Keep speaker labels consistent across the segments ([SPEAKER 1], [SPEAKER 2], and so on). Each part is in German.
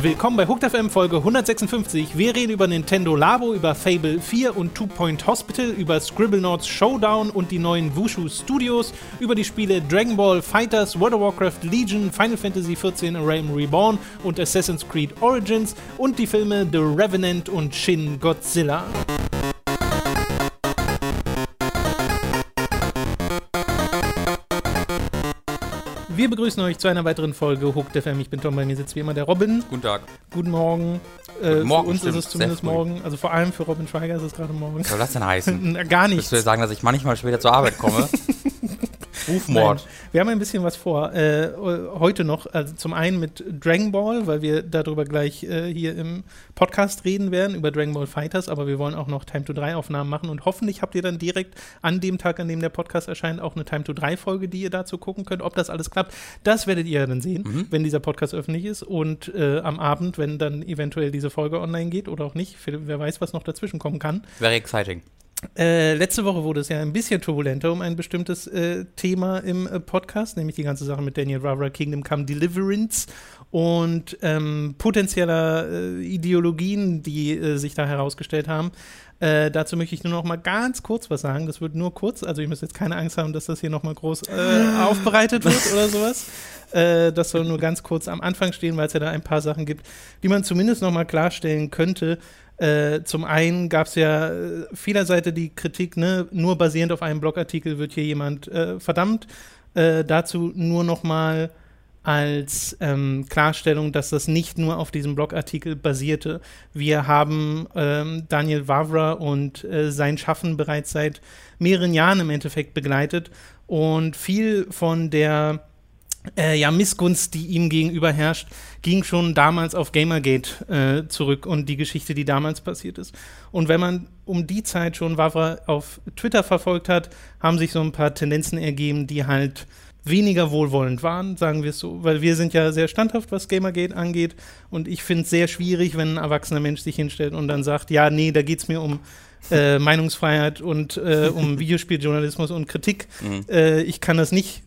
[SPEAKER 1] Willkommen bei Hooked FM Folge 156. Wir reden über Nintendo Labo, über Fable 4 und Two Point Hospital, über Scribblenauts Showdown und die neuen Wushu Studios, über die Spiele Dragon Ball Fighters, World of Warcraft Legion, Final Fantasy XIV Realm Reborn und Assassin's Creed Origins und die Filme The Revenant und Shin Godzilla. Wir begrüßen euch zu einer weiteren Folge Hooked FM. Ich bin Tom, bei mir sitzt wie immer der Robin.
[SPEAKER 2] Guten Tag.
[SPEAKER 1] Guten Morgen.
[SPEAKER 2] Guten Morgen,
[SPEAKER 1] für uns
[SPEAKER 2] stimmt.
[SPEAKER 1] ist es zumindest morgen. Also vor allem für Robin Schweiger ist es gerade morgen.
[SPEAKER 2] Was soll das denn heißen?
[SPEAKER 1] Na, Gar nichts.
[SPEAKER 2] Willst du dir sagen, dass ich manchmal später zur Arbeit komme? Rufmord.
[SPEAKER 1] Nein. Wir haben ein bisschen was vor. Äh, heute noch, also zum einen mit Dragon Ball, weil wir darüber gleich äh, hier im Podcast reden werden, über Dragon Ball Fighters, aber wir wollen auch noch Time to 3 Aufnahmen machen und hoffentlich habt ihr dann direkt an dem Tag, an dem der Podcast erscheint, auch eine Time to 3 Folge, die ihr dazu gucken könnt. Ob das alles klappt, das werdet ihr dann sehen,
[SPEAKER 2] Mhm.
[SPEAKER 1] wenn dieser Podcast öffentlich ist und äh, am Abend, wenn dann eventuell diese Folge online geht oder auch nicht. Wer weiß, was noch dazwischen kommen kann.
[SPEAKER 2] Very exciting.
[SPEAKER 1] Äh, letzte Woche wurde es ja ein bisschen turbulenter um ein bestimmtes äh, Thema im äh, Podcast, nämlich die ganze Sache mit Daniel Ravra Kingdom Come Deliverance und ähm, potenzieller äh, Ideologien, die äh, sich da herausgestellt haben. Dazu möchte ich nur noch mal ganz kurz was sagen. Das wird nur kurz, also ihr müsst jetzt keine Angst haben, dass das hier noch mal groß äh, aufbereitet wird oder sowas. Das soll nur ganz kurz am Anfang stehen, weil es ja da ein paar Sachen gibt, die man zumindest noch mal klarstellen könnte. Äh, zum einen gab es ja äh, vielerseits die Kritik, ne, nur basierend auf einem Blogartikel wird hier jemand äh, verdammt. Äh, dazu nur noch mal als ähm, Klarstellung, dass das nicht nur auf diesem Blogartikel basierte. Wir haben ähm, Daniel Wavra und äh, sein Schaffen bereits seit mehreren Jahren im Endeffekt begleitet und viel von der äh, ja, Missgunst, die ihm gegenüber herrscht, ging schon damals auf Gamergate äh, zurück und die Geschichte, die damals passiert ist. Und wenn man um die Zeit schon Wavra auf Twitter verfolgt hat, haben sich so ein paar Tendenzen ergeben, die halt weniger wohlwollend waren, sagen wir es so. Weil wir sind ja sehr standhaft, was Gamergate angeht. Und ich finde es sehr schwierig, wenn ein erwachsener Mensch sich hinstellt und dann sagt, ja, nee, da geht es mir um äh, Meinungsfreiheit und äh, um Videospieljournalismus und Kritik.
[SPEAKER 2] Mhm.
[SPEAKER 1] Äh, ich kann das nicht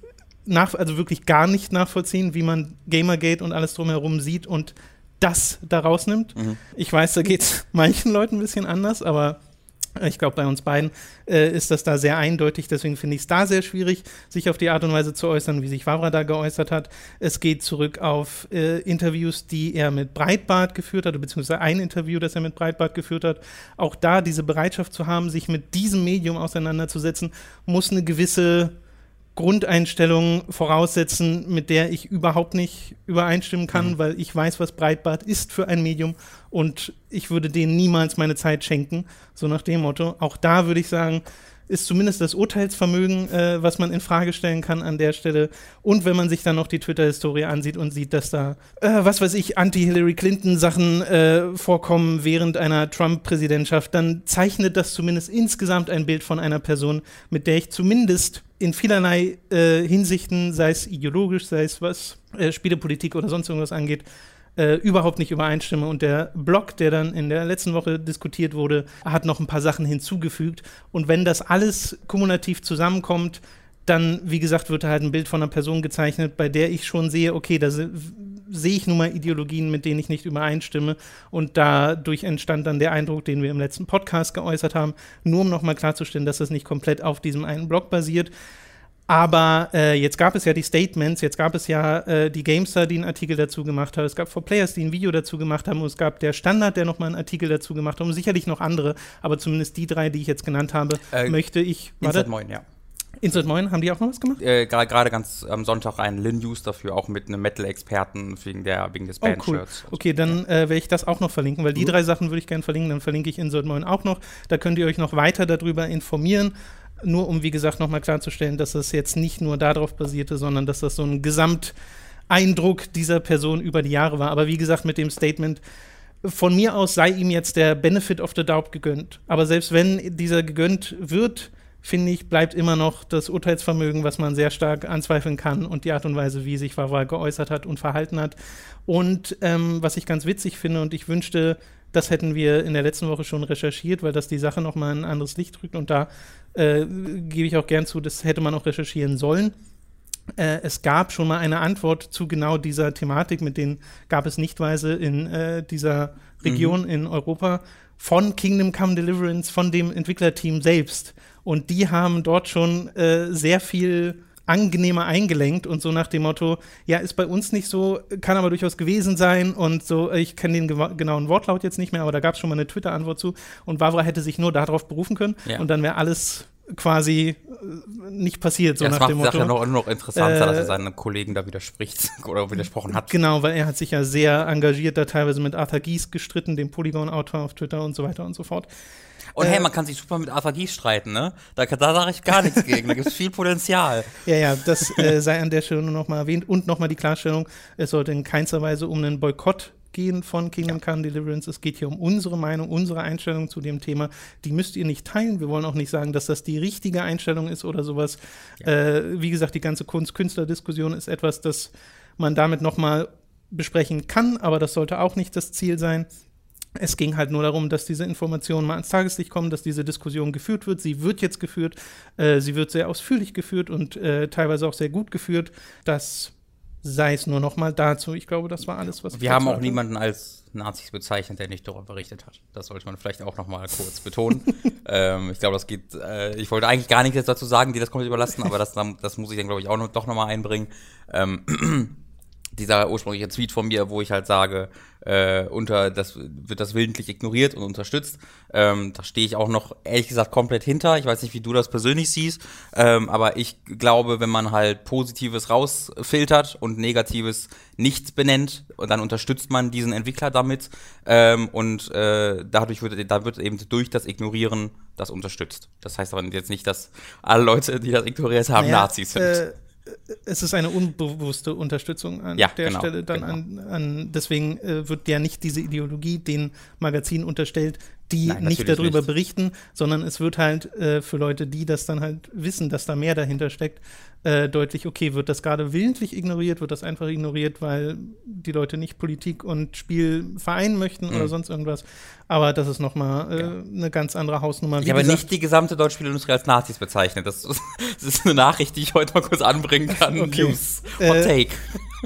[SPEAKER 1] nach, also wirklich gar nicht nachvollziehen, wie man Gamergate und alles drumherum sieht und das da rausnimmt.
[SPEAKER 2] Mhm.
[SPEAKER 1] Ich weiß, da geht es manchen Leuten ein bisschen anders, aber ich glaube, bei uns beiden äh, ist das da sehr eindeutig. Deswegen finde ich es da sehr schwierig, sich auf die Art und Weise zu äußern, wie sich Wavra da geäußert hat. Es geht zurück auf äh, Interviews, die er mit Breitbart geführt hat, beziehungsweise ein Interview, das er mit Breitbart geführt hat. Auch da diese Bereitschaft zu haben, sich mit diesem Medium auseinanderzusetzen, muss eine gewisse Grundeinstellung voraussetzen, mit der ich überhaupt nicht übereinstimmen kann,
[SPEAKER 2] Mhm.
[SPEAKER 1] weil ich weiß, was Breitbart ist für ein Medium und ich würde denen niemals meine Zeit schenken, so nach dem Motto. Auch da würde ich sagen, ist zumindest das Urteilsvermögen, äh, was man in Frage stellen kann an der Stelle. Und wenn man sich dann noch die Twitter-Historie ansieht und sieht, dass da, äh, was weiß ich, Anti-Hillary Clinton-Sachen äh, vorkommen während einer Trump-Präsidentschaft, dann zeichnet das zumindest insgesamt ein Bild von einer Person, mit der ich zumindest in vielerlei äh, Hinsichten, sei es ideologisch, sei es was äh, Spielepolitik oder sonst irgendwas angeht, äh, überhaupt nicht übereinstimme. Und der Blog, der dann in der letzten Woche diskutiert wurde, hat noch ein paar Sachen hinzugefügt. Und wenn das alles kumulativ zusammenkommt, dann, wie gesagt, wird halt ein Bild von einer Person gezeichnet, bei der ich schon sehe, okay, da se sehe ich nun mal Ideologien, mit denen ich nicht übereinstimme. Und dadurch entstand dann der Eindruck, den wir im letzten Podcast geäußert haben, nur um nochmal klarzustellen, dass das nicht komplett auf diesem einen Blog basiert. Aber äh, jetzt gab es ja die Statements, jetzt gab es ja äh, die Gamestar, die einen Artikel dazu gemacht haben, es gab 4Players, die ein Video dazu gemacht haben und es gab der Standard, der nochmal einen Artikel dazu gemacht hat und sicherlich noch andere, aber zumindest die drei, die ich jetzt genannt habe,
[SPEAKER 2] Äh,
[SPEAKER 1] möchte ich.
[SPEAKER 2] Inside Moin, ja.
[SPEAKER 1] Insert Moin, haben die auch noch was gemacht?
[SPEAKER 2] Äh, Gerade ganz am Sonntag ein Lin News dafür, auch mit einem Metal-Experten wegen, der- wegen des
[SPEAKER 1] Oh, cool.
[SPEAKER 2] Bandshirts.
[SPEAKER 1] Okay, dann äh, werde ich das auch noch verlinken, weil die
[SPEAKER 2] Mhm.
[SPEAKER 1] drei Sachen würde ich gerne verlinken. Dann verlinke ich Insert Moin auch noch. Da könnt ihr euch noch weiter darüber informieren. Nur um, wie gesagt, nochmal klarzustellen, dass das jetzt nicht nur darauf basierte, sondern dass das so ein Gesamteindruck dieser Person über die Jahre war. Aber wie gesagt, mit dem Statement, von mir aus sei ihm jetzt der Benefit of the Doubt gegönnt. Aber selbst wenn dieser gegönnt wird, finde ich, bleibt immer noch das Urteilsvermögen, was man sehr stark anzweifeln kann und die Art und Weise, wie sich Wawa geäußert hat und verhalten hat. Und ähm, was ich ganz witzig finde und ich wünschte, das hätten wir in der letzten Woche schon recherchiert, weil das die Sache nochmal ein anderes Licht drückt und da äh, gebe ich auch gern zu, das hätte man auch recherchieren sollen. Äh, es gab schon mal eine Antwort zu genau dieser Thematik, mit denen gab es nichtweise in äh, dieser Region mhm. in Europa von Kingdom Come Deliverance, von dem Entwicklerteam selbst. Und die haben dort schon äh, sehr viel angenehmer eingelenkt und so nach dem Motto, ja, ist bei uns nicht so, kann aber durchaus gewesen sein und so, ich kenne den genauen Wortlaut jetzt nicht mehr, aber da gab es schon mal eine Twitter-Antwort zu und Vavra hätte sich nur darauf berufen können ja. und dann wäre alles quasi äh, nicht passiert, so
[SPEAKER 2] ja,
[SPEAKER 1] nach dem
[SPEAKER 2] Motto.
[SPEAKER 1] Das macht
[SPEAKER 2] noch, noch interessanter, äh, dass er seinen Kollegen da widerspricht oder widersprochen hat.
[SPEAKER 1] Genau, weil er hat sich ja sehr engagiert, da teilweise mit Arthur Gies gestritten, dem Polygon-Autor auf Twitter und so weiter und so fort.
[SPEAKER 2] Und äh, hey, man kann sich super mit Arthur Gies streiten, ne? Da, da sage ich gar nichts gegen, da gibt es viel Potenzial.
[SPEAKER 1] Ja, ja, das äh, sei an der Stelle nur noch mal erwähnt und noch mal die Klarstellung, es sollte in keinster Weise um einen Boykott gehen von Kingdom ja. Come Deliverance. Es geht hier um unsere Meinung, unsere Einstellung zu dem Thema. Die müsst ihr nicht teilen. Wir wollen auch nicht sagen, dass das die richtige Einstellung ist oder sowas. Ja. Äh, wie gesagt, die ganze Kunst-Künstler-Diskussion ist etwas, das man damit noch mal besprechen kann, aber das sollte auch nicht das Ziel sein. Es ging halt nur darum, dass diese Informationen mal ans Tageslicht kommen, dass diese Diskussion geführt wird. Sie wird jetzt geführt. Äh, sie wird sehr ausführlich geführt und äh, teilweise auch sehr gut geführt. Das sei es nur noch mal dazu. Ich glaube, das war alles, was
[SPEAKER 2] wir haben auch hatte. niemanden als Nazis bezeichnet, der nicht darüber berichtet hat. Das sollte man vielleicht auch noch mal kurz betonen. ähm, ich glaube, das geht. Äh, ich wollte eigentlich gar nichts dazu sagen, die das komplett überlassen, aber das, das muss ich dann glaube ich auch noch, doch noch mal einbringen. Ähm, dieser ursprüngliche Tweet von mir, wo ich halt sage, äh, unter das wird das willentlich ignoriert und unterstützt. Ähm, da stehe ich auch noch ehrlich gesagt komplett hinter. Ich weiß nicht, wie du das persönlich siehst, ähm, aber ich glaube, wenn man halt Positives rausfiltert und Negatives nicht benennt, und dann unterstützt man diesen Entwickler damit ähm, und äh, dadurch wird, da wird eben durch das Ignorieren das unterstützt. Das heißt aber jetzt nicht, dass alle Leute, die das ignoriert haben, naja, Nazis sind. Äh
[SPEAKER 1] es ist eine unbewusste Unterstützung an
[SPEAKER 2] ja,
[SPEAKER 1] der
[SPEAKER 2] genau,
[SPEAKER 1] Stelle dann genau. an, an, deswegen äh, wird ja nicht diese Ideologie den Magazinen unterstellt, die Nein, nicht darüber nicht. berichten, sondern es wird halt äh, für Leute, die das dann halt wissen, dass da mehr dahinter steckt, äh, deutlich, okay, wird das gerade willentlich ignoriert, wird das einfach ignoriert, weil die Leute nicht Politik und Spiel vereinen möchten mhm. oder sonst irgendwas. Aber das ist nochmal äh, ja. eine ganz andere Hausnummer.
[SPEAKER 2] Wie ich habe nicht die gesamte deutsche Spielindustrie als Nazis bezeichnet. Das, das, ist eine Nachricht, die ich heute mal kurz anbringen kann.
[SPEAKER 1] Okay. News. Hot äh, take.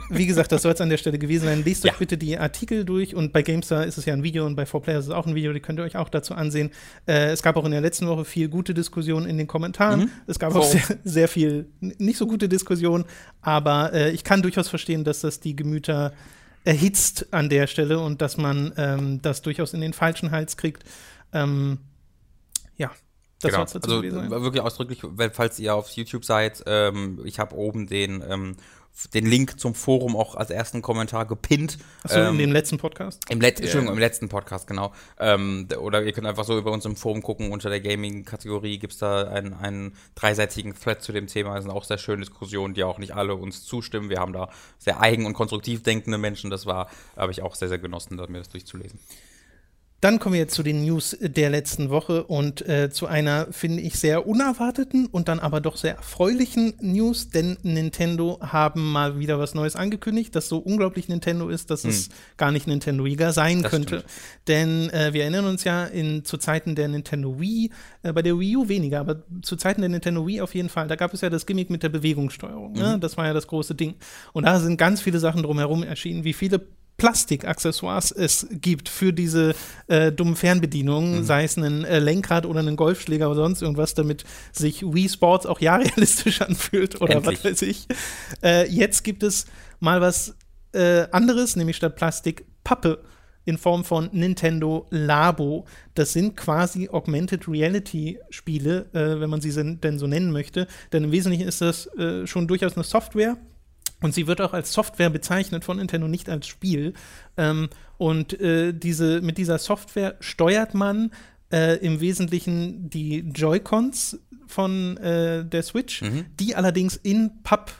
[SPEAKER 1] Wie gesagt, das soll es an der Stelle gewesen sein. Lest ja. euch bitte die Artikel durch und bei GameStar ist es ja ein Video und bei 4Player ist es auch ein Video, die könnt ihr euch auch dazu ansehen. Äh, es gab auch in der letzten Woche viel gute Diskussionen in den Kommentaren. Mhm. Es gab so. auch sehr, sehr, viel nicht so gute Diskussionen, aber äh, ich kann durchaus verstehen, dass das die Gemüter erhitzt an der Stelle und dass man ähm, das durchaus in den falschen Hals kriegt. Ähm, ja.
[SPEAKER 2] Das genau. also wirklich ausdrücklich, falls ihr auf YouTube seid, ähm, ich habe oben den ähm, den Link zum Forum auch als ersten Kommentar gepinnt.
[SPEAKER 1] Achso, ähm, in dem letzten Podcast?
[SPEAKER 2] Im, Let yeah. Entschuldigung, im letzten Podcast, genau. Ähm, oder ihr könnt einfach so über uns im Forum gucken, unter der Gaming-Kategorie gibt es da einen, einen dreiseitigen Thread zu dem Thema. Das sind auch sehr schöne Diskussionen, die auch nicht alle uns zustimmen. Wir haben da sehr eigen und konstruktiv denkende Menschen. Das war, habe ich auch sehr, sehr genossen, mir das durchzulesen.
[SPEAKER 1] Dann kommen wir jetzt zu den News der letzten Woche und äh, zu einer, finde ich, sehr unerwarteten und dann aber doch sehr erfreulichen News, denn Nintendo haben mal wieder was Neues angekündigt, das so unglaublich Nintendo ist, dass hm. es gar nicht Nintendo Liga sein das könnte. Stimmt. Denn äh, wir erinnern uns ja in, zu Zeiten der Nintendo Wii, äh, bei der Wii U weniger, aber zu Zeiten der Nintendo Wii auf jeden Fall, da gab es ja das Gimmick mit der Bewegungssteuerung. Ne? Mhm. Ne? Das war ja das große Ding. Und da sind ganz viele Sachen drumherum erschienen, wie viele Plastikaccessoires es gibt für diese äh, dummen Fernbedienungen, mhm. sei es ein äh, Lenkrad oder ein Golfschläger oder sonst irgendwas, damit sich Wii Sports auch ja realistisch anfühlt oder Endlich. was weiß ich. Äh, jetzt gibt es mal was äh, anderes, nämlich statt Plastik Pappe in Form von Nintendo Labo. Das sind quasi Augmented Reality Spiele, äh, wenn man sie denn so nennen möchte. Denn im Wesentlichen ist das äh, schon durchaus eine Software, und sie wird auch als Software bezeichnet von Nintendo, nicht als Spiel. Ähm, und äh, diese, mit dieser Software steuert man äh, im Wesentlichen die Joy-Cons von äh, der Switch, mhm. die allerdings in Papp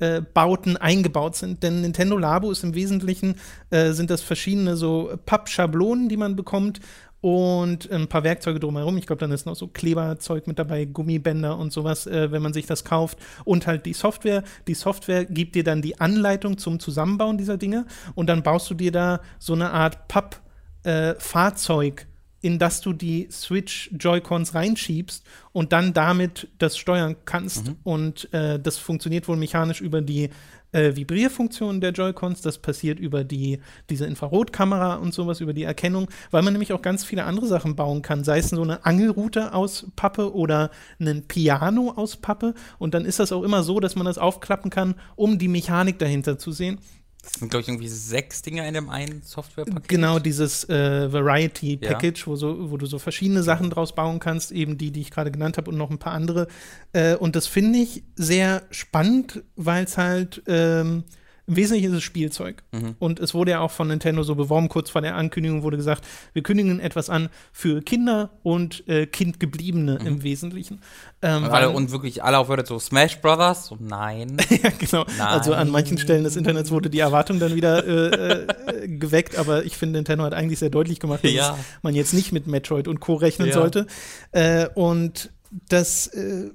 [SPEAKER 1] äh, Bauten eingebaut sind. Denn Nintendo Labo ist im Wesentlichen, äh, sind das verschiedene so Pappschablonen, die man bekommt und ein paar Werkzeuge drumherum. Ich glaube, dann ist noch so Kleberzeug mit dabei, Gummibänder und sowas, äh, wenn man sich das kauft. Und halt die Software. Die Software gibt dir dann die Anleitung zum Zusammenbauen dieser Dinge und dann baust du dir da so eine Art Papp-Fahrzeug. Äh, in das du die Switch Joy-Cons reinschiebst und dann damit das steuern kannst.
[SPEAKER 2] Mhm.
[SPEAKER 1] Und äh, das funktioniert wohl mechanisch über die äh, Vibrierfunktion der Joy-Cons. Das passiert über die, diese Infrarotkamera und sowas, über die Erkennung, weil man nämlich auch ganz viele andere Sachen bauen kann. Sei es so eine Angelrute aus Pappe oder ein Piano aus Pappe. Und dann ist das auch immer so, dass man das aufklappen kann, um die Mechanik dahinter zu sehen.
[SPEAKER 2] Das sind, glaube ich, irgendwie sechs Dinge in dem einen Softwarepaket.
[SPEAKER 1] Genau, dieses äh, Variety Package, ja. wo, so, wo du so verschiedene Sachen draus bauen kannst, eben die, die ich gerade genannt habe und noch ein paar andere. Äh, und das finde ich sehr spannend, weil es halt ähm, im Wesentlichen ist es Spielzeug.
[SPEAKER 2] Mhm.
[SPEAKER 1] Und es wurde ja auch von Nintendo so beworben, kurz vor der Ankündigung wurde gesagt, wir kündigen etwas an für Kinder und äh, Kindgebliebene
[SPEAKER 2] Mhm.
[SPEAKER 1] im Wesentlichen. Ähm,
[SPEAKER 2] Und, alle, und wirklich alle aufhört so Smash Brothers? So, nein.
[SPEAKER 1] ja, genau.
[SPEAKER 2] Nein.
[SPEAKER 1] Also an manchen Stellen des Internets wurde die Erwartung dann wieder äh, äh, geweckt, aber ich finde, Nintendo hat eigentlich sehr deutlich gemacht, dass
[SPEAKER 2] Ja.
[SPEAKER 1] man jetzt nicht mit Metroid und Co. rechnen
[SPEAKER 2] Ja.
[SPEAKER 1] sollte. Äh, und das, äh,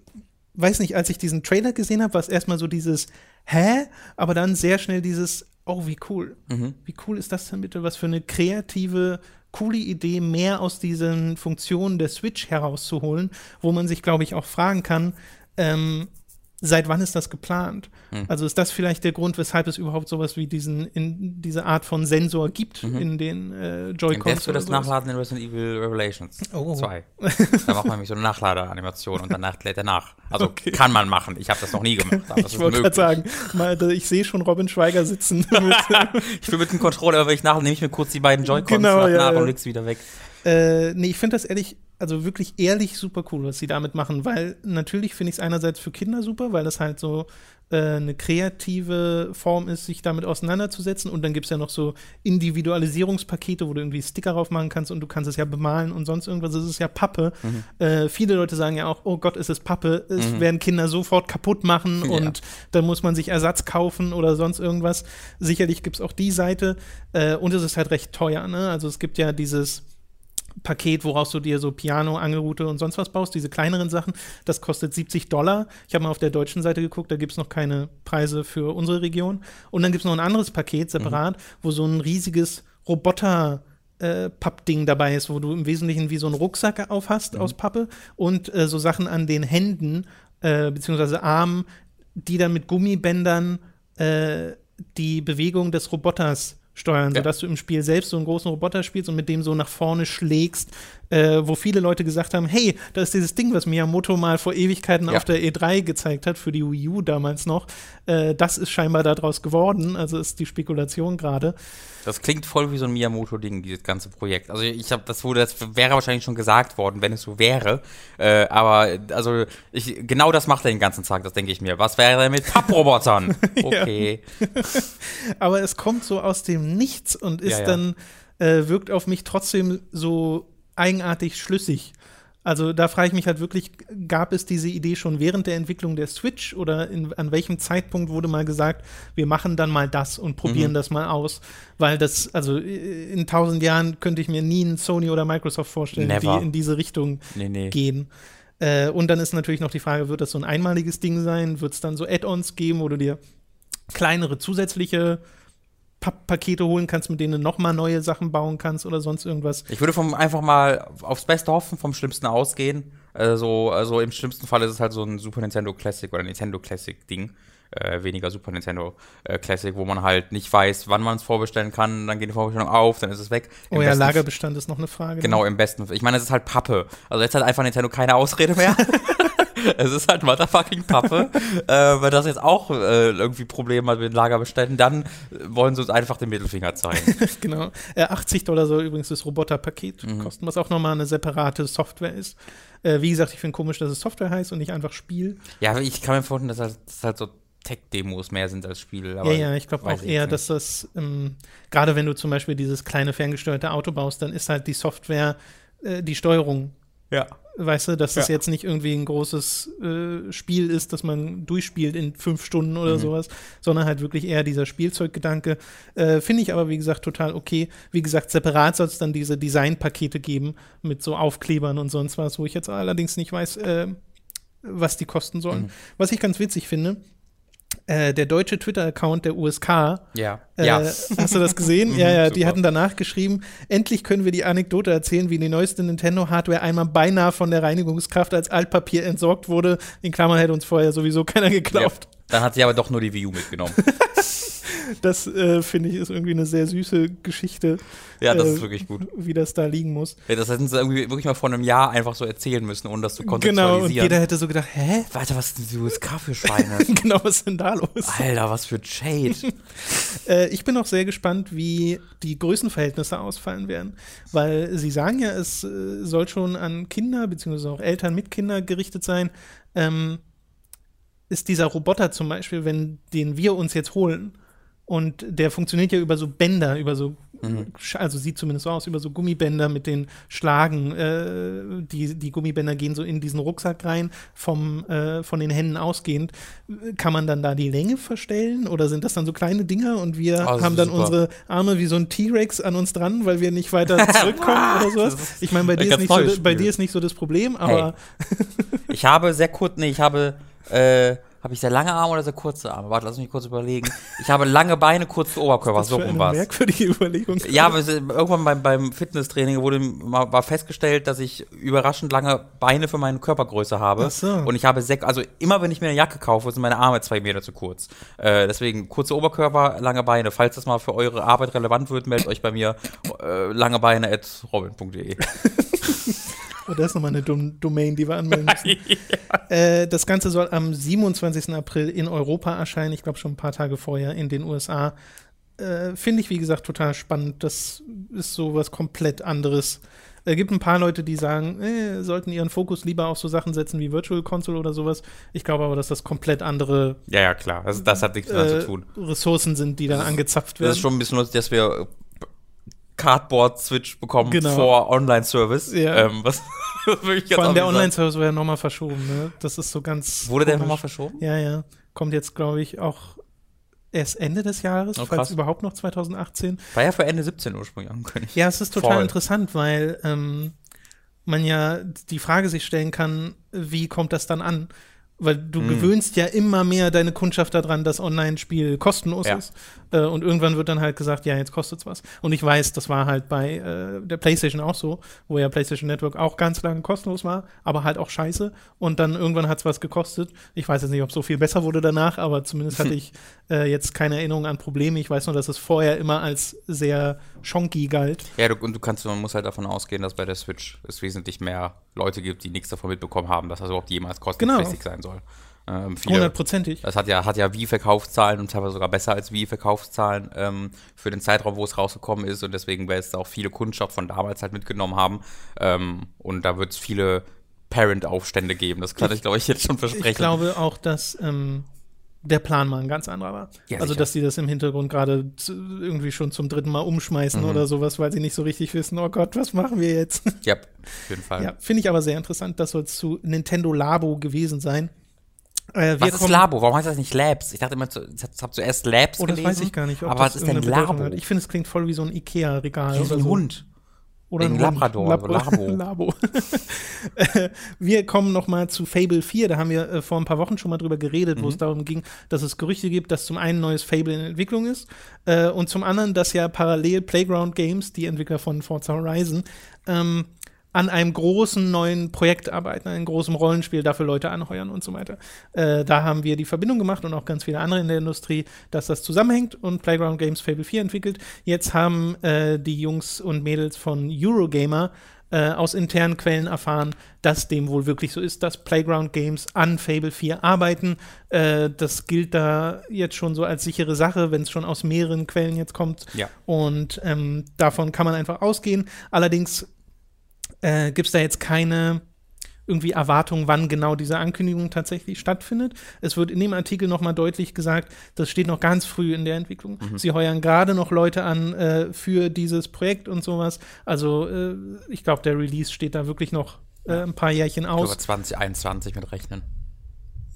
[SPEAKER 1] weiß nicht, als ich diesen Trailer gesehen habe, war es erstmal so dieses Hä? Aber dann sehr schnell dieses, oh, wie cool.
[SPEAKER 2] Mhm.
[SPEAKER 1] Wie cool ist das denn bitte? Was für eine kreative, coole Idee, mehr aus diesen Funktionen der Switch herauszuholen, wo man sich, glaube ich, auch fragen kann, ähm, seit wann ist das geplant?
[SPEAKER 2] Hm.
[SPEAKER 1] Also ist das vielleicht der Grund, weshalb es überhaupt sowas wie diesen, in, diese Art von Sensor gibt
[SPEAKER 2] Mhm.
[SPEAKER 1] in den äh, Joy-Cons?
[SPEAKER 2] wird
[SPEAKER 1] oder
[SPEAKER 2] das
[SPEAKER 1] sowas?
[SPEAKER 2] Nachladen in Resident Evil Revelations
[SPEAKER 1] Oh.
[SPEAKER 2] 2. Da macht man nämlich so eine Nachladeanimation und danach lädt er nach. Also
[SPEAKER 1] Okay.
[SPEAKER 2] kann man machen. Ich habe das noch nie gemacht.
[SPEAKER 1] Ich wollte gerade sagen, mal, ich sehe schon Robin Schweiger sitzen.
[SPEAKER 2] Ich will mit dem Controller, aber wenn ich nach, nehme ich mir kurz die beiden Joy-Cons
[SPEAKER 1] Genau,
[SPEAKER 2] nach,
[SPEAKER 1] ja,
[SPEAKER 2] nach
[SPEAKER 1] ja.
[SPEAKER 2] und leg's wieder weg.
[SPEAKER 1] Äh, nee, ich finde das ehrlich, also wirklich ehrlich super cool, was sie damit machen, weil natürlich finde ich es einerseits für Kinder super, weil das halt so äh, eine kreative Form ist, sich damit auseinanderzusetzen und dann gibt es ja noch so Individualisierungspakete, wo du irgendwie Sticker drauf machen kannst und du kannst es ja bemalen und sonst irgendwas, es ist ja Pappe. Äh, viele Leute sagen ja auch, oh Gott, ist es Pappe, es
[SPEAKER 2] Mhm.
[SPEAKER 1] werden Kinder sofort kaputt machen
[SPEAKER 2] Ja.
[SPEAKER 1] und dann muss man sich Ersatz kaufen oder sonst irgendwas. Sicherlich gibt es auch die Seite äh, und es ist halt recht teuer, ne? Also es gibt ja dieses Paket, woraus du dir so Piano, Angelrute und sonst was baust, diese kleineren Sachen, das kostet 70 Dollar. Ich habe mal auf der deutschen Seite geguckt, da gibt es noch keine Preise für unsere Region. Und dann gibt es noch ein anderes Paket separat, wo so ein riesiges Roboter- äh, Pappding dabei ist, wo du im Wesentlichen wie so einen Rucksack auf hast aus Pappe und äh, so Sachen an den Händen äh, beziehungsweise Armen, die dann mit Gummibändern äh, die Bewegung des Roboters steuern,
[SPEAKER 2] Ja.
[SPEAKER 1] sodass du im Spiel selbst so einen großen Roboter spielst und mit dem so nach vorne schlägst, äh, wo viele Leute gesagt haben, hey, da ist dieses Ding, was Miyamoto mal vor Ewigkeiten
[SPEAKER 2] Ja.
[SPEAKER 1] auf der E3 gezeigt hat, für die Wii U damals noch, äh, das ist scheinbar daraus geworden, also ist die Spekulation gerade.
[SPEAKER 2] Das klingt voll wie so ein Miyamoto-Ding, dieses ganze Projekt. Also ich habe, das wurde, das wäre wahrscheinlich schon gesagt worden, wenn es so wäre. Äh, aber also ich, genau das macht er den ganzen Tag, das denke ich mir. Was wäre denn mit Papprobotern? Okay.
[SPEAKER 1] aber es kommt so aus dem Nichts und ist
[SPEAKER 2] Ja, ja.
[SPEAKER 1] dann, äh, wirkt auf mich trotzdem so eigenartig schlüssig. Also da frage ich mich halt wirklich, gab es diese Idee schon während der Entwicklung der Switch oder in, an welchem Zeitpunkt wurde mal gesagt, wir machen dann mal das und probieren
[SPEAKER 2] Mhm.
[SPEAKER 1] das mal aus? Weil das, also äh, in tausend Jahren könnte ich mir nie einen Sony oder Microsoft vorstellen,
[SPEAKER 2] Never.
[SPEAKER 1] die in diese Richtung
[SPEAKER 2] Nee, nee.
[SPEAKER 1] gehen. Äh, und dann ist natürlich noch die Frage, wird das so ein einmaliges Ding sein? Wird es dann so Add-ons geben, wo du dir kleinere zusätzliche Pa Pakete holen kannst, mit denen du noch mal neue Sachen bauen kannst oder sonst irgendwas?
[SPEAKER 2] Ich würde vom einfach mal aufs Beste hoffen, vom Schlimmsten ausgehen. Also, also im schlimmsten Fall ist es halt so ein Super Nintendo Classic oder Nintendo Classic Ding. Äh, weniger Super Nintendo äh, Classic, wo man halt nicht weiß, wann man es vorbestellen kann, dann geht die Vorbestellung auf, dann ist es weg. Im
[SPEAKER 1] Oh ja, Lagerbestand ist noch eine Frage.
[SPEAKER 2] Genau, im besten. Ich meine, es ist halt Pappe. Also jetzt hat einfach Nintendo keine Ausrede mehr. es ist halt motherfucking Pappe. äh, weil das jetzt auch äh, irgendwie Probleme hat mit den Lagerbeständen, dann äh, wollen sie uns einfach den Mittelfinger zeigen.
[SPEAKER 1] genau. Äh, 80 Dollar soll übrigens das Roboterpaket
[SPEAKER 2] Mhm.
[SPEAKER 1] kosten, was auch noch mal eine separate Software ist. Äh, wie gesagt, ich finde komisch, dass es Software heißt und nicht einfach Spiel.
[SPEAKER 2] ja, aber ich kann mir vorstellen, dass halt, dass halt so Tech-Demos mehr sind als Spiele.
[SPEAKER 1] Ja, ja, ich glaube auch eher,
[SPEAKER 2] jetzt
[SPEAKER 1] dass das, ähm, gerade wenn du zum Beispiel dieses kleine ferngesteuerte Auto baust, dann ist halt die Software äh, die Steuerung.
[SPEAKER 2] Ja.
[SPEAKER 1] Weißt du, dass das
[SPEAKER 2] Ja.
[SPEAKER 1] jetzt nicht irgendwie ein großes äh, Spiel ist, das man durchspielt in fünf Stunden oder
[SPEAKER 2] Mhm.
[SPEAKER 1] sowas, sondern halt wirklich eher dieser Spielzeuggedanke. Äh, Finde ich aber, wie gesagt, total okay. Wie gesagt, separat soll es dann diese Designpakete geben mit so Aufklebern und sonst was, wo ich jetzt allerdings nicht weiß, äh, was die kosten sollen.
[SPEAKER 2] Mhm.
[SPEAKER 1] Was ich ganz witzig finde, äh, der deutsche Twitter-Account der USK.
[SPEAKER 2] Ja.
[SPEAKER 1] Äh,
[SPEAKER 2] ja.
[SPEAKER 1] Hast du das gesehen?
[SPEAKER 2] Mhm,
[SPEAKER 1] ja, ja, die
[SPEAKER 2] super.
[SPEAKER 1] hatten danach geschrieben, endlich können wir die Anekdote erzählen, wie die neueste Nintendo-Hardware einmal beinahe von der Reinigungskraft als Altpapier entsorgt wurde. In Klammern hätte uns vorher sowieso keiner
[SPEAKER 2] ja.
[SPEAKER 1] geglaubt.
[SPEAKER 2] Dann hat sie aber doch nur die Wii U mitgenommen.
[SPEAKER 1] Das äh, finde ich ist irgendwie eine sehr süße Geschichte,
[SPEAKER 2] Ja, das
[SPEAKER 1] Äh,
[SPEAKER 2] ist wirklich gut.
[SPEAKER 1] wie das da liegen muss.
[SPEAKER 2] Ja, das hätten sie irgendwie wirklich mal vor einem Jahr einfach so erzählen müssen, ohne das zu
[SPEAKER 1] Genau, und
[SPEAKER 2] kontextualisieren.
[SPEAKER 1] jeder hätte so gedacht, hä?
[SPEAKER 2] Warte, was sind die USK für Schweine?
[SPEAKER 1] genau, was ist denn da los?
[SPEAKER 2] Alter, was für Shade.
[SPEAKER 1] Äh, ich bin auch sehr gespannt, wie die Größenverhältnisse ausfallen werden. Weil sie sagen ja, es äh, soll schon an Kinder, beziehungsweise auch Eltern mit Kindern gerichtet sein. Ähm, ist dieser Roboter zum Beispiel, wenn den wir uns jetzt holen, und der funktioniert ja über so Bänder, über so, Sch- also sieht zumindest so aus, über so Gummibänder mit den Schlagen. Äh, die, die Gummibänder gehen so in diesen Rucksack rein, vom, äh, von den Händen ausgehend. Kann man dann da die Länge verstellen oder sind das dann so kleine Dinger und wir
[SPEAKER 2] Oh,
[SPEAKER 1] haben dann
[SPEAKER 2] super.
[SPEAKER 1] unsere Arme wie so ein T-Rex an uns dran, weil wir nicht weiter zurückkommen oder sowas? Ich meine, bei, dir ist so, bei dir ist nicht so das Problem, aber
[SPEAKER 2] Ich habe sehr kurz, nee, ich habe, äh, habe ich sehr lange Arme oder sehr kurze Arme? Warte, lass mich kurz überlegen. Ich habe lange Beine, kurzen Oberkörper, so rum war's.
[SPEAKER 1] merkwürdige Überlegung.
[SPEAKER 2] Ja, aber irgendwann beim, beim Fitnesstraining wurde war festgestellt, dass ich überraschend lange Beine für meine Körpergröße habe.
[SPEAKER 1] Ach so.
[SPEAKER 2] Und ich habe sechs, also immer wenn ich mir eine Jacke kaufe, sind meine Arme zwei Meter zu kurz. Äh, deswegen kurze Oberkörper, lange Beine. Falls das mal für eure Arbeit relevant wird, meldet euch bei mir äh, langebeine.robin.de.
[SPEAKER 1] Oh, das ist nochmal eine Dom Domain, die wir anmelden müssen. äh, das Ganze soll am 27. April in Europa erscheinen. Ich glaube schon ein paar Tage vorher in den USA. Äh, Finde ich, wie gesagt, total spannend. Das ist so was komplett anderes. Es gibt ein paar Leute, die sagen, äh, sollten ihren Fokus lieber auf so Sachen setzen wie Virtual Console oder sowas. Ich glaube aber, dass das komplett andere
[SPEAKER 2] Ja, ja, klar. Also, das hat nichts damit
[SPEAKER 1] äh,
[SPEAKER 2] zu tun.
[SPEAKER 1] Ressourcen sind, die da angezapft
[SPEAKER 2] Das
[SPEAKER 1] werden.
[SPEAKER 2] ist schon ein bisschen lustig, dass wir äh, Cardboard-Switch bekommen
[SPEAKER 1] Genau.
[SPEAKER 2] vor Online-Service.
[SPEAKER 1] Ja.
[SPEAKER 2] Ähm, was wirklich ganz
[SPEAKER 1] Vor allem der. Online-Service wird ja nochmal verschoben. Ne? Das ist so ganz.
[SPEAKER 2] Wurde der
[SPEAKER 1] komisch.
[SPEAKER 2] nochmal verschoben?
[SPEAKER 1] Ja, ja. Kommt jetzt, glaube ich, auch erst Ende des Jahres,
[SPEAKER 2] Oh,
[SPEAKER 1] falls überhaupt noch 2018.
[SPEAKER 2] War ja für Ende 17 ursprünglich angekündigt.
[SPEAKER 1] Ja, es ist total
[SPEAKER 2] Voll.
[SPEAKER 1] interessant, weil ähm, man ja die Frage sich stellen kann, wie kommt das dann an? Weil du
[SPEAKER 2] Hm.
[SPEAKER 1] gewöhnst ja immer mehr deine Kundschaft daran, dass Online-Spiel kostenlos
[SPEAKER 2] Ja.
[SPEAKER 1] ist. Äh, und irgendwann wird dann halt gesagt, ja, jetzt kostet's was. Und ich weiß, das war halt bei äh, der PlayStation auch so, wo ja PlayStation Network auch ganz lange kostenlos war, aber halt auch scheiße. Und dann irgendwann hat's was gekostet. Ich weiß jetzt nicht, ob so viel besser wurde danach, aber zumindest hatte ich äh, jetzt keine Erinnerung an Probleme. Ich weiß nur, dass es vorher immer als sehr schonky galt.
[SPEAKER 2] Ja, du, und du kannst, man muss halt davon ausgehen, dass bei der Switch es wesentlich mehr Leute gibt, die nichts davon mitbekommen haben, dass das überhaupt jemals kostenpflichtig sein soll. Ähm,
[SPEAKER 1] Hundertprozentig.
[SPEAKER 2] das hat ja, hat ja Wii-Verkaufszahlen und teilweise sogar besser als Wii-Verkaufszahlen ähm, für den Zeitraum, wo es rausgekommen ist. Und deswegen werden es auch viele Kundschaft von damals halt mitgenommen haben. Ähm, und da wird es viele Parent-Aufstände geben. Das kann ich, glaube ich, jetzt schon versprechen.
[SPEAKER 1] Ich glaube auch, dass ähm, der Plan mal ein ganz anderer war.
[SPEAKER 2] Ja,
[SPEAKER 1] also,
[SPEAKER 2] sicher.
[SPEAKER 1] dass die das im Hintergrund gerade irgendwie schon zum dritten Mal umschmeißen
[SPEAKER 2] Mhm.
[SPEAKER 1] oder sowas, weil sie nicht so richtig wissen, oh Gott, was machen wir jetzt?
[SPEAKER 2] ja, auf jeden Fall.
[SPEAKER 1] ja, finde ich aber sehr interessant. Das soll zu Nintendo Labo gewesen sein. Äh,
[SPEAKER 2] Was ist Labo? Warum heißt das nicht Labs? Ich dachte immer, ich habe zuerst Labs
[SPEAKER 1] Oh, das
[SPEAKER 2] gelesen.
[SPEAKER 1] weiß ich gar nicht. ob
[SPEAKER 2] aber was ist denn Labo?
[SPEAKER 1] hat. Ich finde, es klingt voll wie so ein Ikea-Regal.
[SPEAKER 2] Wie
[SPEAKER 1] oder
[SPEAKER 2] ein
[SPEAKER 1] so.
[SPEAKER 2] Hund.
[SPEAKER 1] Oder ein.
[SPEAKER 2] Labrador, also Labo.
[SPEAKER 1] Labo. Äh, wir kommen noch mal zu Fable 4. Da haben wir äh, vor ein paar Wochen schon mal drüber geredet,
[SPEAKER 2] Mhm.
[SPEAKER 1] wo es darum ging, dass es Gerüchte gibt, dass zum einen neues Fable in Entwicklung ist äh, und zum anderen, dass ja parallel Playground Games, die Entwickler von Forza Horizon, ähm, an einem großen neuen Projekt arbeiten, einem großen Rollenspiel, dafür Leute anheuern und so weiter. Äh, da haben wir die Verbindung gemacht und auch ganz viele andere in der Industrie, dass das zusammenhängt und Playground Games Fable 4 entwickelt. Jetzt haben äh, die Jungs und Mädels von Eurogamer äh, aus internen Quellen erfahren, dass dem wohl wirklich so ist, dass Playground Games an Fable 4 arbeiten. Äh, das gilt da jetzt schon so als sichere Sache, wenn es schon aus mehreren Quellen jetzt kommt.
[SPEAKER 2] Ja.
[SPEAKER 1] Und ähm, davon kann man einfach ausgehen. Allerdings äh, gibt es da jetzt keine irgendwie Erwartung, wann genau diese Ankündigung tatsächlich stattfindet. Es wird in dem Artikel nochmal deutlich gesagt, das steht noch ganz früh in der Entwicklung. Sie heuern gerade noch Leute an äh, für dieses Projekt und sowas. Also äh, ich glaube, der Release steht da wirklich noch äh, ein paar Jährchen
[SPEAKER 2] Ich
[SPEAKER 1] aus.
[SPEAKER 2] glaube 2021 mit rechnen.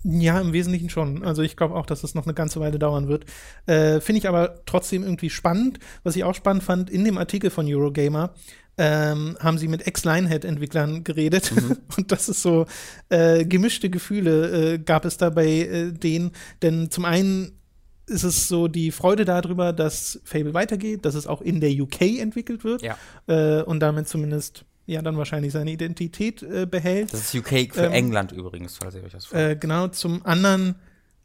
[SPEAKER 1] Ja, im Wesentlichen schon. Also ich glaube auch, dass es noch eine ganze Weile dauern wird. Äh, Finde ich aber trotzdem irgendwie spannend. Was ich auch spannend fand, in dem Artikel von Eurogamer ähm, haben sie mit Ex-Lionhead-Entwicklern geredet. Und das ist so, äh, gemischte Gefühle äh, gab es da bei äh, denen. Denn zum einen ist es so die Freude darüber, dass Fable weitergeht, dass es auch in der UK entwickelt wird
[SPEAKER 2] Ja.
[SPEAKER 1] äh, und damit zumindest ja dann wahrscheinlich seine Identität äh, behält.
[SPEAKER 2] Das ist UK für
[SPEAKER 1] Ähm,
[SPEAKER 2] England übrigens, falls ihr euch das fragt.
[SPEAKER 1] Äh, genau, zum anderen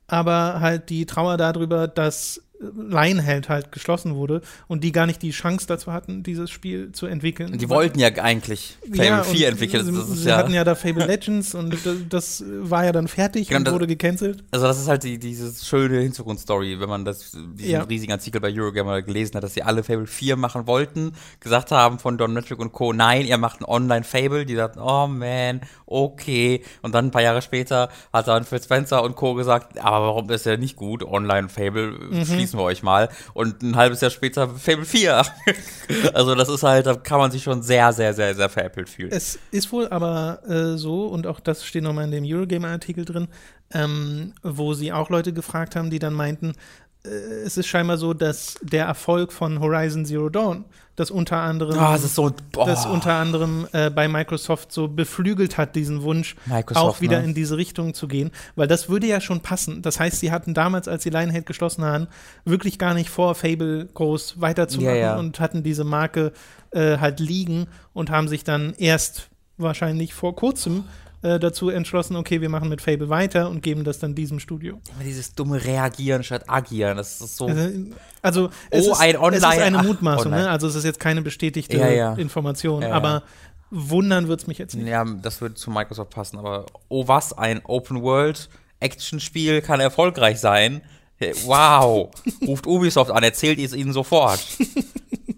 [SPEAKER 1] aber halt die Trauer darüber, dass Lionhead halt geschlossen wurde und die gar nicht die Chance dazu hatten, dieses Spiel zu entwickeln.
[SPEAKER 2] die wollten ja eigentlich Fable
[SPEAKER 1] Ja,
[SPEAKER 2] 4
[SPEAKER 1] und
[SPEAKER 2] entwickeln.
[SPEAKER 1] Sie,
[SPEAKER 2] ist
[SPEAKER 1] sie
[SPEAKER 2] ja,
[SPEAKER 1] hatten ja da Fable Legends und das, war ja dann fertig
[SPEAKER 2] Genau,
[SPEAKER 1] und
[SPEAKER 2] das-
[SPEAKER 1] wurde gecancelt.
[SPEAKER 2] also das ist halt die, diese schöne Hintergrundstory, wenn man das, diesen
[SPEAKER 1] Ja.
[SPEAKER 2] riesigen Artikel bei Eurogamer gelesen hat, dass sie alle Fable 4 machen wollten, gesagt haben von Don Metric und Co., nein, ihr macht ein Online-Fable, die sagten, oh man, okay. Und dann ein paar Jahre später hat dann Phil Spencer und Co. gesagt, aber warum ist ja nicht gut, Online-Fable,
[SPEAKER 1] Mhm.
[SPEAKER 2] Schließen wir euch mal. Und ein halbes Jahr später Fable 4. also das ist halt, da kann man sich schon sehr, sehr, sehr, sehr veräppelt fühlen.
[SPEAKER 1] Es ist wohl aber äh, so, und auch das steht nochmal in dem Eurogamer-Artikel drin, ähm, wo sie auch Leute gefragt haben, die dann meinten, es ist scheinbar so, dass der Erfolg von Horizon Zero Dawn, das unter anderem,
[SPEAKER 2] es ist so,
[SPEAKER 1] das unter anderem äh, bei Microsoft so beflügelt hat, diesen Wunsch,
[SPEAKER 2] Microsoft,
[SPEAKER 1] auch wieder
[SPEAKER 2] ne?
[SPEAKER 1] in diese Richtung zu gehen, weil das würde ja schon passen. Das heißt, sie hatten damals, als sie Lionhead geschlossen haben, wirklich gar nicht vor, Fable groß weiterzumachen
[SPEAKER 2] Ja, ja.
[SPEAKER 1] und hatten diese Marke äh, halt liegen und haben sich dann erst wahrscheinlich vor kurzem äh, dazu entschlossen, okay, wir machen mit Fable weiter und geben das dann diesem Studio.
[SPEAKER 2] Immer dieses dumme Reagieren statt Agieren, das ist so.
[SPEAKER 1] Also, also es,
[SPEAKER 2] Oh,
[SPEAKER 1] ist,
[SPEAKER 2] ein
[SPEAKER 1] es
[SPEAKER 2] Online-
[SPEAKER 1] ist eine
[SPEAKER 2] ach,
[SPEAKER 1] Mutmaßung,
[SPEAKER 2] online.
[SPEAKER 1] ne? also es ist jetzt keine bestätigte
[SPEAKER 2] Ja, ja.
[SPEAKER 1] Information,
[SPEAKER 2] Ja,
[SPEAKER 1] aber wundern wird es mich jetzt nicht.
[SPEAKER 2] Ja, das würde zu Microsoft passen, aber oh was, ein Open World Action-Spiel kann erfolgreich sein. Wow, ruft Ubisoft an, erzählt es ihnen sofort.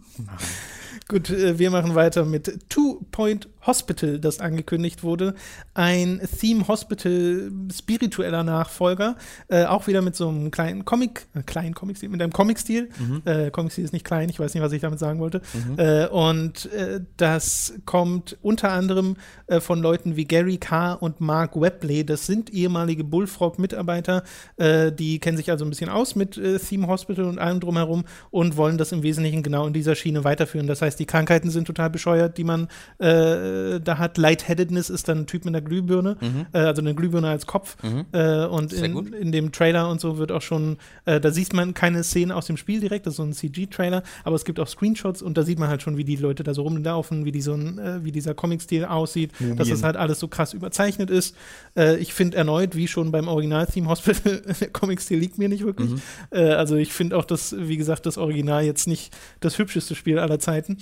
[SPEAKER 1] Gut, äh, wir machen weiter mit Two Point Hospital, das angekündigt wurde. Ein Theme Hospital spiritueller Nachfolger, äh, auch wieder mit so einem kleinen Comic, äh, kleinen Comic-Stil, mit einem Comic-Stil. Äh, Comic-Stil ist nicht klein, ich weiß nicht, was ich damit sagen wollte. Äh, und äh, das kommt unter anderem äh, von Leuten wie Gary Carr und Mark Webley. Das sind ehemalige Bullfrog-Mitarbeiter, die kennen sich also ein bisschen aus mit Theme Hospital und allem drumherum und wollen das im Wesentlichen genau in dieser Schiene weiterführen. Das heißt, die Krankheiten sind total bescheuert, die man äh, da hat. Lightheadedness ist dann ein Typ mit einer Glühbirne, äh, also eine Glühbirne als Kopf. Äh, und in, in dem Trailer und so wird auch schon, äh, da sieht man keine Szenen aus dem Spiel direkt, das ist so ein CG-Trailer, aber es gibt auch Screenshots und da sieht man halt schon, wie die Leute da so rumlaufen, wie, die so ein, äh, wie dieser Comic-Stil aussieht, dass das halt alles so krass überzeichnet ist. Äh, ich finde erneut, wie schon beim Original-Theme Hospital, der Comic-Stil liegt mir nicht wirklich. Äh, also ich finde auch das, wie gesagt, das Original jetzt nicht das hübscheste Spiel aller Zeiten.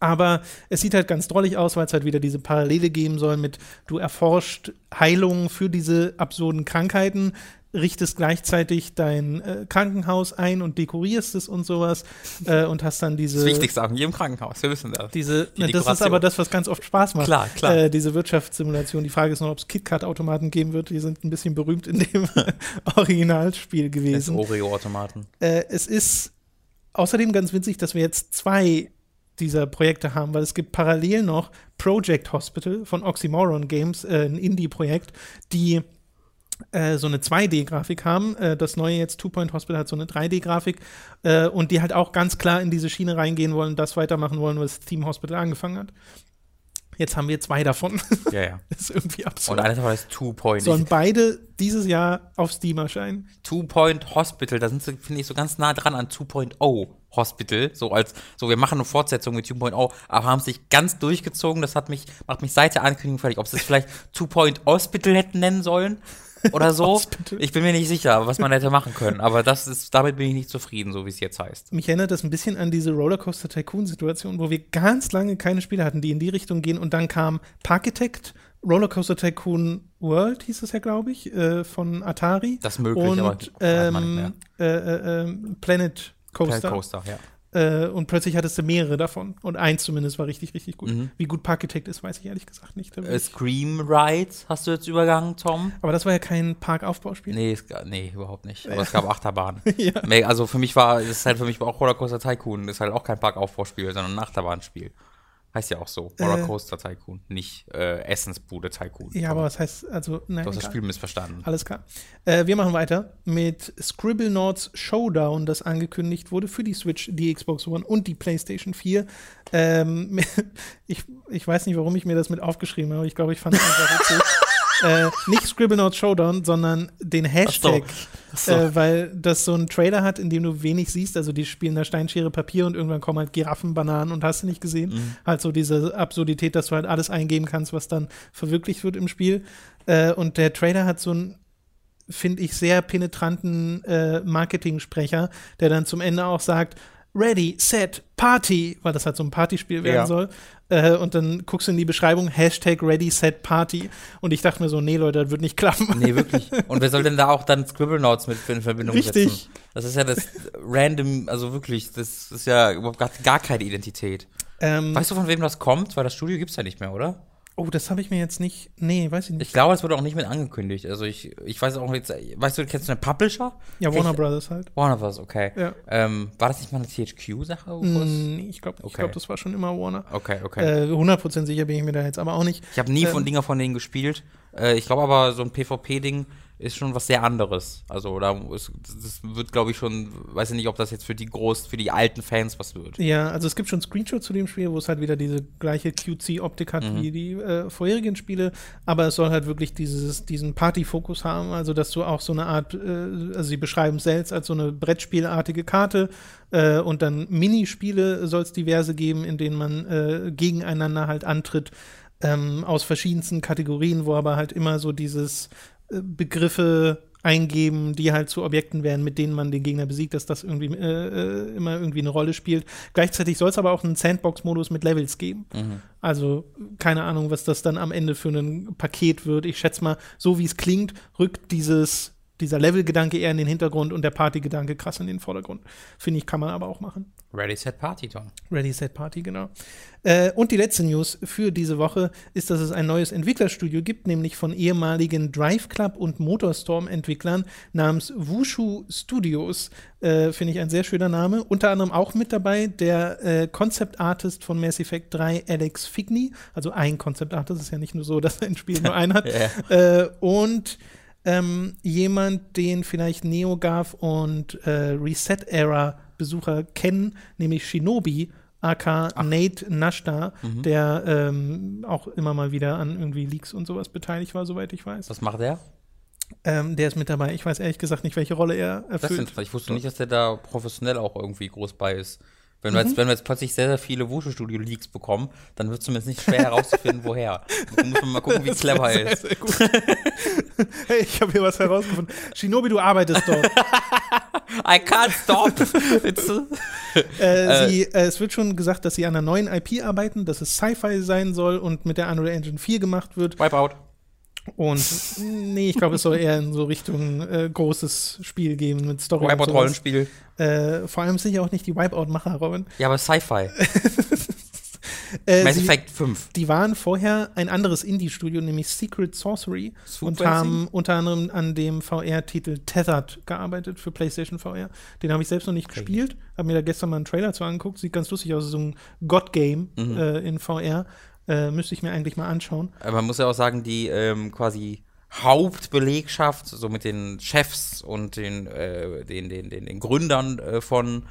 [SPEAKER 1] Aber es sieht halt ganz drollig aus, weil es halt wieder diese Parallele geben soll mit, du erforscht Heilungen für diese absurden Krankheiten, richtest gleichzeitig dein äh, Krankenhaus ein und dekorierst es und sowas äh, und hast dann diese.
[SPEAKER 2] Das Wichtigste auch in jedem Krankenhaus, wir wissen das.
[SPEAKER 1] Diese,
[SPEAKER 2] Die
[SPEAKER 1] ne, das ist aber das, was ganz oft Spaß macht.
[SPEAKER 2] Klar, klar.
[SPEAKER 1] Äh, diese Wirtschaftssimulation. Die Frage ist noch, ob es KitKat-Automaten geben wird. Die sind ein bisschen berühmt in dem Originalspiel gewesen.
[SPEAKER 2] Oreo-Automaten.
[SPEAKER 1] Äh, es ist außerdem ganz witzig, dass wir jetzt zwei dieser Projekte haben, weil es gibt parallel noch Project Hospital von Oxymoron Games, äh, ein Indie-Projekt, die äh, so eine 2D-Grafik haben. Äh, das neue jetzt Two Point Hospital hat so eine 3D-Grafik äh, und die halt auch ganz klar in diese Schiene reingehen wollen, das weitermachen wollen, was Theme Hospital angefangen hat. Jetzt haben wir zwei davon.
[SPEAKER 2] Ja, ja.
[SPEAKER 1] das ist irgendwie
[SPEAKER 2] Und
[SPEAKER 1] absurd.
[SPEAKER 2] eines davon ist Two Point.
[SPEAKER 1] Sollen beide dieses Jahr auf Steam erscheinen?
[SPEAKER 2] Two Point Hospital, da sind sie, finde ich, so ganz nah dran an 2.0 Hospital. So als, so wir machen eine Fortsetzung mit 2.0, aber haben sich ganz durchgezogen. Das hat mich, macht mich seit der Ankündigung fertig. Ob sie es vielleicht 2. Hospital hätten nennen sollen oder so. Ich bin mir nicht sicher, was man hätte machen können. Aber das ist, damit bin ich nicht zufrieden, so wie es jetzt heißt.
[SPEAKER 1] Mich erinnert das ein bisschen an diese Rollercoaster Tycoon-Situation, wo wir ganz lange keine Spiele hatten, die in die Richtung gehen. Und dann kam Parkitect, Rollercoaster Tycoon World, hieß es ja, glaube ich, äh, von Atari.
[SPEAKER 2] Das möglich,
[SPEAKER 1] und,
[SPEAKER 2] aber
[SPEAKER 1] ähm, äh, äh, ähm, Planet Coaster.
[SPEAKER 2] Planet Coaster, ja.
[SPEAKER 1] Äh, und plötzlich hattest du mehrere davon. Und eins zumindest war richtig, richtig gut.
[SPEAKER 2] Mhm.
[SPEAKER 1] Wie gut Parkitect ist, weiß ich ehrlich gesagt nicht.
[SPEAKER 2] Äh, Scream Ride hast du jetzt übergangen, Tom?
[SPEAKER 1] Aber das war ja kein Parkaufbauspiel.
[SPEAKER 2] Nee, es, nee, überhaupt nicht. Aber es gab Achterbahnen.
[SPEAKER 1] Ja.
[SPEAKER 2] Also für mich war, es ist halt für mich auch Rollercoaster Tycoon, ist halt auch kein Parkaufbauspiel, sondern ein Achterbahnspiel. Heißt ja auch so.
[SPEAKER 1] Äh.
[SPEAKER 2] Rollercoaster Tycoon, nicht äh, Essensbude Tycoon.
[SPEAKER 1] Ja, aber was heißt, also, nein,
[SPEAKER 2] Du hast das. Spiel missverstanden.
[SPEAKER 1] Alles klar. Äh, wir machen weiter mit Scribblenauts Showdown, das angekündigt wurde für die Switch, die Xbox One und die PlayStation 4. Ähm, ich, ich weiß nicht, warum ich mir das mit aufgeschrieben habe. Ich glaube, ich fand es einfach witzig. Äh, nicht Scribblenauts Showdown, sondern den Hashtag.
[SPEAKER 2] Ach so.
[SPEAKER 1] Äh, weil das so einen Trailer hat, in dem du wenig siehst. Also die spielen da Steinschere Papier und irgendwann kommen halt Giraffen, Bananen und hast du nicht gesehen.
[SPEAKER 2] Mhm.
[SPEAKER 1] Halt so diese Absurdität, dass du halt alles eingeben kannst, was dann verwirklicht wird im Spiel. Äh, und der Trailer hat so einen, finde ich, sehr penetranten äh, Marketing-Sprecher, der dann zum Ende auch sagt, Ready, Set, Party, weil das halt so ein Partyspiel werden
[SPEAKER 2] Ja.
[SPEAKER 1] soll. Äh, und dann guckst du in die Beschreibung, Hashtag Ready, Set, Party. Und ich dachte mir so, nee, Leute, das wird nicht klappen.
[SPEAKER 2] Nee, wirklich. Und wer soll denn da auch dann Scribblenauts mit in Verbindung
[SPEAKER 1] Richtig.
[SPEAKER 2] setzen? Das ist ja das random, also wirklich, das ist ja überhaupt gar, gar keine Identität.
[SPEAKER 1] Ähm,
[SPEAKER 2] Weißt du, von wem das kommt? Weil das Studio gibt's ja nicht mehr, oder?
[SPEAKER 1] Oh, das habe ich mir jetzt nicht. Nee, weiß ich nicht.
[SPEAKER 2] Ich glaube, das wurde auch nicht mit angekündigt. Also ich, ich weiß auch jetzt, weißt du, kennst du einen Publisher?
[SPEAKER 1] ja, Warner
[SPEAKER 2] ich-
[SPEAKER 1] Brothers halt.
[SPEAKER 2] Warner Bros., okay.
[SPEAKER 1] Ja.
[SPEAKER 2] Ähm, war das nicht mal eine THQ-Sache?
[SPEAKER 1] Mm, ich glaube, ich
[SPEAKER 2] Okay.
[SPEAKER 1] glaub, das war schon immer Warner.
[SPEAKER 2] Okay, okay.
[SPEAKER 1] Äh, 100% sicher bin ich mir da jetzt aber auch nicht.
[SPEAKER 2] ich habe nie
[SPEAKER 1] ähm,
[SPEAKER 2] von Dinger von denen gespielt. Äh, ich glaube aber, so ein PvP-Ding ist schon was sehr anderes. Also da ist, das wird, glaube ich, schon, weiß ich nicht, ob das jetzt für die groß, für die alten Fans was wird.
[SPEAKER 1] Ja, also es gibt schon Screenshots zu dem Spiel, wo es halt wieder diese gleiche QC-Optik hat
[SPEAKER 2] Mhm.
[SPEAKER 1] wie die äh, vorherigen Spiele, aber es soll halt wirklich dieses, diesen Party-Fokus haben, also dass du auch so eine Art, äh, also sie beschreiben es selbst als so eine Brettspielartige Karte äh, und dann Minispiele soll es diverse geben, in denen man äh, gegeneinander halt antritt, ähm, aus verschiedensten Kategorien, wo aber halt immer so dieses Begriffe eingeben, die halt zu Objekten werden, mit denen man den Gegner besiegt, dass das irgendwie äh, äh, immer irgendwie eine Rolle spielt. Gleichzeitig soll es aber auch einen Sandbox-Modus mit Levels geben. Also keine Ahnung, was das dann am Ende für ein Paket wird. Ich schätze mal, so wie es klingt, rückt dieses dieser Level-Gedanke eher in den Hintergrund und der Party-Gedanke krass in den Vordergrund. Finde ich, kann man aber auch machen.
[SPEAKER 2] Ready, Set, Party, Tom.
[SPEAKER 1] Ready Set Party, genau. Äh, und die letzte News für diese Woche ist, dass es ein neues Entwicklerstudio gibt, nämlich von ehemaligen Drive Club und Motorstorm-Entwicklern namens Wushu Studios. Äh, Finde ich ein sehr schöner Name. Unter anderem auch mit dabei der äh, Concept Artist von Mass Effect 3, Alex Figney. Also ein Concept Artist, ist ja nicht nur so, dass ein Spiel nur einen hat.
[SPEAKER 2] Ja.
[SPEAKER 1] Äh, und ähm, jemand, den vielleicht NeoGAF und äh, Reset-Era-Besucher kennen, nämlich Shinobi, aka Nate Nashta,
[SPEAKER 2] Mhm.
[SPEAKER 1] der ähm, auch immer mal wieder an irgendwie Leaks und sowas beteiligt war, soweit ich weiß.
[SPEAKER 2] Was macht der?
[SPEAKER 1] Ähm, der ist mit dabei. Ich weiß ehrlich gesagt nicht, welche Rolle er
[SPEAKER 2] Das ist
[SPEAKER 1] erfüllt.
[SPEAKER 2] interessant. Ich wusste nicht, dass der da professionell auch irgendwie groß bei ist. Wenn
[SPEAKER 1] Mhm.
[SPEAKER 2] wir, jetzt, wenn wir jetzt plötzlich sehr, sehr viele Wushu-Studio-Leaks bekommen, dann wird es zumindest nicht schwer herauszufinden, woher. Da muss man mal gucken, wie clever er
[SPEAKER 1] Sehr,
[SPEAKER 2] ist.
[SPEAKER 1] sehr gut. hey, ich habe hier was herausgefunden. Shinobi, du arbeitest dort.
[SPEAKER 2] I can't stop! It's,
[SPEAKER 1] Äh, sie, äh, es wird schon gesagt, dass sie an einer neuen IP arbeiten, dass es Sci-Fi sein soll und mit der Unreal Engine 4 gemacht wird.
[SPEAKER 2] Wipeout.
[SPEAKER 1] Und nee, ich glaube, es soll eher in so Richtung äh, großes Spiel gehen mit Story.
[SPEAKER 2] Wipeout-Rollenspiel.
[SPEAKER 1] Äh, vor allem sind ja auch nicht die Wipeout-Macher, Robin.
[SPEAKER 2] Ja, aber Sci-Fi.
[SPEAKER 1] Äh,
[SPEAKER 2] Mass Effect 5.
[SPEAKER 1] die waren vorher ein anderes Indie-Studio, nämlich Secret Sorcery,
[SPEAKER 2] Swoop
[SPEAKER 1] und haben unter anderem an dem VR-Titel Tethered gearbeitet für PlayStation VR. Den habe ich selbst noch nicht gespielt, habe mir da gestern mal einen Trailer zu angeguckt. Sieht ganz lustig aus, so ein God-Game
[SPEAKER 2] Mhm.
[SPEAKER 1] äh, in VR. Äh, müsste ich mir eigentlich mal anschauen.
[SPEAKER 2] Aber man muss ja auch sagen, die ähm, quasi Hauptbelegschaft, so mit den Chefs und den, äh, den, den, den, den Gründern äh, von,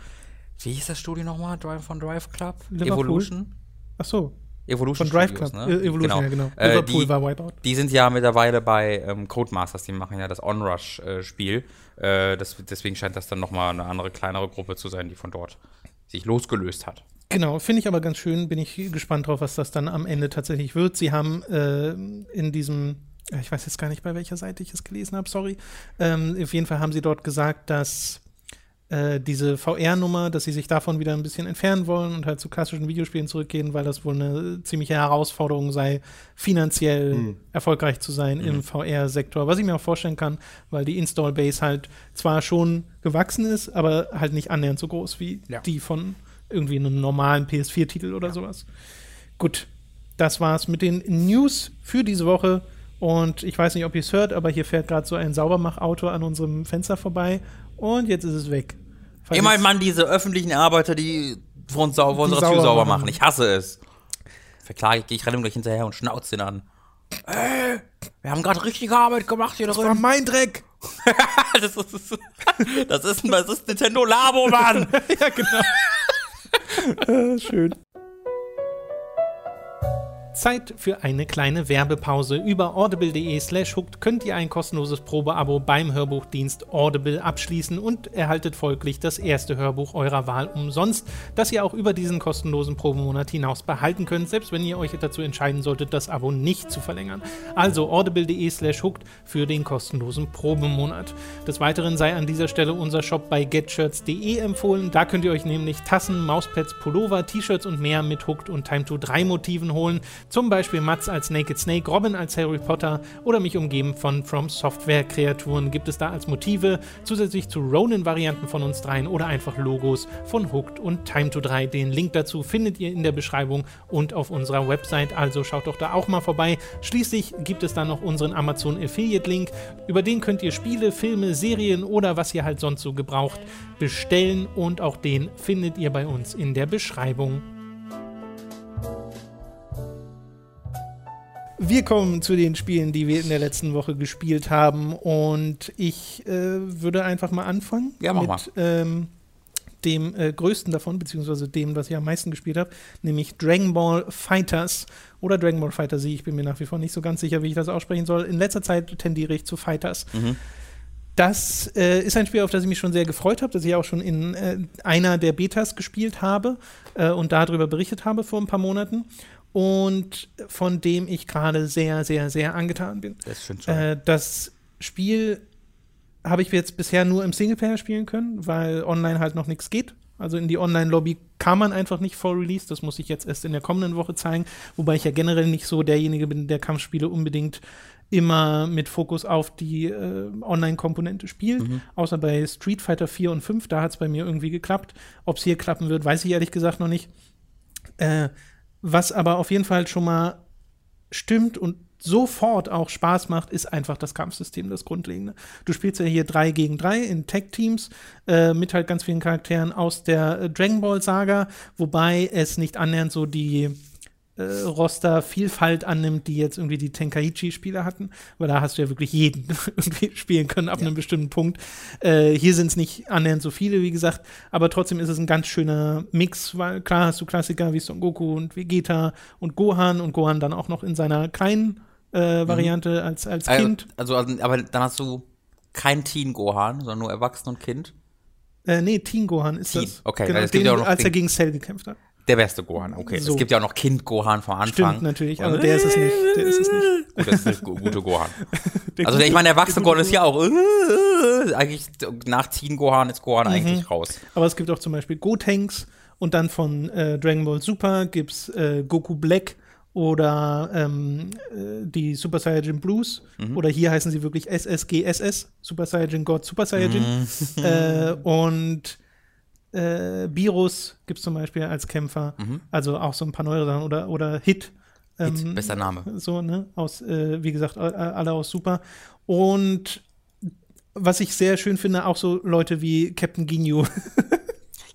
[SPEAKER 2] wie hieß das Studio nochmal? Drive von Drive Club?
[SPEAKER 1] Liverpool.
[SPEAKER 2] Evolution?
[SPEAKER 1] Ach so,
[SPEAKER 2] Evolution
[SPEAKER 1] von Drive
[SPEAKER 2] Studios,
[SPEAKER 1] Club.
[SPEAKER 2] ne?
[SPEAKER 1] Äh, Evolution, ja, genau.
[SPEAKER 2] Äh,
[SPEAKER 1] Liverpool
[SPEAKER 2] die,
[SPEAKER 1] war Wipeout.
[SPEAKER 2] die sind ja mittlerweile bei ähm, Codemasters, die machen ja das Onrush-Spiel. Äh, das, deswegen scheint das dann nochmal eine andere, kleinere Gruppe zu sein, die von dort sich losgelöst hat.
[SPEAKER 1] Genau, finde ich aber ganz schön. Bin ich gespannt drauf, was das dann am Ende tatsächlich wird. Sie haben äh, in diesem, ja, ich weiß jetzt gar nicht, bei welcher Seite ich es gelesen habe, sorry. Ähm, auf jeden Fall haben sie dort gesagt, dass äh, diese VR-Nummer, dass sie sich davon wieder ein bisschen entfernen wollen und halt zu klassischen Videospielen zurückgehen, weil das wohl eine ziemliche Herausforderung sei, finanziell erfolgreich zu sein im VR-Sektor. Was ich mir auch vorstellen kann, weil die Install-Base halt zwar schon gewachsen ist, aber halt nicht annähernd so groß wie
[SPEAKER 2] Ja.
[SPEAKER 1] die von irgendwie einem normalen PS4-Titel oder sowas. Gut, das war's mit den News für diese Woche. Und ich weiß nicht, ob ihr es hört, aber hier fährt gerade so ein Saubermachauto an unserem Fenster vorbei und jetzt ist es weg. Falls
[SPEAKER 2] Immer Mann, diese öffentlichen Arbeiter, die vor, uns sau vor
[SPEAKER 1] Die
[SPEAKER 2] unserer
[SPEAKER 1] sauber
[SPEAKER 2] Tür sauber
[SPEAKER 1] machen.
[SPEAKER 2] machen. Ich hasse es. verklage ich, gehe ich renne gleich hinterher und schnauze ihn an. Ey, wir haben gerade richtige Arbeit gemacht hier
[SPEAKER 1] Das war
[SPEAKER 2] drin.
[SPEAKER 1] mein Dreck.
[SPEAKER 2] das, ist, das, ist, das ist Nintendo Labo, Mann.
[SPEAKER 1] ja, genau. Äh, Schön. Zeit für eine kleine Werbepause. Über audible.de slash hooked könnt ihr ein kostenloses Probeabo beim Hörbuchdienst Audible abschließen und erhaltet folglich das erste Hörbuch eurer Wahl umsonst, das ihr auch über diesen kostenlosen Probemonat hinaus behalten könnt, selbst wenn ihr euch dazu entscheiden solltet, das Abo nicht zu verlängern. Also audible.de slash hooked für den kostenlosen Probemonat. Des Weiteren sei an dieser Stelle unser Shop bei getshirts.de empfohlen. Da könnt ihr euch nämlich Tassen, Mauspads, Pullover, T-Shirts und mehr mit Hooked und Time to 3 Motiven holen. Zum Beispiel Mats als Naked Snake, Robin als Harry Potter oder mich umgeben von From Software Kreaturen gibt es da als Motive, zusätzlich zu Ronin-Varianten von uns dreien oder einfach Logos von Hooked und Time to 3. Den Link dazu findet ihr in der Beschreibung und auf unserer Website, also schaut doch da auch mal vorbei. Schließlich gibt es da noch unseren Amazon Affiliate Link, über den könnt ihr Spiele, Filme, Serien oder was ihr halt sonst so gebraucht bestellen und auch den findet ihr bei uns in der Beschreibung. Wir kommen zu den Spielen, die wir in der letzten Woche gespielt haben. Und ich äh, würde einfach mal anfangen
[SPEAKER 2] Ja, mach
[SPEAKER 1] mit
[SPEAKER 2] mal.
[SPEAKER 1] ähm, dem äh, größten davon, beziehungsweise dem, was ich am meisten gespielt habe, nämlich Dragon Ball Fighters oder Dragon Ball Fighter Z. Ich bin mir nach wie vor nicht so ganz sicher, wie ich das aussprechen soll. In letzter Zeit tendiere ich zu Fighters. Das äh, ist ein Spiel, auf das ich mich schon sehr gefreut habe, das ich auch schon in äh, einer der Betas gespielt habe äh, und darüber berichtet habe vor ein paar Monaten und von dem ich gerade sehr, sehr, sehr angetan bin.
[SPEAKER 2] Das stimmt.
[SPEAKER 1] Äh, das Spiel habe ich jetzt bisher nur im Singleplayer spielen können, weil online halt noch nichts geht. Also in die Online-Lobby kam man einfach nicht vor Release. Das muss ich jetzt erst in der kommenden Woche zeigen. Wobei ich ja generell nicht so derjenige bin, der Kampfspiele unbedingt immer mit Fokus auf die äh, Online-Komponente spielt. Außer bei Street Fighter 4 und 5, da hat es bei mir irgendwie geklappt. Ob es hier klappen wird, weiß ich ehrlich gesagt noch nicht. Äh, was aber auf jeden Fall schon mal stimmt und sofort auch Spaß macht, ist einfach das Kampfsystem, das Grundlegende. Du spielst ja hier 3 gegen 3 in Tag-Teams äh, mit halt ganz vielen Charakteren aus der äh, Dragon Ball Saga, wobei es nicht annähernd so die äh, Roster-Vielfalt annimmt, die jetzt irgendwie die Tenkaichi-Spieler hatten, weil da hast du ja wirklich jeden irgendwie spielen können ab einem bestimmten Punkt. Äh, hier sind es nicht annähernd so viele, wie gesagt, aber trotzdem ist es ein ganz schöner Mix, weil klar hast du Klassiker wie Son Goku und Vegeta und Gohan und Gohan dann auch noch in seiner kleinen äh, Variante als, als
[SPEAKER 2] Also-
[SPEAKER 1] Kind.
[SPEAKER 2] Also, also, aber dann hast du kein Teen Gohan, sondern nur Erwachsen und Kind.
[SPEAKER 1] Äh, nee, Teen Gohan ist
[SPEAKER 2] Teen,
[SPEAKER 1] das.
[SPEAKER 2] okay,
[SPEAKER 1] genau,
[SPEAKER 2] gibt
[SPEAKER 1] den,
[SPEAKER 2] ja
[SPEAKER 1] als er gegen Cell gekämpft hat.
[SPEAKER 2] Der beste Gohan, okay.
[SPEAKER 1] So.
[SPEAKER 2] Es gibt ja auch noch Kind Gohan vom Anfang.
[SPEAKER 1] Stimmt natürlich, aber der ist es nicht. Der ist es nicht.
[SPEAKER 2] Gut, das ist nicht gu- gute Gohan.
[SPEAKER 1] Der
[SPEAKER 2] Also
[SPEAKER 1] gute-
[SPEAKER 2] ich meine, der erwachsene
[SPEAKER 1] der
[SPEAKER 2] Gohan ist ja auch äh, eigentlich nach Teen Gohan ist Gohan
[SPEAKER 1] Mhm.
[SPEAKER 2] eigentlich raus.
[SPEAKER 1] Aber es gibt auch zum Beispiel Gotenks und dann von äh, Dragon Ball Super gibt es äh, Goku Black oder ähm, äh, die Super Saiyajin Blues.
[SPEAKER 2] Mhm.
[SPEAKER 1] Oder hier heißen sie wirklich SSGSS, Super Saiyajin God Super Saiyajin.
[SPEAKER 2] Mhm.
[SPEAKER 1] äh, und äh, Virus gibt es zum Beispiel als Kämpfer. Also auch so ein paar neue Sachen. Oder, oder Hit.
[SPEAKER 2] Mhm. Hit,
[SPEAKER 1] ähm,
[SPEAKER 2] bester Name.
[SPEAKER 1] so, ne? Aus, äh, wie gesagt, alle aus Super. Und was ich sehr schön finde, auch so Leute wie Captain Ginyu.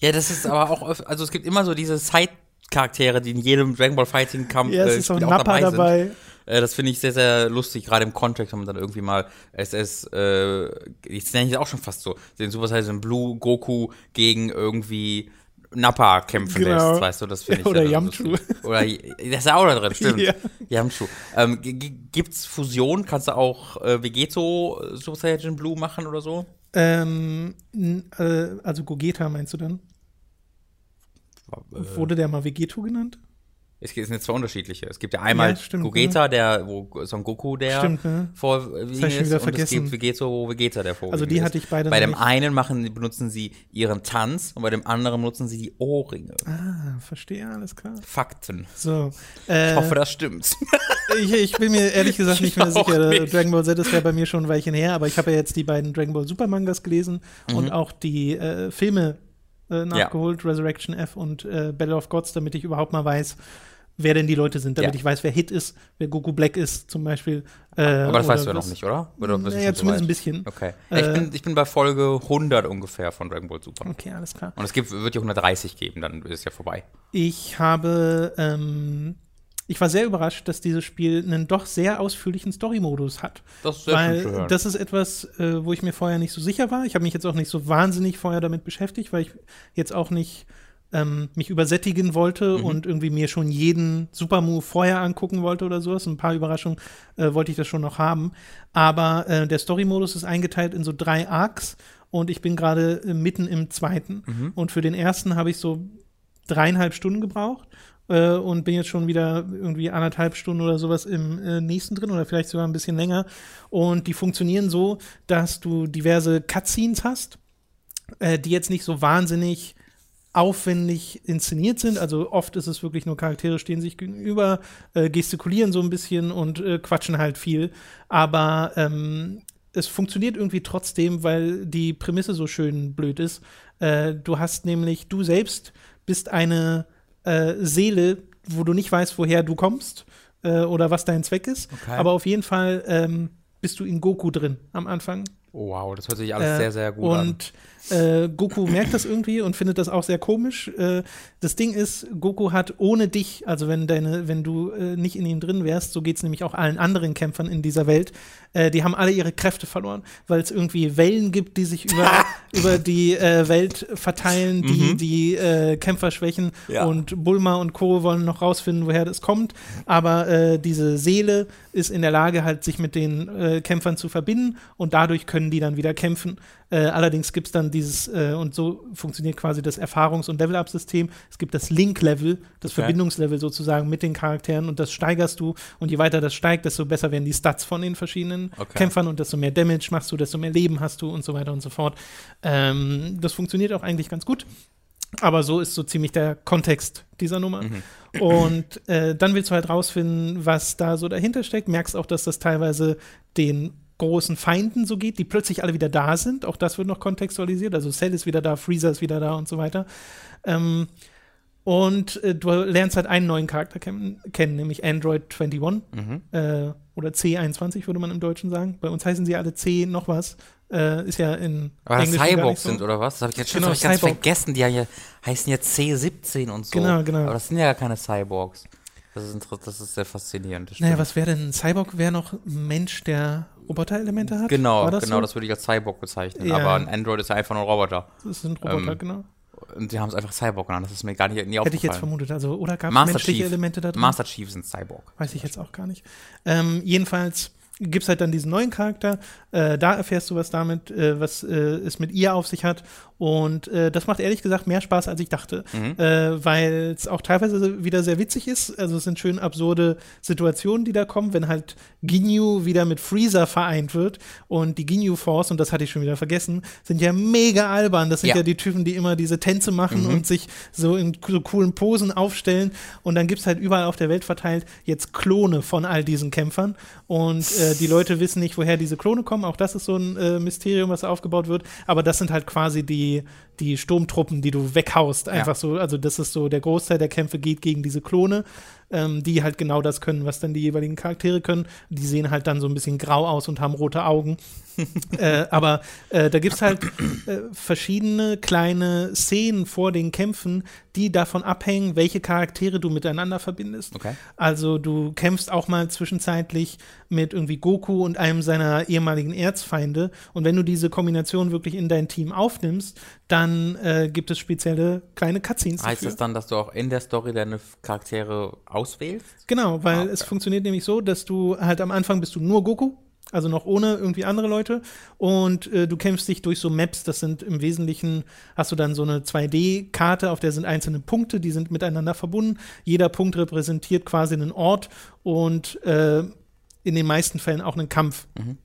[SPEAKER 2] Ja, das ist aber auch, also es gibt immer so diese Side-Charaktere, die in jedem Dragon Ball Fighting Kampf
[SPEAKER 1] ja, es
[SPEAKER 2] äh,
[SPEAKER 1] ist auch Nappa
[SPEAKER 2] sind.
[SPEAKER 1] dabei.
[SPEAKER 2] Äh, das finde ich sehr, sehr lustig, gerade im Kontext, wenn man dann irgendwie mal SS, äh, ich nenne ich auch schon fast so, den Super Saiyan Blue Goku gegen irgendwie Nappa kämpfen
[SPEAKER 1] Genau.
[SPEAKER 2] lässt, weißt du, das finde ich
[SPEAKER 1] Oder
[SPEAKER 2] sehr
[SPEAKER 1] Yamchu.
[SPEAKER 2] lustig. Oder, das ist ja auch da drin, stimmt.
[SPEAKER 1] Ja.
[SPEAKER 2] Yamchu. Ähm, gibt's Fusion? Kannst du auch äh, Vegeto äh, Super Saiyan Blue machen oder so?
[SPEAKER 1] Ähm, äh, also Gogeta meinst du dann?
[SPEAKER 2] Äh,
[SPEAKER 1] Wurde der mal Vegeto genannt?
[SPEAKER 2] Es gibt- es sind zwei unterschiedliche. Es gibt ja einmal
[SPEAKER 1] Ja, stimmt,
[SPEAKER 2] Gogeta, der, wo Son Goku der
[SPEAKER 1] Stimmt, ne?
[SPEAKER 2] vorwiegend ist, und es
[SPEAKER 1] vergessen.
[SPEAKER 2] gibt Vegeto, wo Vegeta der vorwiegend
[SPEAKER 1] Also die
[SPEAKER 2] ist.
[SPEAKER 1] hatte ich beide
[SPEAKER 2] Bei dem
[SPEAKER 1] nicht.
[SPEAKER 2] einen machen, benutzen sie ihren Tanz und bei dem anderen benutzen sie die Ohrringe.
[SPEAKER 1] Ah, verstehe, alles klar.
[SPEAKER 2] Fakten.
[SPEAKER 1] So. Äh,
[SPEAKER 2] Ich hoffe, das stimmt.
[SPEAKER 1] ich, ich bin mir ehrlich gesagt nicht mehr sicher.
[SPEAKER 2] nicht.
[SPEAKER 1] Dragon Ball Z ist ja bei mir schon ein Weilchen her, aber ich habe ja jetzt die beiden Dragon Ball Super Mangas gelesen
[SPEAKER 2] Mhm.
[SPEAKER 1] und auch die äh, Filme äh, nachgeholt, Resurrection F und äh, Battle of Gods, damit ich überhaupt mal weiß, wer denn die Leute sind, damit
[SPEAKER 2] Ja.
[SPEAKER 1] ich weiß, wer Hit ist, wer Goku Black ist zum Beispiel. Äh,
[SPEAKER 2] Aber das weißt du ja noch nicht, oder? oder
[SPEAKER 1] Naja, zumindest ein bisschen.
[SPEAKER 2] Okay.
[SPEAKER 1] Äh,
[SPEAKER 2] ich, bin, ich bin bei Folge 100 ungefähr von Dragon Ball Super.
[SPEAKER 1] Okay, alles klar.
[SPEAKER 2] Und es gibt, wird ja 130 geben, dann ist es ja vorbei.
[SPEAKER 1] Ich habe ähm, ich war sehr überrascht, dass dieses Spiel einen doch sehr ausführlichen Story-Modus hat.
[SPEAKER 2] Das ist sehr
[SPEAKER 1] Weil
[SPEAKER 2] schön zu hören.
[SPEAKER 1] das ist etwas, äh, wo ich mir vorher nicht so sicher war. Ich habe mich jetzt auch nicht so wahnsinnig vorher damit beschäftigt, weil ich jetzt auch nicht ähm, mich übersättigen wollte
[SPEAKER 2] Mhm.
[SPEAKER 1] und irgendwie mir schon jeden Supermove vorher angucken wollte oder sowas. Ein paar Überraschungen äh, wollte ich das schon noch haben. Aber äh, der Story-Modus ist eingeteilt in so drei Arcs und ich bin gerade äh, mitten im zweiten.
[SPEAKER 2] Mhm.
[SPEAKER 1] Und für den ersten habe ich so dreieinhalb Stunden gebraucht äh, und bin jetzt schon wieder irgendwie anderthalb Stunden oder sowas im äh, nächsten drin oder vielleicht sogar ein bisschen länger. Und die funktionieren so, dass du diverse Cutscenes hast, äh, die jetzt nicht so wahnsinnig aufwendig inszeniert sind. Also oft ist es wirklich nur Charaktere stehen sich gegenüber, äh, gestikulieren so ein bisschen und äh, quatschen halt viel. Aber ähm, es funktioniert irgendwie trotzdem, weil die Prämisse so schön blöd ist. Äh, du hast nämlich, du selbst bist eine äh, Seele, wo du nicht weißt, woher du kommst äh, oder was dein Zweck ist.
[SPEAKER 2] Okay.
[SPEAKER 1] Aber auf jeden Fall ähm, bist du in Goku drin am Anfang.
[SPEAKER 2] Wow, das hört sich alles
[SPEAKER 1] Äh,
[SPEAKER 2] sehr, sehr gut an.
[SPEAKER 1] und äh, Goku merkt das irgendwie und findet das auch sehr komisch. Äh, das Ding ist, Goku hat ohne dich, also wenn deine, wenn du äh, nicht in ihm drin wärst, so geht es nämlich auch allen anderen Kämpfern in dieser Welt, äh, die haben alle ihre Kräfte verloren, weil es irgendwie Wellen gibt, die sich über, über die äh, Welt verteilen, die
[SPEAKER 2] Mhm.
[SPEAKER 1] die äh, Kämpfer schwächen
[SPEAKER 2] Ja.
[SPEAKER 1] und Bulma und Co. wollen noch rausfinden, woher das kommt. Aber diese Seele ist in der Lage, halt sich mit den Kämpfern zu verbinden und dadurch können die dann wieder kämpfen. Äh, allerdings gibt es dann dieses, äh, und so funktioniert quasi das Erfahrungs- und Level-Up-System. Es gibt das Link-Level, das
[SPEAKER 2] Okay.
[SPEAKER 1] Verbindungslevel sozusagen mit den Charakteren und das steigerst du. Und je weiter das steigt, desto besser werden die Stats von den verschiedenen
[SPEAKER 2] Okay.
[SPEAKER 1] Kämpfern und desto mehr Damage machst du, desto mehr Leben hast du und so weiter und so fort. Ähm, das funktioniert auch eigentlich ganz gut. Aber so ist so ziemlich der Kontext dieser Nummer.
[SPEAKER 2] Mhm.
[SPEAKER 1] Und äh, dann willst du halt rausfinden, was da so dahinter steckt. Merkst auch, dass das teilweise den großen Feinden so geht, die plötzlich alle wieder da sind. Auch das wird noch kontextualisiert. Also Cell ist wieder da, Freezer ist wieder da und so weiter. Ähm, und äh, du lernst halt einen neuen Charakter kennen, kennen nämlich Android 21
[SPEAKER 2] Mhm.
[SPEAKER 1] äh, oder C21 würde man im Deutschen sagen. Bei uns heißen sie alle C noch was. Äh, ist ja in
[SPEAKER 2] Aber
[SPEAKER 1] Englisch
[SPEAKER 2] Cyborgs
[SPEAKER 1] so.
[SPEAKER 2] sind, oder was? Das habe ich jetzt
[SPEAKER 1] Genau,
[SPEAKER 2] hab ich ganz vergessen. Die ja, heißen ja C17 und so.
[SPEAKER 1] Genau, genau.
[SPEAKER 2] Aber das sind ja gar keine Cyborgs. Das ist, das ist sehr faszinierend. das
[SPEAKER 1] Naja,
[SPEAKER 2] stimmt.
[SPEAKER 1] was wäre denn ein Cyborg? Wäre noch ein Mensch, der Roboterelemente hat?
[SPEAKER 2] Genau,
[SPEAKER 1] das
[SPEAKER 2] genau,
[SPEAKER 1] so?
[SPEAKER 2] das würde ich als Cyborg bezeichnen.
[SPEAKER 1] Ja.
[SPEAKER 2] Aber ein Android ist ja einfach nur ein Roboter.
[SPEAKER 1] Das sind Roboter,
[SPEAKER 2] ähm,
[SPEAKER 1] genau.
[SPEAKER 2] Und die haben es einfach Cyborg genannt. Das ist mir gar nicht nie
[SPEAKER 1] Hätte ich jetzt
[SPEAKER 2] aufgefallen.
[SPEAKER 1] vermutet. Also, oder gab es
[SPEAKER 2] Master
[SPEAKER 1] menschliche
[SPEAKER 2] Chief.
[SPEAKER 1] Elemente da drin?
[SPEAKER 2] Master Chief sind Cyborg.
[SPEAKER 1] Weiß ich jetzt auch gar nicht. Ähm, jedenfalls gibt es halt dann diesen neuen Charakter. Äh, da erfährst du was damit, äh, was äh, es mit ihr auf sich hat. Und äh, das macht ehrlich gesagt mehr Spaß, als ich dachte.
[SPEAKER 2] Mhm.
[SPEAKER 1] Äh, Weil es auch teilweise wieder sehr witzig ist. Also es sind schön absurde Situationen, die da kommen, wenn halt Ginyu wieder mit Freezer vereint wird. Und die Ginyu Force, und das hatte ich schon wieder vergessen, sind ja mega albern. Das sind ja,
[SPEAKER 2] Ja.
[SPEAKER 1] die Typen, die immer diese Tänze machen
[SPEAKER 2] Mhm.
[SPEAKER 1] und sich so in so coolen Posen aufstellen. Und dann gibt es halt überall auf der Welt verteilt jetzt Klone von all diesen Kämpfern. Und äh, die Leute wissen nicht, woher diese Klone kommen. Auch das ist so ein äh, Mysterium, was aufgebaut wird. Aber das sind halt quasi die, die Sturmtruppen, die du weghaust. Einfach so. Also, das ist so, der Großteil der Kämpfe geht gegen diese Klone, ähm, die halt genau das können, was dann die jeweiligen Charaktere können. Die sehen halt dann so ein bisschen grau aus und haben rote Augen. Äh, aber äh, da gibt es halt äh, verschiedene kleine Szenen vor den Kämpfen, die davon abhängen, welche Charaktere du miteinander verbindest.
[SPEAKER 2] Okay.
[SPEAKER 1] Also du kämpfst auch mal zwischenzeitlich mit irgendwie Goku und einem seiner ehemaligen Erzfeinde. Und wenn du diese Kombination wirklich in dein Team aufnimmst, dann äh, gibt es spezielle kleine Cutscenes
[SPEAKER 2] Heißt
[SPEAKER 1] dafür.
[SPEAKER 2] das dann, dass du auch in der Story deine Charaktere auswählst?
[SPEAKER 1] Genau, weil
[SPEAKER 2] Ah, okay.
[SPEAKER 1] es funktioniert nämlich so, dass du halt am Anfang bist du nur Goku, also noch ohne irgendwie andere Leute und äh, du kämpfst dich durch so Maps, das sind im Wesentlichen, hast du dann so eine 2D-Karte, auf der sind einzelne Punkte, die sind miteinander verbunden. Jeder Punkt repräsentiert quasi einen Ort und äh, in den meisten Fällen auch einen Kampf
[SPEAKER 2] Mhm.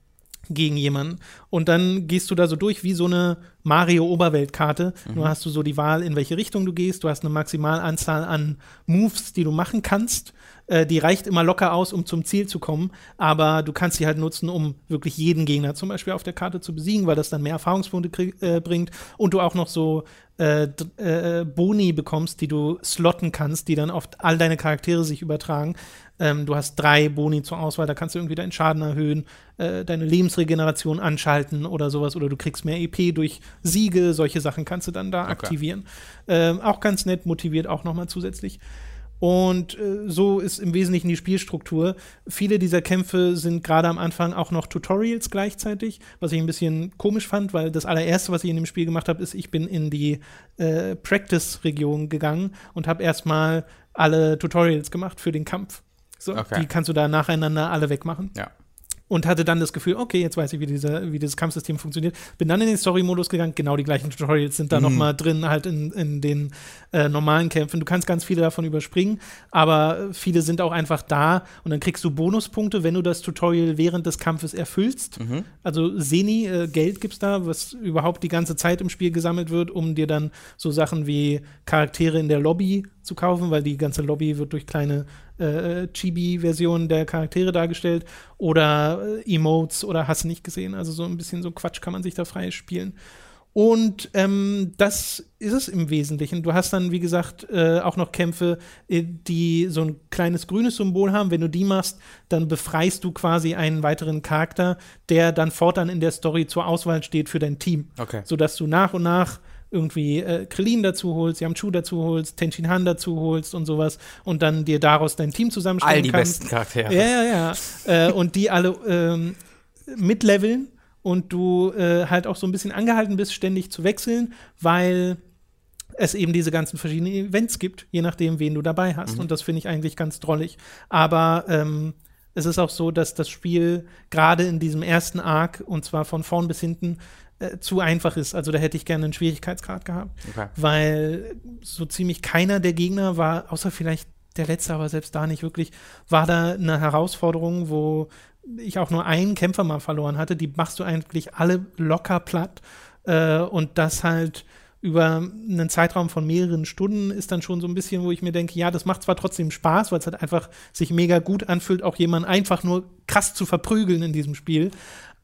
[SPEAKER 1] Gegen jemanden. Und dann gehst du da so durch wie so eine Mario-Oberweltkarte. Nur hast du so die Wahl, in welche Richtung du gehst. Du hast eine Maximalanzahl an Moves, die du machen kannst. Äh, die reicht immer locker aus, um zum Ziel zu kommen. Aber du kannst sie halt nutzen, um wirklich jeden Gegner zum Beispiel auf der Karte zu besiegen, weil das dann mehr Erfahrungspunkte äh, bringt. Und du auch noch so äh, d- äh, Boni bekommst, die du slotten kannst, die dann auf all deine Charaktere sich übertragen. Ähm, du hast drei Boni zur Auswahl, da kannst du irgendwie deinen Schaden erhöhen, äh, deine Lebensregeneration anschalten oder sowas, oder du kriegst mehr EP durch Siege, solche Sachen kannst du dann da
[SPEAKER 2] Okay.
[SPEAKER 1] aktivieren. Ähm, auch ganz nett, motiviert auch nochmal zusätzlich. Und äh, so ist im Wesentlichen die Spielstruktur. Viele dieser Kämpfe sind gerade am Anfang auch noch Tutorials gleichzeitig, was ich ein bisschen komisch fand, weil das allererste, was ich in dem Spiel gemacht habe, ist, ich bin in die äh, Practice-Region gegangen und habe erstmal alle Tutorials gemacht für den Kampf. So,
[SPEAKER 2] Okay.
[SPEAKER 1] Die kannst du da nacheinander alle wegmachen
[SPEAKER 2] Ja.
[SPEAKER 1] Und hatte dann das Gefühl, okay, jetzt weiß ich, wie, dieser, wie dieses Kampfsystem funktioniert. Bin dann in den Story-Modus gegangen, genau die gleichen Tutorials sind da
[SPEAKER 2] Mhm.
[SPEAKER 1] noch mal drin, halt in, in den äh, normalen Kämpfen. Du kannst ganz viele davon überspringen, aber viele sind auch einfach da und dann kriegst du Bonuspunkte, wenn du das Tutorial während des Kampfes erfüllst.
[SPEAKER 2] Mhm.
[SPEAKER 1] Also Seni, äh, Geld gibt's da, was überhaupt die ganze Zeit im Spiel gesammelt wird, um dir dann so Sachen wie Charaktere in der Lobby zu kaufen, weil die ganze Lobby wird durch kleine äh, Chibi-Versionen der Charaktere dargestellt oder äh, Emotes oder hast nicht gesehen. Also so ein bisschen so Quatsch kann man sich da frei spielen. Und ähm, das ist es im Wesentlichen. Du hast dann, wie gesagt, äh, auch noch Kämpfe, äh, die so ein kleines grünes Symbol haben. Wenn du die machst, dann befreist du quasi einen weiteren Charakter, der dann fortan in der Story zur Auswahl steht für dein Team.
[SPEAKER 2] Okay.
[SPEAKER 1] Sodass du nach und nach irgendwie äh, Krillin dazu holst, Yamchu dazu holst, Tenshin Han dazu holst und sowas und dann dir daraus dein Team zusammenstellen
[SPEAKER 2] All die
[SPEAKER 1] kannst.
[SPEAKER 2] besten Charaktere.
[SPEAKER 1] Ja, ja, ja. äh, und die alle ähm, mitleveln und du äh, halt auch so ein bisschen angehalten bist, ständig zu wechseln, weil es eben diese ganzen verschiedenen Events gibt, je nachdem, wen du dabei hast. Und das finde ich eigentlich ganz drollig. Aber ähm, es ist auch so, dass das Spiel gerade in diesem ersten Arc, und zwar von vorn bis hinten, äh, zu einfach ist. Also da hätte ich gerne einen Schwierigkeitsgrad gehabt
[SPEAKER 2] Okay.
[SPEAKER 1] weil so ziemlich keiner der Gegner war, außer vielleicht der letzte, aber selbst da nicht wirklich, war da eine Herausforderung, wo ich auch nur einen Kämpfer mal verloren hatte. Die machst du eigentlich alle locker platt äh, und das halt über einen Zeitraum von mehreren Stunden ist dann schon so ein bisschen, wo ich mir denke, ja, das macht zwar trotzdem Spaß, weil es halt einfach sich mega gut anfühlt, auch jemanden einfach nur krass zu verprügeln in diesem Spiel.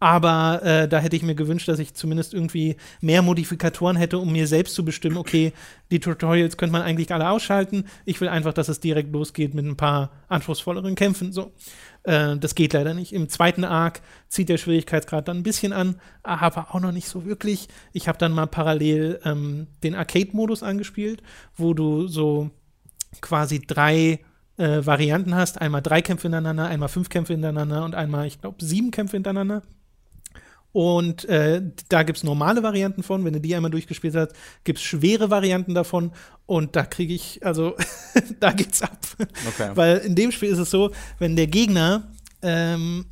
[SPEAKER 1] Aber äh, da hätte ich mir gewünscht, dass ich zumindest irgendwie mehr Modifikatoren hätte, um mir selbst zu bestimmen, okay, die Tutorials könnte man eigentlich alle ausschalten. Ich will einfach, dass es direkt losgeht mit ein paar anspruchsvolleren Kämpfen. So. Äh, das geht leider nicht. Im zweiten Arc zieht der Schwierigkeitsgrad dann ein bisschen an, aber auch noch nicht so wirklich. Ich habe dann mal parallel ähm, den Arcade-Modus angespielt, wo du so quasi drei äh, Varianten hast. Einmal drei Kämpfe hintereinander, einmal fünf Kämpfe hintereinander und einmal, ich glaube, sieben Kämpfe hintereinander. Und äh, da gibt es normale Varianten von. Wenn du die einmal durchgespielt hast, gibt es schwere Varianten davon. Und da kriege ich, also, da geht's ab.
[SPEAKER 2] Okay.
[SPEAKER 1] Weil in dem Spiel ist es so, wenn der Gegner ähm,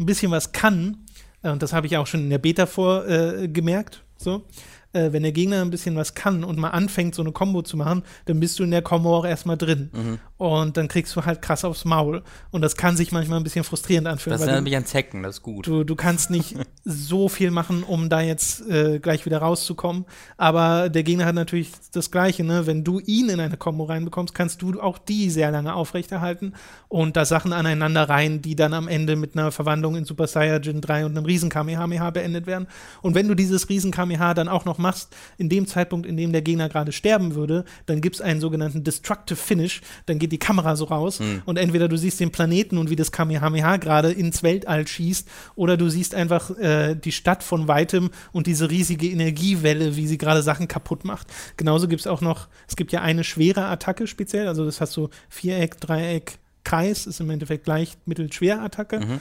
[SPEAKER 1] ein bisschen was kann, äh, und das habe ich auch schon in der Beta vorgemerkt, äh, gemerkt, so, äh, wenn der Gegner ein bisschen was kann und mal anfängt, so eine Combo zu machen, dann bist du in der Combo auch erstmal drin.
[SPEAKER 2] Mhm.
[SPEAKER 1] Und dann kriegst du halt krass aufs Maul. Und das kann sich manchmal ein bisschen frustrierend anfühlen.
[SPEAKER 2] Das erinnert
[SPEAKER 1] du-
[SPEAKER 2] mich an Zecken, das ist gut.
[SPEAKER 1] Du, du kannst nicht so viel machen, um da jetzt äh, gleich wieder rauszukommen. Aber der Gegner hat natürlich das Gleiche. Ne? Wenn du ihn in eine Combo reinbekommst, kannst du auch die sehr lange aufrechterhalten und da Sachen aneinander rein, die dann am Ende mit einer Verwandlung in Super Saiyajin 3 und einem riesen Kamehameha beendet werden. Und wenn du dieses riesen Kamehameha dann auch noch machst, in dem Zeitpunkt, in dem der Gegner gerade sterben würde, dann gibt es einen sogenannten Destructive Finish. Dann geht die Kamera so raus und entweder du siehst den Planeten und wie das Kamehameha gerade ins Weltall schießt oder du siehst einfach äh, die Stadt von weitem und diese riesige Energiewelle, wie sie gerade Sachen kaputt macht. Genauso gibt es auch noch, es gibt ja eine schwere Attacke speziell, also das hast du Viereck, Dreieck, Kreis, ist im Endeffekt gleich mittelschwer Attacke.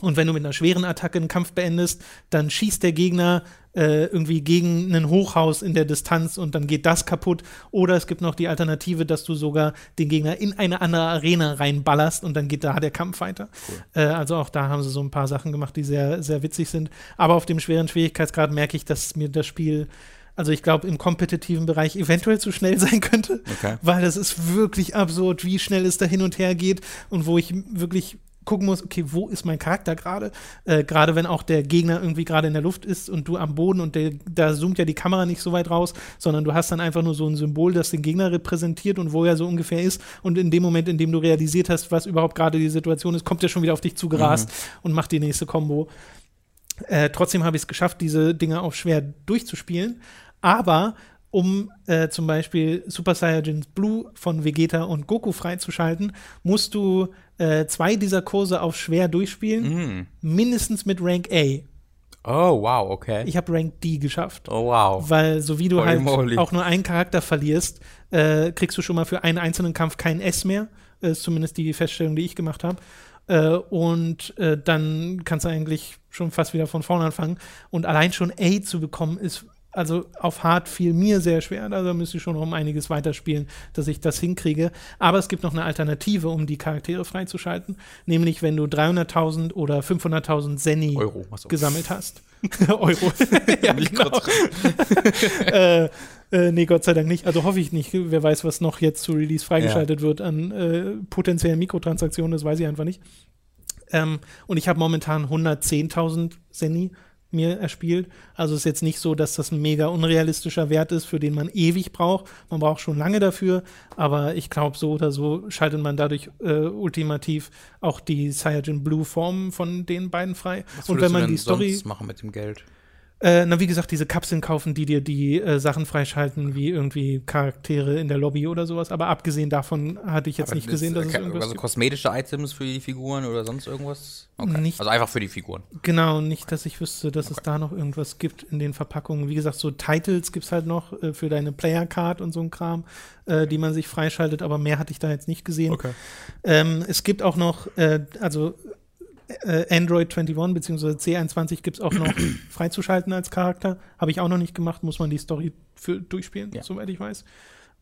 [SPEAKER 1] Und wenn du mit einer schweren Attacke einen Kampf beendest, dann schießt der Gegner äh, irgendwie gegen ein Hochhaus in der Distanz und dann geht das kaputt. Oder es gibt noch die Alternative, dass du sogar den Gegner in eine andere Arena reinballerst und dann geht da der Kampf weiter. Äh, also auch da haben sie so ein paar Sachen gemacht, die sehr, sehr witzig sind. Aber auf dem schweren Schwierigkeitsgrad merke ich, dass mir das Spiel, also ich glaube, im kompetitiven Bereich eventuell zu schnell sein könnte
[SPEAKER 2] Okay.
[SPEAKER 1] weil das ist wirklich absurd, wie schnell es da hin und her geht und wo ich wirklich gucken muss, okay, wo ist mein Charakter gerade? Äh, gerade wenn auch der Gegner irgendwie gerade in der Luft ist und du am Boden und der, da zoomt ja die Kamera nicht so weit raus, sondern du hast dann einfach nur so ein Symbol, das den Gegner repräsentiert und wo er so ungefähr ist. Und in dem Moment, in dem du realisiert hast, was überhaupt gerade die Situation ist, kommt er schon wieder auf dich zugerast und macht die nächste Combo. Äh, trotzdem habe ich es geschafft, diese Dinge auf schwer durchzuspielen. Aber um äh, zum Beispiel Super Saiyajin Blue von Vegeta und Goku freizuschalten, musst du äh, zwei dieser Kurse auf schwer durchspielen,
[SPEAKER 2] Mhm.
[SPEAKER 1] mindestens mit Rank A.
[SPEAKER 2] Oh, wow, okay.
[SPEAKER 1] Ich habe Rank D geschafft.
[SPEAKER 2] oh, wow.
[SPEAKER 1] Weil so wie du
[SPEAKER 2] Holy
[SPEAKER 1] halt
[SPEAKER 2] moly.
[SPEAKER 1] auch nur einen Charakter verlierst, äh, kriegst du schon mal für einen einzelnen Kampf kein S mehr. Äh, Ist zumindest die Feststellung, die ich gemacht habe. Äh, und äh, dann kannst du eigentlich schon fast wieder von vorne anfangen. Und allein schon A zu bekommen, ist also auf Hard fiel mir sehr schwer. Also da müsste ich schon noch um einiges weiterspielen, dass ich das hinkriege. Aber es gibt noch eine Alternative, um die Charaktere freizuschalten. Nämlich, wenn du 300.000 oder 500.000 Senni
[SPEAKER 2] Euro.
[SPEAKER 1] Gesammelt hast. Euro. ja, genau. äh, äh, nee, Gott sei Dank nicht. Also hoffe ich nicht. Wer weiß, was noch jetzt zu Release freigeschaltet wird an äh, potenziellen Mikrotransaktionen, das weiß ich einfach nicht. Ähm, und ich habe momentan 110.000 Senni mir erspielt. Also ist jetzt nicht so, dass das ein mega unrealistischer Wert ist, für den man ewig braucht. Man braucht schon lange dafür, aber ich glaube, so oder so schaltet man dadurch äh, ultimativ auch die Cyanogen Blue Form von den beiden frei.
[SPEAKER 2] Was
[SPEAKER 1] und wenn man
[SPEAKER 2] du denn
[SPEAKER 1] die Story
[SPEAKER 2] sonst machen mit dem Geld?
[SPEAKER 1] Äh, na, wie gesagt, diese Kapseln kaufen, die dir die äh, Sachen freischalten, wie irgendwie Charaktere in der Lobby oder sowas. Aber abgesehen davon hatte ich jetzt
[SPEAKER 2] Aber
[SPEAKER 1] nicht
[SPEAKER 2] das-
[SPEAKER 1] gesehen, dass es
[SPEAKER 2] äh,
[SPEAKER 1] irgendwas
[SPEAKER 2] Also kosmetische Items für die Figuren oder sonst irgendwas? Okay.
[SPEAKER 1] Nicht-
[SPEAKER 2] Also einfach für die Figuren.
[SPEAKER 1] Genau, nicht, dass ich wüsste, dass es da noch irgendwas gibt in den Verpackungen. Wie gesagt, so Titles gibt es halt noch äh, für deine Player-Card und so ein Kram, äh, die man sich freischaltet, aber mehr hatte ich da jetzt nicht gesehen. Ähm, es gibt auch noch, äh, also Android 21 bzw. C21 gibt es auch noch freizuschalten als Charakter. Habe ich auch noch nicht gemacht, muss man die Story für durchspielen,
[SPEAKER 2] Ja.
[SPEAKER 1] soweit ich weiß.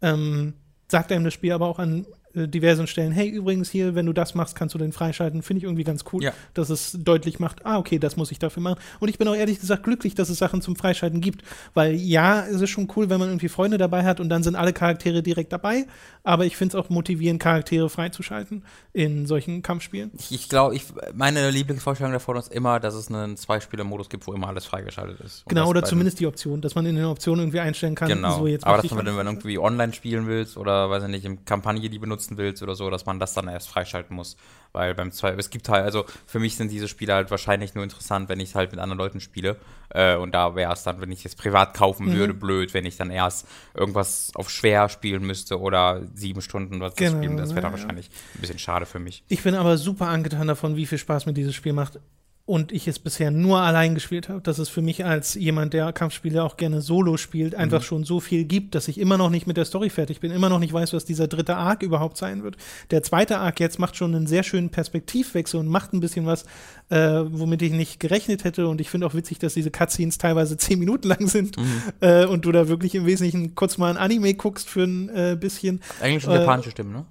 [SPEAKER 1] Ähm, sagt einem das Spiel aber auch an äh, diversen Stellen, hey, übrigens hier, wenn du das machst, kannst du den freischalten. Finde ich irgendwie ganz cool,
[SPEAKER 2] Ja.
[SPEAKER 1] dass es deutlich macht, ah, okay, das muss ich dafür machen. Und ich bin auch ehrlich gesagt glücklich, dass es Sachen zum Freischalten gibt. Weil ja, es ist schon cool, wenn man irgendwie Freunde dabei hat und dann sind alle Charaktere direkt dabei. Aber ich finde es auch motivierend, Charaktere freizuschalten in solchen Kampfspielen.
[SPEAKER 2] Ich, glaube, ich, meine Lieblingsvorstellung davon ist immer, dass es einen Zwei-Spieler-Modus gibt, wo immer alles freigeschaltet ist.
[SPEAKER 1] Genau, oder zumindest die Option, dass man in den Optionen irgendwie einstellen kann,
[SPEAKER 2] Genau.
[SPEAKER 1] so jetzt
[SPEAKER 2] Aber dass man, wenn du irgendwie online spielen willst oder, weiß ich nicht, im Kampagne die benutzen willst oder so, dass man das dann erst freischalten muss. Weil beim zwei, es gibt halt, also für mich sind diese Spiele halt wahrscheinlich nur interessant, wenn ich es halt mit anderen Leuten spiele. Äh, und da wäre es dann, wenn ich es privat kaufen
[SPEAKER 1] Mhm.
[SPEAKER 2] würde, blöd, wenn ich dann erst irgendwas auf schwer spielen müsste oder sieben Stunden was
[SPEAKER 1] Genau,
[SPEAKER 2] spielen. Das wäre dann
[SPEAKER 1] ja,
[SPEAKER 2] wahrscheinlich ein bisschen schade für mich.
[SPEAKER 1] Ich bin aber super angetan davon, wie viel Spaß mir dieses Spiel macht. Und ich es bisher nur allein gespielt habe, dass es für mich als jemand, der Kampfspiele auch gerne solo spielt,
[SPEAKER 2] Mhm.
[SPEAKER 1] einfach schon so viel gibt, dass ich immer noch nicht mit der Story fertig bin, immer noch nicht weiß, was dieser dritte Arc überhaupt sein wird. Der zweite Arc jetzt macht schon einen sehr schönen Perspektivwechsel und macht ein bisschen was, äh, womit ich nicht gerechnet hätte. Und ich finde auch witzig, dass diese Cutscenes teilweise zehn Minuten lang sind
[SPEAKER 2] Mhm.
[SPEAKER 1] äh, und du da wirklich im Wesentlichen kurz mal ein Anime guckst für ein äh, bisschen.
[SPEAKER 2] Und
[SPEAKER 1] Äh,
[SPEAKER 2] japanische Stimmen, ne?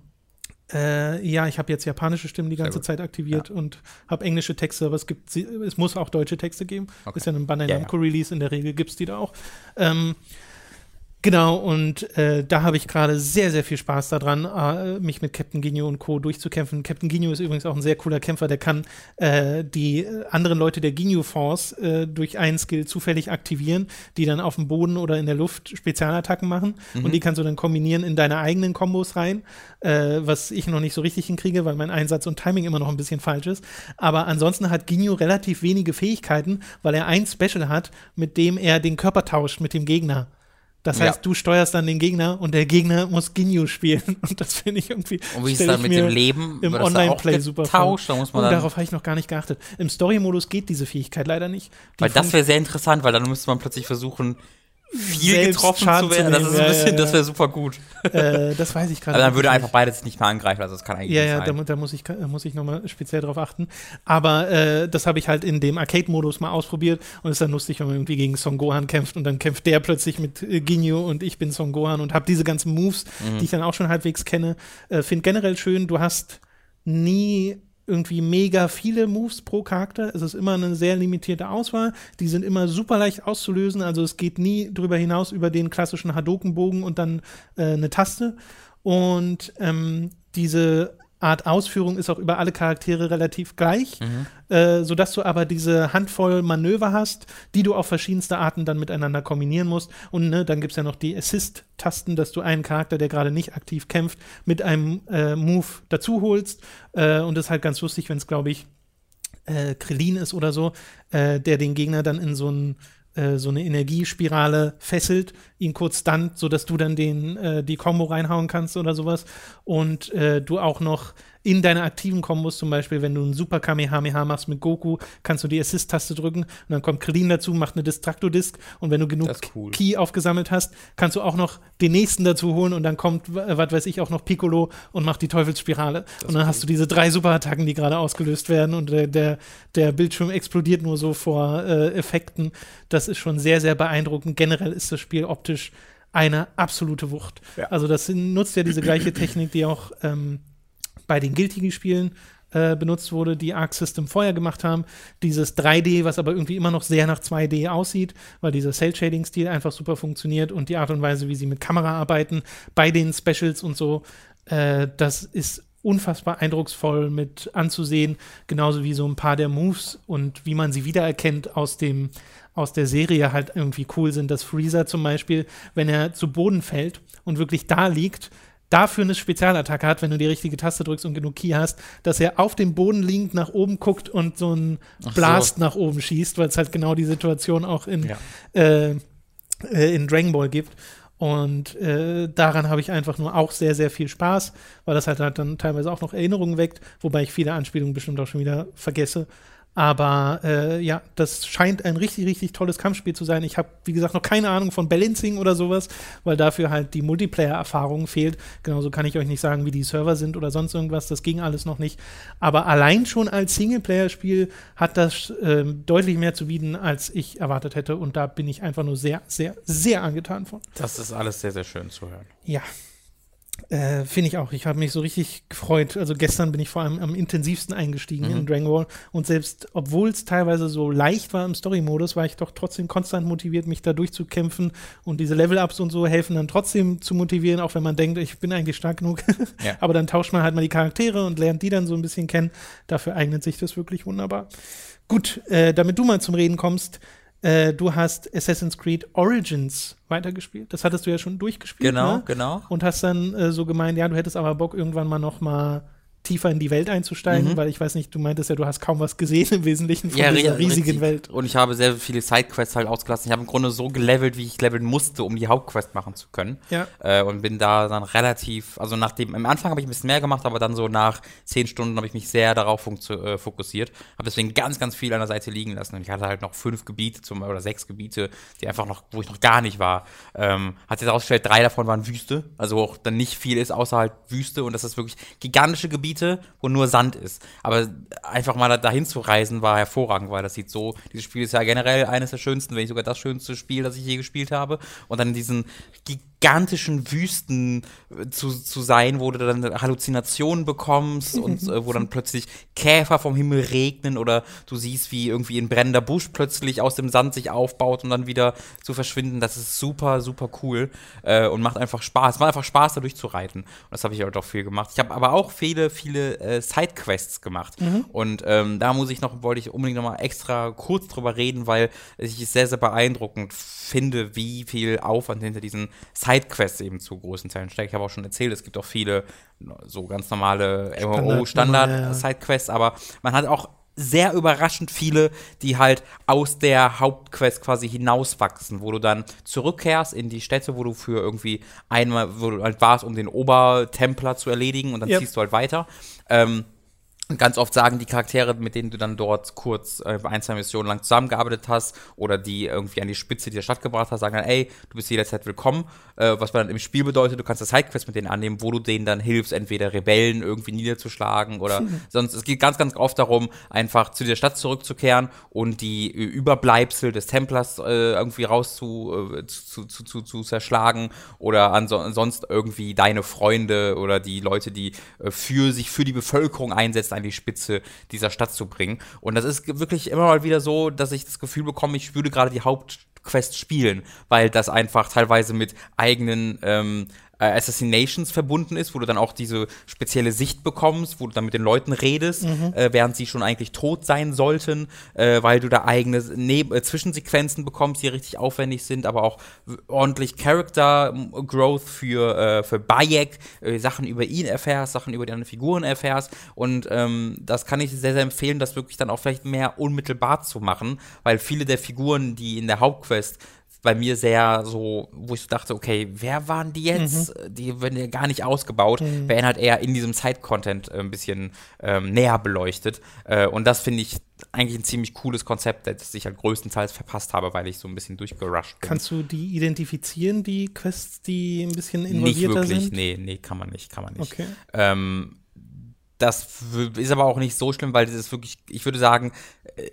[SPEAKER 1] Äh, ja, ich habe jetzt japanische Stimmen die ganze. Zeit aktiviert und habe englische Texte, aber es gibt, sie- es muss auch deutsche Texte geben.
[SPEAKER 2] Okay.
[SPEAKER 1] Ist ja ein Bandai
[SPEAKER 2] Ja, ja.
[SPEAKER 1] Namco Release, in der Regel gibt es die da auch. Ähm, genau, und äh, da habe ich gerade sehr, sehr viel Spaß daran, äh, mich mit Captain Ginyu und Co. durchzukämpfen. Captain Ginyu ist übrigens auch ein sehr cooler Kämpfer, der kann äh, die äh, anderen Leute der Ginyu Force äh, durch einen Skill zufällig aktivieren, die dann auf dem Boden oder in der Luft Spezialattacken machen. Und die kannst du dann kombinieren in deine eigenen Kombos rein, äh, was ich noch nicht so richtig hinkriege, weil mein Einsatz und Timing immer noch ein bisschen falsch ist. Aber ansonsten hat Ginyu relativ wenige Fähigkeiten, weil er ein Special hat, mit dem er den Körper tauscht mit dem Gegner. Das
[SPEAKER 2] Ja.
[SPEAKER 1] heißt, du steuerst dann den Gegner und der Gegner muss Ginyu spielen. Und das finde ich irgendwie.
[SPEAKER 2] Und wie ist dann mit dem Leben?
[SPEAKER 1] Im Online-Play super
[SPEAKER 2] getauscht? Da muss man
[SPEAKER 1] Oh,
[SPEAKER 2] dann,
[SPEAKER 1] darauf habe ich noch gar nicht geachtet. Im Story-Modus geht diese Fähigkeit leider nicht. Die
[SPEAKER 2] weil das wäre sehr interessant, weil dann müsste man plötzlich versuchen, viel getroffen
[SPEAKER 1] Schaden
[SPEAKER 2] zu
[SPEAKER 1] zu
[SPEAKER 2] werden. Das
[SPEAKER 1] nehmen,
[SPEAKER 2] ist ein
[SPEAKER 1] ja,
[SPEAKER 2] bisschen,
[SPEAKER 1] ja, ja.
[SPEAKER 2] das wäre super gut.
[SPEAKER 1] äh, das weiß ich gerade.
[SPEAKER 2] Aber dann würde einfach beides nicht mehr angreifen, also das kann eigentlich
[SPEAKER 1] Ja,
[SPEAKER 2] nicht
[SPEAKER 1] ja, da,
[SPEAKER 2] sein.
[SPEAKER 1] mu- da muss ich, da muss ich nochmal speziell drauf achten. Aber äh, das habe ich halt in dem Arcade-Modus mal ausprobiert und ist dann lustig, wenn man irgendwie gegen Son Gohan kämpft und dann kämpft der plötzlich mit äh, Ginyu und ich bin Son Gohan und habe diese ganzen Moves,
[SPEAKER 2] Mhm.
[SPEAKER 1] die ich dann auch schon halbwegs kenne. Äh, Finde generell schön, du hast nie irgendwie mega viele Moves pro Charakter. Es ist immer eine sehr limitierte Auswahl. Die sind immer super leicht auszulösen. Also es geht nie drüber hinaus über den klassischen Hadoken-Bogen und dann äh, eine Taste. Und ähm, diese Art Ausführung ist auch über alle Charaktere relativ gleich, äh, sodass du aber diese Handvoll Manöver hast, die du auf verschiedenste Arten dann miteinander kombinieren musst. Und ne, dann gibt es ja noch die Assist-Tasten, dass du einen Charakter, der gerade nicht aktiv kämpft, mit einem äh, Move dazu holst. Äh, und das ist halt ganz lustig, wenn es, glaube ich, äh, Krillin ist oder so, äh, der den Gegner dann in so, ein, äh, so eine Energiespirale fesselt, ihn kurz stunt, sodass du dann den, äh, die Combo reinhauen kannst oder sowas. Und äh, du auch noch in deine aktiven Kombos, zum Beispiel, wenn du einen Super Kamehameha machst mit Goku, kannst du die Assist-Taste drücken und dann kommt Krillin dazu, macht eine Destructo-Disc und wenn du genug
[SPEAKER 2] cool.
[SPEAKER 1] Key aufgesammelt hast, kannst du auch noch den nächsten dazu holen und dann kommt, äh, was weiß ich, auch noch Piccolo und macht die Teufelsspirale. Und dann hast du diese drei Superattacken, die gerade ausgelöst werden und der, der, der Bildschirm explodiert nur so vor äh, Effekten. Das ist schon sehr, sehr beeindruckend. Generell ist das Spiel optisch eine absolute Wucht.
[SPEAKER 2] Ja.
[SPEAKER 1] Also das nutzt ja diese gleiche Technik, die auch ähm, bei den Guilty-Spielen äh, benutzt wurde, die Arc System vorher gemacht haben. Dieses 3D, was aber irgendwie immer noch sehr nach 2D aussieht, weil dieser Cell-Shading-Stil einfach super funktioniert und die Art und Weise, wie sie mit Kamera arbeiten, bei den Specials und so, äh, das ist unfassbar eindrucksvoll mit anzusehen, genauso wie so ein paar der Moves und wie man sie wiedererkennt aus dem aus der Serie halt irgendwie cool sind, dass Freezer zum Beispiel, wenn er zu Boden fällt und wirklich da liegt, dafür eine Spezialattacke hat, wenn du die richtige Taste drückst und genug Key hast, dass er auf dem Boden liegend nach oben guckt und so einen
[SPEAKER 2] Ach
[SPEAKER 1] Blast
[SPEAKER 2] so.
[SPEAKER 1] nach oben schießt, weil es halt genau die Situation auch in,
[SPEAKER 2] Ja.
[SPEAKER 1] äh, äh, in Dragon Ball gibt. Und äh, daran habe ich einfach nur auch sehr, sehr viel Spaß, weil das halt, halt dann teilweise auch noch Erinnerungen weckt, wobei ich viele Anspielungen bestimmt auch schon wieder vergesse. Aber äh, ja, das scheint ein richtig, richtig tolles Kampfspiel zu sein. Ich habe, wie gesagt, noch keine Ahnung von Balancing oder sowas, weil dafür halt die Multiplayer-Erfahrung fehlt. Genauso kann ich euch nicht sagen, wie die Server sind oder sonst irgendwas. Das ging alles noch nicht. Aber allein schon als Singleplayer-Spiel hat das ähm, deutlich mehr zu bieten, als ich erwartet hätte. Und da bin ich einfach nur sehr, sehr, sehr angetan von.
[SPEAKER 2] Das ist alles sehr, sehr schön zu hören.
[SPEAKER 1] Ja. Äh, Finde ich auch. Ich habe mich so richtig gefreut. Also gestern bin ich vor allem am intensivsten eingestiegen
[SPEAKER 2] Mhm.
[SPEAKER 1] in Dragon Ball. Und selbst, obwohl es teilweise so leicht war im Story-Modus, war ich doch trotzdem konstant motiviert, mich da durchzukämpfen. Und diese Level-Ups und so helfen dann trotzdem zu motivieren, auch wenn man denkt, ich bin eigentlich stark genug.
[SPEAKER 2] Ja.
[SPEAKER 1] Aber dann tauscht man halt mal die Charaktere und lernt die dann so ein bisschen kennen. Dafür eignet sich das wirklich wunderbar. Gut, äh, damit du mal zum Reden kommst, äh, du hast Assassin's Creed Origins weitergespielt. Das hattest du ja schon durchgespielt.
[SPEAKER 2] Genau,
[SPEAKER 1] ne?
[SPEAKER 2] genau.
[SPEAKER 1] und hast dann äh, so gemeint, ja, du hättest aber Bock, irgendwann mal noch mal tiefer in die Welt einzusteigen,
[SPEAKER 2] Mhm.
[SPEAKER 1] weil ich weiß nicht, du meintest ja, du hast kaum was gesehen im Wesentlichen von
[SPEAKER 2] Ja,
[SPEAKER 1] dieser
[SPEAKER 2] ri-
[SPEAKER 1] riesigen
[SPEAKER 2] richtig.
[SPEAKER 1] Welt.
[SPEAKER 2] Und ich habe sehr viele Sidequests halt ausgelassen. Ich habe im Grunde so gelevelt, wie ich leveln musste, um die Hauptquest machen zu können.
[SPEAKER 1] Ja.
[SPEAKER 2] Äh, und bin da dann relativ, also nach dem, am Anfang habe ich ein bisschen mehr gemacht, aber dann so nach zehn Stunden habe ich mich sehr darauf äh, fokussiert. Habe deswegen ganz, ganz viel an der Seite liegen lassen. Und ich hatte halt noch fünf Gebiete zum, oder sechs Gebiete, die einfach noch, wo ich noch gar nicht war. Ähm, hat sich herausgestellt, drei davon waren Wüste. Also auch dann nicht viel ist außer halt Wüste. Und das ist wirklich gigantische Gebiete, wo nur Sand ist. Aber einfach mal da, dahin zu reisen war hervorragend, weil das sieht so, dieses Spiel ist ja generell eines der schönsten, wenn nicht sogar das schönste Spiel, das ich je gespielt habe. Und dann diesen gigantischen Wüsten äh, zu, zu sein, wo du dann Halluzinationen bekommst und äh, wo dann plötzlich Käfer vom Himmel regnen oder du siehst, wie irgendwie ein brennender Busch plötzlich aus dem Sand sich aufbaut und dann wieder zu verschwinden. Das ist super, super cool äh, und macht einfach Spaß. Es macht einfach Spaß, da durchzureiten. Und das habe ich halt auch viel gemacht. Ich habe aber auch viele, viele äh, Sidequests gemacht. Und ähm, da muss ich noch, wollte ich unbedingt noch mal extra kurz drüber reden, weil ich es sehr, sehr beeindruckend finde, wie viel Aufwand hinter diesen Sidequests eben zu großen Teilen steckt. Ich habe auch schon erzählt, es gibt auch viele so ganz normale
[SPEAKER 1] Standard- ja, ja.
[SPEAKER 2] MMO-Standard-Sidequests, aber man hat auch sehr überraschend viele, die halt aus der Hauptquest quasi hinauswachsen, wo du dann zurückkehrst in die Städte, wo du für irgendwie einmal, wo du halt warst, um den Obertempler zu erledigen und dann
[SPEAKER 1] Ja.
[SPEAKER 2] ziehst du halt weiter. Ähm, ganz oft sagen die Charaktere, mit denen du dann dort kurz äh, ein, zwei Missionen lang zusammengearbeitet hast oder die irgendwie an die Spitze dieser Stadt gebracht hast, sagen dann, ey, du bist jederzeit willkommen. Äh, was dann im Spiel bedeutet, du kannst das Sidequest mit denen annehmen, wo du denen dann hilfst, entweder Rebellen irgendwie niederzuschlagen oder sonst. Es geht ganz, ganz oft darum, einfach zu dieser Stadt zurückzukehren und die äh, Überbleibsel des Templers äh, irgendwie rauszu äh, zu, zu, zu, zu zerschlagen oder anso sonst irgendwie deine Freunde oder die Leute, die äh, für sich für die Bevölkerung einsetzen, an die Spitze dieser Stadt zu bringen. Und das ist wirklich immer mal wieder so, dass ich das Gefühl bekomme, ich würde gerade die Hauptquest spielen, weil das einfach teilweise mit eigenen ähm, äh, Assassinations verbunden ist, wo du dann auch diese spezielle Sicht bekommst, wo du dann mit den Leuten redest, äh, während sie schon eigentlich tot sein sollten, äh, weil du da eigene Neb äh, Zwischensequenzen bekommst, die richtig aufwendig sind, aber auch ordentlich Character Growth für, äh, für Bayek, äh, Sachen über ihn erfährst, Sachen über die anderen Figuren erfährst. Und ähm, das kann ich sehr, sehr empfehlen, das wirklich dann auch vielleicht mehr unmittelbar zu machen, weil viele der Figuren, die in der Hauptquest bei mir sehr so, wo ich so dachte, okay, wer waren die jetzt?
[SPEAKER 1] Mhm.
[SPEAKER 2] Die werden ja gar nicht ausgebaut, werden halt eher in diesem Side-Content äh, ein bisschen ähm, näher beleuchtet. Äh, und das finde ich eigentlich ein ziemlich cooles Konzept, das ich halt größtenteils verpasst habe, weil ich so ein bisschen durchgerusht bin.
[SPEAKER 1] Kannst du die identifizieren, die Quests, die ein bisschen
[SPEAKER 2] nicht
[SPEAKER 1] involvierter
[SPEAKER 2] wirklich,
[SPEAKER 1] sind?
[SPEAKER 2] nee, nee, kann man nicht, kann man nicht.
[SPEAKER 1] Okay.
[SPEAKER 2] Ähm, das ist aber auch nicht so schlimm, weil das ist wirklich, ich würde sagen, äh,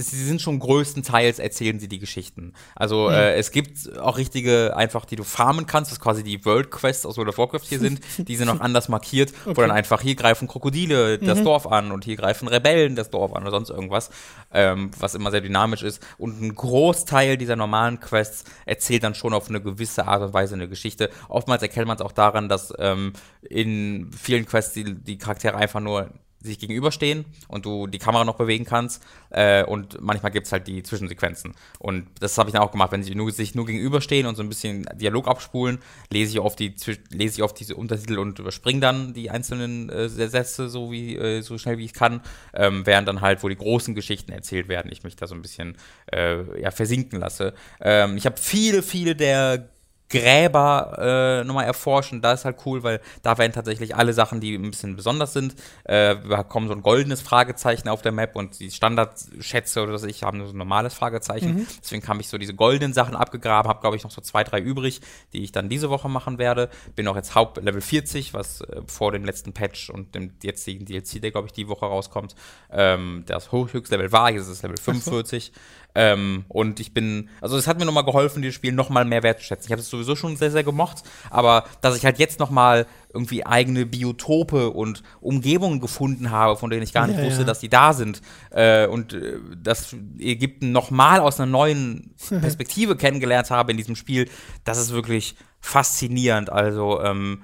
[SPEAKER 2] sie sind schon größtenteils erzählen sie die Geschichten. Also
[SPEAKER 1] Mhm.
[SPEAKER 2] äh, es gibt auch richtige, einfach, die du farmen kannst, das quasi die World Quests aus World of Warcraft hier sind, die sind noch anders markiert, wo
[SPEAKER 1] Okay.
[SPEAKER 2] dann einfach hier greifen Krokodile das
[SPEAKER 1] Mhm.
[SPEAKER 2] Dorf an und hier greifen Rebellen das Dorf an oder sonst irgendwas, ähm, was immer sehr dynamisch ist. Und ein Großteil dieser normalen Quests erzählt dann schon auf eine gewisse Art und Weise eine Geschichte. Oftmals erkennt man es auch daran, dass ähm, in vielen Quests die, die Charaktere einfach nur sich gegenüberstehen und du die Kamera noch bewegen kannst. Äh, und manchmal gibt es halt die Zwischensequenzen. Und das habe ich dann auch gemacht, wenn sie nur, sich nur gegenüberstehen und so ein bisschen Dialog abspulen, lese ich auf die lese ich auf diese Untertitel und überspringe dann die einzelnen äh, Sätze so wie äh, so schnell wie ich kann, ähm, während dann halt, wo die großen Geschichten erzählt werden, ich mich da so ein bisschen äh, ja, versinken lasse. Ähm, ich habe viele, viele der Gräber äh, nochmal erforschen. Da ist halt cool, weil da werden tatsächlich alle Sachen, die ein bisschen besonders sind. Äh, wir bekommen so ein goldenes Fragezeichen auf der Map und die Standardschätze oder was ich haben nur so ein normales Fragezeichen. Deswegen habe ich so diese goldenen Sachen abgegraben, habe glaube ich noch so zwei, drei übrig, die ich dann diese Woche machen werde. Bin auch jetzt Hauptlevel 40, was äh, vor dem letzten Patch und dem jetzigen DLC, der glaube ich die Woche rauskommt, ähm, das Höchstlevel war. Jetzt ist es Level 45. Ähm, und ich bin, also es hat mir nochmal geholfen, dieses Spiel nochmal mehr wertzuschätzen. Ich habe es sowieso schon sehr, sehr gemocht, aber dass ich halt jetzt nochmal irgendwie eigene Biotope und Umgebungen gefunden habe, von denen ich gar nicht
[SPEAKER 1] Ja,
[SPEAKER 2] wusste,
[SPEAKER 1] ja.
[SPEAKER 2] dass die da sind äh, und äh, dass Ägypten nochmal aus einer neuen Perspektive kennengelernt habe in diesem Spiel, das ist wirklich faszinierend. Also ähm,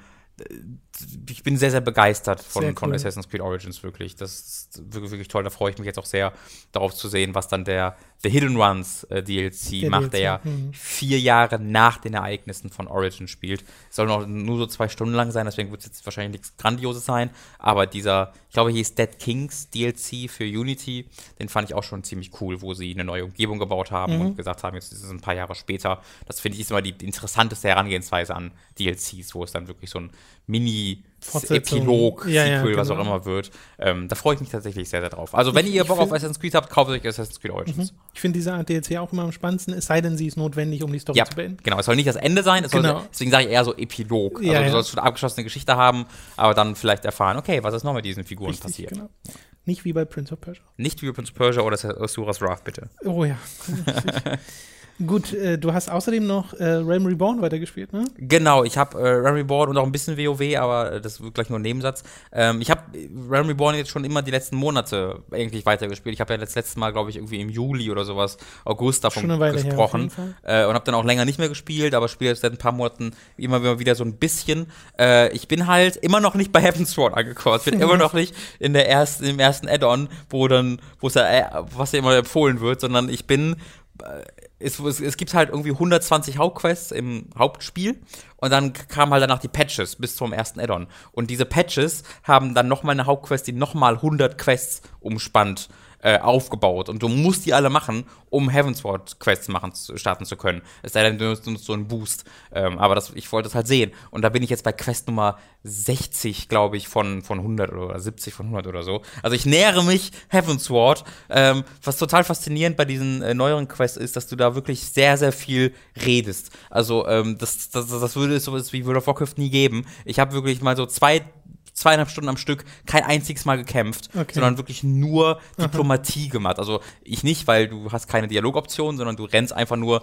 [SPEAKER 2] ich bin sehr, sehr begeistert von,
[SPEAKER 1] Sehr
[SPEAKER 2] von
[SPEAKER 1] cool.
[SPEAKER 2] Assassin's Creed Origins, wirklich. Das ist wirklich, wirklich toll. Da freue ich mich jetzt auch sehr darauf zu sehen, was dann der, der Hidden Runs äh, DLC
[SPEAKER 1] Der
[SPEAKER 2] macht,
[SPEAKER 1] DLC,
[SPEAKER 2] ja
[SPEAKER 1] mhm.
[SPEAKER 2] vier Jahre nach den Ereignissen von Origin spielt. Soll noch nur so zwei Stunden lang sein, deswegen wird es jetzt wahrscheinlich nichts Grandioses sein. Aber dieser, ich glaube, hier ist Dead Kings DLC für Unity, den fand ich auch schon ziemlich cool, wo sie eine neue Umgebung gebaut haben
[SPEAKER 1] Mhm.
[SPEAKER 2] und gesagt haben, jetzt ist es ein paar Jahre später. Das finde ich ist immer die interessanteste Herangehensweise an DLCs, wo es dann wirklich so ein Mini-. Epilog,
[SPEAKER 1] Ja, ja,
[SPEAKER 2] Sequel, was auch
[SPEAKER 1] genau.
[SPEAKER 2] immer wird. Ähm, da freue ich mich tatsächlich sehr, sehr drauf. Also, wenn
[SPEAKER 1] Ich-
[SPEAKER 2] ihr Bock auf Assassin's Creed habt, kauft euch Assassin's Creed Origins.
[SPEAKER 1] Ich finde diese Art DLC auch immer am spannendsten, es sei denn, sie ist notwendig, um die Story
[SPEAKER 2] Ja,
[SPEAKER 1] zu beenden.
[SPEAKER 2] genau. Es soll nicht das Ende sein, es soll,
[SPEAKER 1] Genau.
[SPEAKER 2] deswegen sage ich eher so Epilog. Also,
[SPEAKER 1] Ja,
[SPEAKER 2] du
[SPEAKER 1] ja.
[SPEAKER 2] sollst schon eine abgeschlossene Geschichte haben, aber dann vielleicht erfahren, okay, was ist noch mit diesen Figuren
[SPEAKER 1] Richtig,
[SPEAKER 2] passiert.
[SPEAKER 1] genau. Nicht wie bei Prince of Persia.
[SPEAKER 2] Nicht wie Prince of Persia oder Asuras Wrath, bitte.
[SPEAKER 1] Oh ja. Gut, äh, du hast außerdem noch äh, Realm Reborn weitergespielt, ne?
[SPEAKER 2] Genau, ich habe äh, Realm Reborn und auch ein bisschen WoW, aber äh, das wird gleich nur ein Nebensatz. Ähm, ich habe Realm Reborn jetzt schon immer die letzten Monate eigentlich weitergespielt. Ich habe ja das letzte Mal, glaube ich, irgendwie im Juli oder sowas, August davon
[SPEAKER 1] her,
[SPEAKER 2] gesprochen.
[SPEAKER 1] Fall.
[SPEAKER 2] äh, und habe dann auch länger nicht mehr gespielt, aber spiele jetzt seit ein paar Monaten immer wieder- so ein bisschen. Äh, ich bin halt immer noch nicht bei Heaven's Sword angekommen. Ich bin immer noch nicht in der ersten, im ersten Add-on, wo dann, wo es ja, äh, was ja immer empfohlen wird, sondern ich bin äh, es, es, gibt halt irgendwie 120 Hauptquests im Hauptspiel und dann kamen halt danach die Patches bis zum ersten Add-on. Und diese Patches haben dann nochmal eine Hauptquest, die nochmal 100 Quests umspannt, äh, aufgebaut. Und du musst die alle machen, um Heavensward Quests machen, zu, starten zu können. Es sei denn, du nutzt so einen Boost. Ähm, aber das, ich wollte das halt sehen. Und da bin ich jetzt bei Quest Nummer 60, glaube ich, von, von 100 oder 70 von 100 oder so. Also ich nähere mich Heavensward. Ähm, was total faszinierend bei diesen äh, neueren Quests ist, dass du da wirklich sehr, sehr viel redest. Also ähm, das, das, das würde es sowas wie World of Warcraft nie geben. Ich habe wirklich mal so zwei zweieinhalb Stunden am Stück kein einziges Mal gekämpft,
[SPEAKER 1] Okay.
[SPEAKER 2] sondern wirklich nur Diplomatie gemacht. Also ich nicht, weil du hast keine Dialogoption, sondern du rennst einfach nur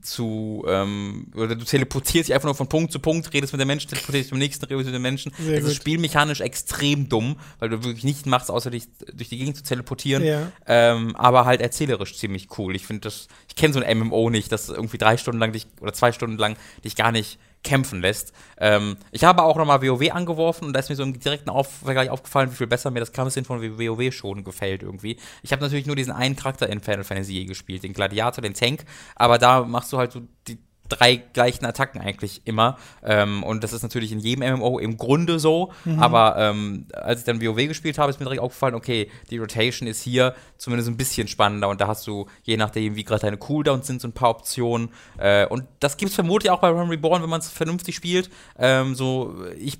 [SPEAKER 2] zu, ähm, oder du teleportierst dich einfach nur von Punkt zu Punkt, redest mit den Menschen, teleportierst dich zum nächsten, redest mit den Menschen.
[SPEAKER 1] Sehr
[SPEAKER 2] das ist
[SPEAKER 1] gut.
[SPEAKER 2] spielmechanisch extrem dumm, weil du wirklich nichts machst, außer dich durch die Gegend zu teleportieren.
[SPEAKER 1] Ja.
[SPEAKER 2] Ähm, aber halt erzählerisch ziemlich cool. Ich finde das, ich kenne so ein MMO nicht, das irgendwie drei Stunden lang dich, oder zwei Stunden lang dich gar nicht kämpfen lässt. Ähm, ich habe auch nochmal WoW angeworfen und da ist mir so im direkten auf Vergleich aufgefallen, wie viel besser mir das Kampfsystem von WoW schon gefällt irgendwie. Ich habe natürlich nur diesen einen Charakter in Final Fantasy gespielt, den Gladiator, den Tank, aber da machst du halt so die drei gleichen Attacken eigentlich immer. Ähm, und das ist natürlich in jedem MMO im Grunde so. Mhm. Aber ähm, als ich dann WoW gespielt habe, ist mir direkt aufgefallen, okay, die Rotation ist hier zumindest ein bisschen spannender. Und da hast du, je nachdem, wie gerade deine Cooldowns sind, so ein paar Optionen. Äh, und das gibt es vermutlich auch bei Run Reborn, wenn man es vernünftig spielt. Ähm, so, ich,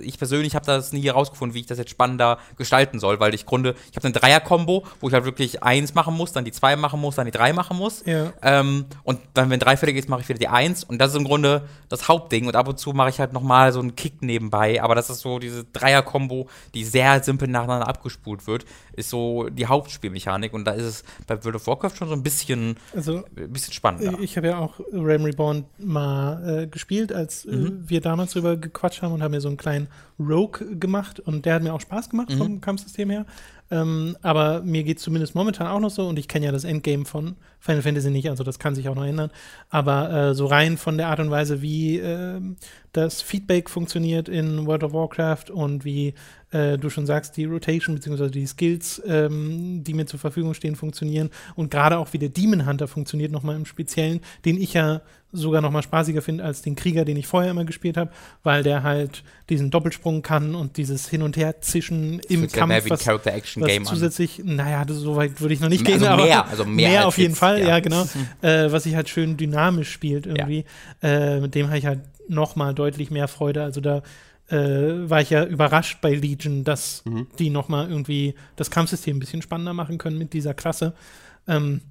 [SPEAKER 2] ich persönlich habe das nie herausgefunden, wie ich das jetzt spannender gestalten soll, weil ich Grunde, ich habe eine Dreier-Kombo, wo ich halt wirklich eins machen muss, dann die zwei machen muss, dann die drei machen muss. Ja. Ähm, und dann, wenn drei fertig ist, mache ich wieder die eins. Und das ist im Grunde das Hauptding. Und ab und zu mache ich halt nochmal so einen Kick nebenbei. Aber das ist so diese Dreier-Kombo, die sehr simpel nacheinander abgespult wird, ist so die Hauptspielmechanik. Und da ist es bei World of Warcraft schon so ein bisschen, also, ein bisschen spannender.
[SPEAKER 1] Ich habe ja auch Realm Reborn mal äh, gespielt, als äh, mhm. wir damals drüber gequatscht haben und haben mir so einen kleinen Rogue gemacht. Und der hat mir auch Spaß gemacht mhm. vom Kampfsystem her. Ähm, aber mir geht es zumindest momentan auch noch so und ich kenne ja das Endgame von Final Fantasy nicht, also das kann sich auch noch ändern. Aber äh, so rein von der Art und Weise, wie äh, das Feedback funktioniert in World of Warcraft und wie äh, du schon sagst, die Rotation bzw. die Skills, ähm, die mir zur Verfügung stehen, funktionieren und gerade auch wie der Demon Hunter funktioniert, nochmal im Speziellen, den ich ja sogar noch mal spaßiger finde als den Krieger, den ich vorher immer gespielt habe, weil der halt diesen Doppelsprung kann und dieses Hin- und Her-Zischen im Kampf.
[SPEAKER 2] Mehr wie ein Character Action Game
[SPEAKER 1] was zusätzlich, an. naja, das, so weit würde ich noch nicht also
[SPEAKER 2] gehen,
[SPEAKER 1] mehr,
[SPEAKER 2] aber also mehr,
[SPEAKER 1] mehr auf jeden jetzt, Fall, ja, ja genau. äh, was sich halt schön dynamisch spielt irgendwie. Ja. Äh, mit dem habe ich halt noch mal deutlich mehr Freude. Also da äh, war ich ja überrascht bei Legion, dass mhm. die noch mal irgendwie das Kampfsystem ein bisschen spannender machen können mit dieser Klasse. Ähm,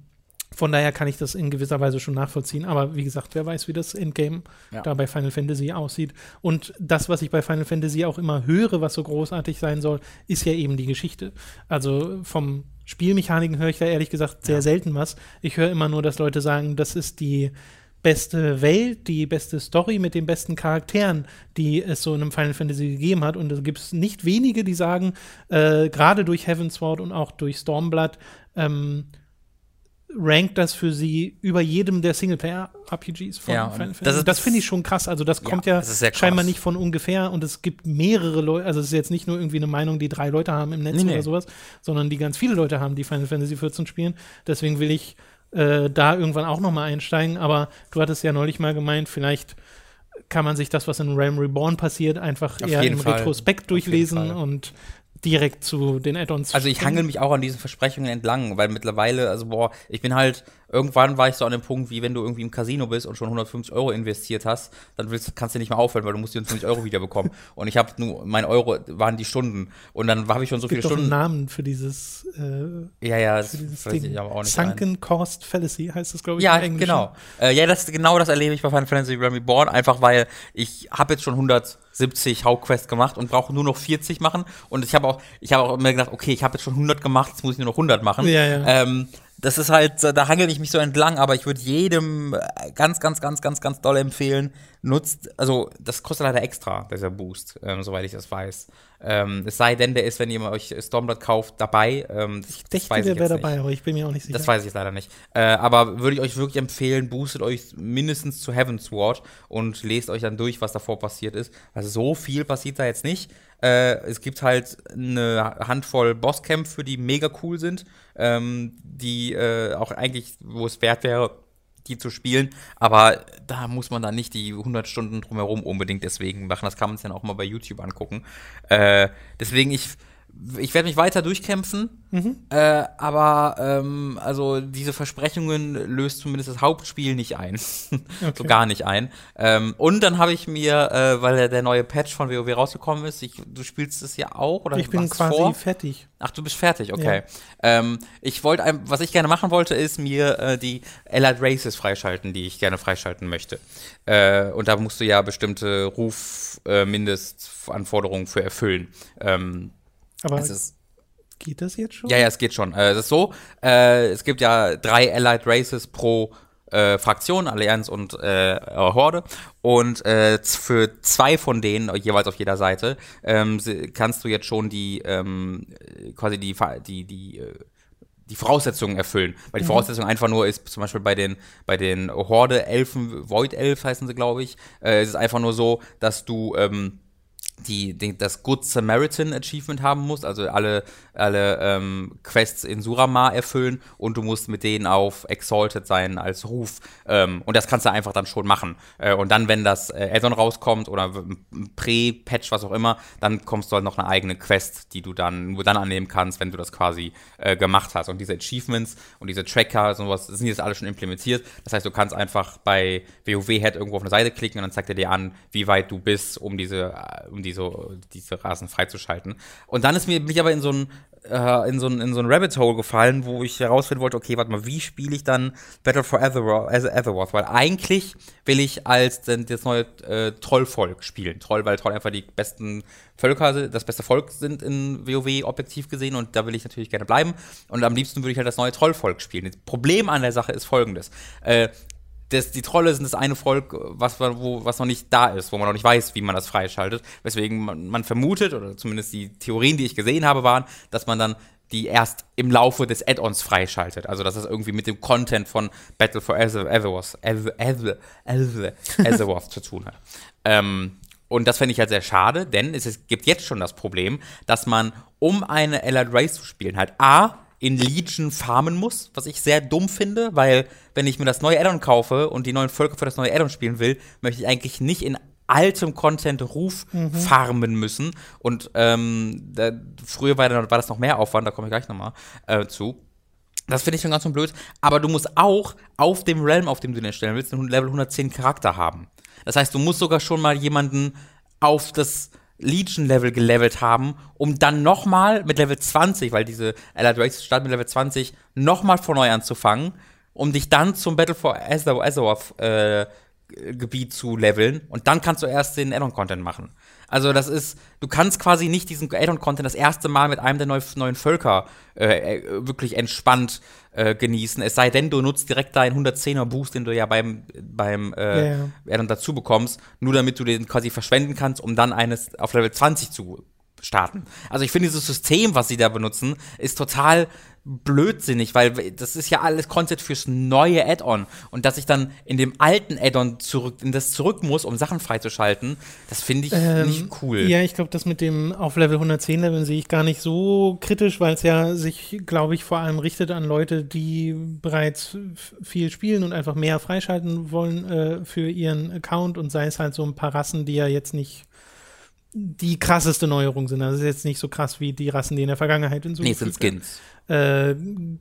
[SPEAKER 1] von daher kann ich das in gewisser Weise schon nachvollziehen. Aber wie gesagt, wer weiß, wie das Endgame ja. da bei Final Fantasy aussieht. Und das, was ich bei Final Fantasy auch immer höre, was so großartig sein soll, ist ja eben die Geschichte. Also vom Spielmechaniken höre ich da ehrlich gesagt sehr ja. selten was. Ich höre immer nur, dass Leute sagen, das ist die beste Welt, die beste Story mit den besten Charakteren, die es so in einem Final Fantasy gegeben hat. Und es gibt nicht wenige, die sagen, äh, gerade durch Heavensward und auch durch Stormblood, ähm, rankt das für sie über jedem der Singleplayer-RPGs von ja, Final Fantasy. Das, das finde ich schon krass. Also das kommt ja, ja scheinbar nicht von ungefähr und es gibt mehrere Leute, also es ist jetzt nicht nur irgendwie eine Meinung, die drei Leute haben im Netz nee, oder nee. sowas, sondern die ganz viele Leute haben, die Final Fantasy 14 spielen. Deswegen will ich äh, da irgendwann auch noch mal einsteigen. Aber du hattest ja neulich mal gemeint, vielleicht kann man sich das, was in Realm Reborn passiert, einfach Auf eher im Fall. Retrospekt durchlesen und direkt zu den Add-ons.
[SPEAKER 2] Also ich hangel mich auch an diesen Versprechungen entlang, weil mittlerweile, also boah, ich bin halt irgendwann war ich so an dem Punkt, wie wenn du irgendwie im Casino bist und schon 150 Euro investiert hast, dann willst, kannst du nicht mehr aufhören, weil du musst die 50 Euro wiederbekommen. und ich habe nur, mein Euro waren die Stunden. Und dann habe ich schon so viele Stunden.
[SPEAKER 1] Einen Namen für dieses.
[SPEAKER 2] Äh, ja, ja, das weiß Ding. ich aber auch nicht.
[SPEAKER 1] Sunken ein. Cost Fallacy heißt das, glaube ich.
[SPEAKER 2] Ja, genau. Äh, ja, das, genau das erlebe ich bei Final Fantasy Reborn, einfach weil ich habe jetzt schon 170 Hauptquests gemacht und brauche nur noch 40 machen. Und ich habe auch, ich habe auch immer gedacht, okay, ich habe jetzt schon 100 gemacht, jetzt muss ich nur noch 100 machen. Ja, ja. Ähm, das ist halt, da hangel ich mich so entlang, aber ich würde jedem ganz, ganz, ganz, ganz, ganz doll empfehlen, nutzt, also das kostet leider extra, dieser Boost, ähm, soweit ich das weiß. Ähm, es sei denn, der ist, wenn ihr euch Stormblood kauft, dabei. Ähm,
[SPEAKER 1] das, ich dachte, der wäre dabei, aber ich bin mir auch nicht sicher.
[SPEAKER 2] Das weiß ich leider nicht. Äh, aber würde ich euch wirklich empfehlen, boostet euch mindestens zu Heaven's Ward und lest euch dann durch, was davor passiert ist. Also so viel passiert da jetzt nicht. Äh, es gibt halt eine Handvoll Bosskämpfe, die mega cool sind, ähm, die äh, auch eigentlich, wo es wert wäre, die zu spielen. Aber da muss man dann nicht die 100 Stunden drumherum unbedingt deswegen machen. Das kann man sich dann auch mal bei YouTube angucken. Äh, deswegen, ich ich werde mich weiter durchkämpfen, mhm. äh, aber ähm, also diese Versprechungen löst zumindest das Hauptspiel nicht ein. okay. So gar nicht ein. Ähm, und dann habe ich mir, äh, weil der, neue Patch von WoW rausgekommen ist, ich, du spielst es ja auch oder
[SPEAKER 1] Ich bin quasi vor? fertig.
[SPEAKER 2] Ach, du bist fertig, okay. Ja. Ähm, ich wollte, was ich gerne machen wollte, ist mir äh, die Allied Races freischalten, die ich gerne freischalten möchte. Äh, und da musst du ja bestimmte Ruf-Mindestanforderungen äh, für erfüllen. Ähm,
[SPEAKER 1] aber ist, geht das jetzt schon?
[SPEAKER 2] Ja, ja, es geht schon. Äh, es ist so, äh, es gibt ja drei Allied Races pro äh, Fraktion, Allianz und äh, Horde. Und äh, für zwei von denen, jeweils auf jeder Seite, ähm, kannst du jetzt schon die ähm, quasi die die die äh, die Voraussetzungen erfüllen. Weil die mhm. Voraussetzung einfach nur ist, zum Beispiel bei den, bei den Horde-Elfen, Void-Elf heißen sie, glaube ich, äh, ist es einfach nur so, dass du ähm, die, die, das Good Samaritan Achievement haben musst, also alle, alle ähm, Quests in Suramar erfüllen und du musst mit denen auf Exalted sein als Ruf. Ähm, und das kannst du einfach dann schon machen. Äh, und dann, wenn das äh, Addon rauskommt oder Pre-Patch, was auch immer, dann kommst du halt noch eine eigene Quest, die du dann nur dann annehmen kannst, wenn du das quasi äh, gemacht hast. Und diese Achievements und diese Tracker sowas sind jetzt alle schon implementiert. Das heißt, du kannst einfach bei WoW-Head irgendwo auf eine Seite klicken und dann zeigt er dir an, wie weit du bist, um diese, äh, um diese, Rasen freizuschalten. Und dann ist mir, bin ich aber in so ein äh, in so ein, in so ein Rabbit Hole gefallen, wo ich herausfinden wollte, okay, warte mal, wie spiele ich dann Battle for Azeroth? Weil eigentlich will ich als das neue äh, Trollvolk spielen. Troll, weil Troll einfach die besten Völker, das beste Volk sind in WoW objektiv gesehen und da will ich natürlich gerne bleiben. Und am liebsten würde ich halt das neue Trollvolk spielen. Das Problem an der Sache ist folgendes. Äh, das, die Trolle sind das eine Volk, was, wo, was noch nicht da ist, wo man noch nicht weiß, wie man das freischaltet. Weswegen man, man vermutet, oder zumindest die Theorien, die ich gesehen habe, waren, dass man dann die erst im Laufe des Add-ons freischaltet. Also dass das irgendwie mit dem Content von Battle for Azeroth, zu tun hat. Ähm, und das fände ich halt sehr schade, denn es gibt jetzt schon das Problem, dass man, um eine Allied Race zu spielen, halt A, in Legion farmen muss, was ich sehr dumm finde, weil wenn ich mir das neue Addon kaufe und die neuen Völker für das neue Addon spielen will, möchte ich eigentlich nicht in altem Content Ruf mhm. farmen müssen. Und ähm, da, früher war, war, das noch mehr Aufwand, da komme ich gleich nochmal äh, zu. Das finde ich schon ganz so blöd. Aber du musst auch auf dem Realm, auf dem du den stellen willst, einen Level 110 Charakter haben. Das heißt, du musst sogar schon mal jemanden auf das Legion-Level gelevelt haben, um dann nochmal mit Level 20, weil diese Allied Races starten mit Level 20, nochmal von neu anzufangen, um dich dann zum Battle for Azeroth äh, Gebiet zu leveln und dann kannst du erst den Addon-Content machen. Also das ist, du kannst quasi nicht diesen Addon-Content das erste Mal mit einem der neu, neuen Völker äh, äh wirklich entspannt äh, genießen. Es sei denn, du nutzt direkt deinen 110er Boost, den du ja beim, beim äh, ja, ja. dazu bekommst, nur damit du den quasi verschwenden kannst, um dann eines auf Level 20 zu starten. Also ich finde dieses System, was sie da benutzen, ist total blödsinnig, weil das ist ja alles Content fürs neue Add-on und dass ich dann in dem alten Add-on zurück in das zurück muss, um Sachen freizuschalten, das finde ich ähm, nicht cool.
[SPEAKER 1] Ja, ich glaube, das mit dem auf Level 110 Level sehe ich gar nicht so kritisch, weil es ja sich, glaube ich, vor allem richtet an Leute, die bereits viel spielen und einfach mehr freischalten wollen äh, für ihren Account und sei es halt so ein paar Rassen, die ja jetzt nicht die krasseste Neuerung sind. Also es ist jetzt nicht so krass wie die Rassen, die in der Vergangenheit in so
[SPEAKER 2] Nee, sind Skins.
[SPEAKER 1] Äh,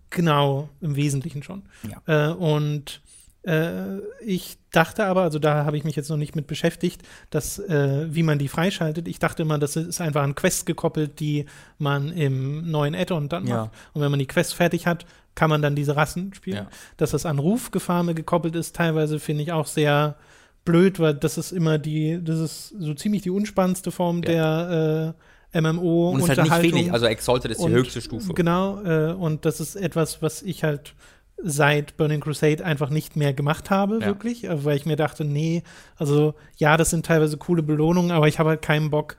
[SPEAKER 1] genau, im Wesentlichen schon.
[SPEAKER 2] Ja.
[SPEAKER 1] Äh, und äh, ich dachte aber, also da habe ich mich jetzt noch nicht mit beschäftigt, dass, äh, wie man die freischaltet. Ich dachte immer, das ist einfach an Quests gekoppelt, die man im neuen Add-on dann
[SPEAKER 2] ja.
[SPEAKER 1] macht. Und wenn man die Quest fertig hat, kann man dann diese Rassen spielen. Ja. Dass das an Rufgefarme gekoppelt ist, teilweise finde ich auch sehr blöd, weil das ist immer die, das ist so ziemlich die unspannendste Form ja. der äh, MMO.
[SPEAKER 2] Und es ist halt nicht wenig, also Exalted ist
[SPEAKER 1] und,
[SPEAKER 2] die höchste Stufe.
[SPEAKER 1] Genau, äh, und das ist etwas, was ich halt seit Burning Crusade einfach nicht mehr gemacht habe, ja. wirklich, äh, weil ich mir dachte, nee, also ja, das sind teilweise coole Belohnungen, aber ich habe halt keinen Bock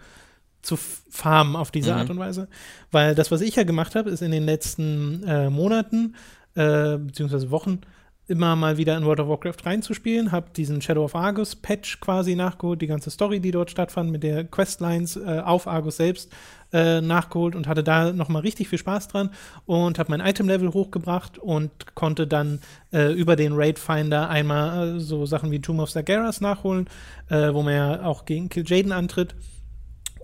[SPEAKER 1] zu farmen auf diese mhm. Art und Weise. Weil das, was ich ja gemacht habe, ist in den letzten äh, Monaten, äh, beziehungsweise Wochen, immer mal wieder in World of Warcraft reinzuspielen, habe diesen Shadow of Argus Patch quasi nachgeholt, die ganze Story, die dort stattfand, mit der Questlines äh, auf Argus selbst äh, nachgeholt und hatte da nochmal richtig viel Spaß dran und habe mein Item-Level hochgebracht und konnte dann äh, über den Raid Finder einmal äh, so Sachen wie Tomb of Sargeras nachholen, äh, wo man ja auch gegen Kill Jaden antritt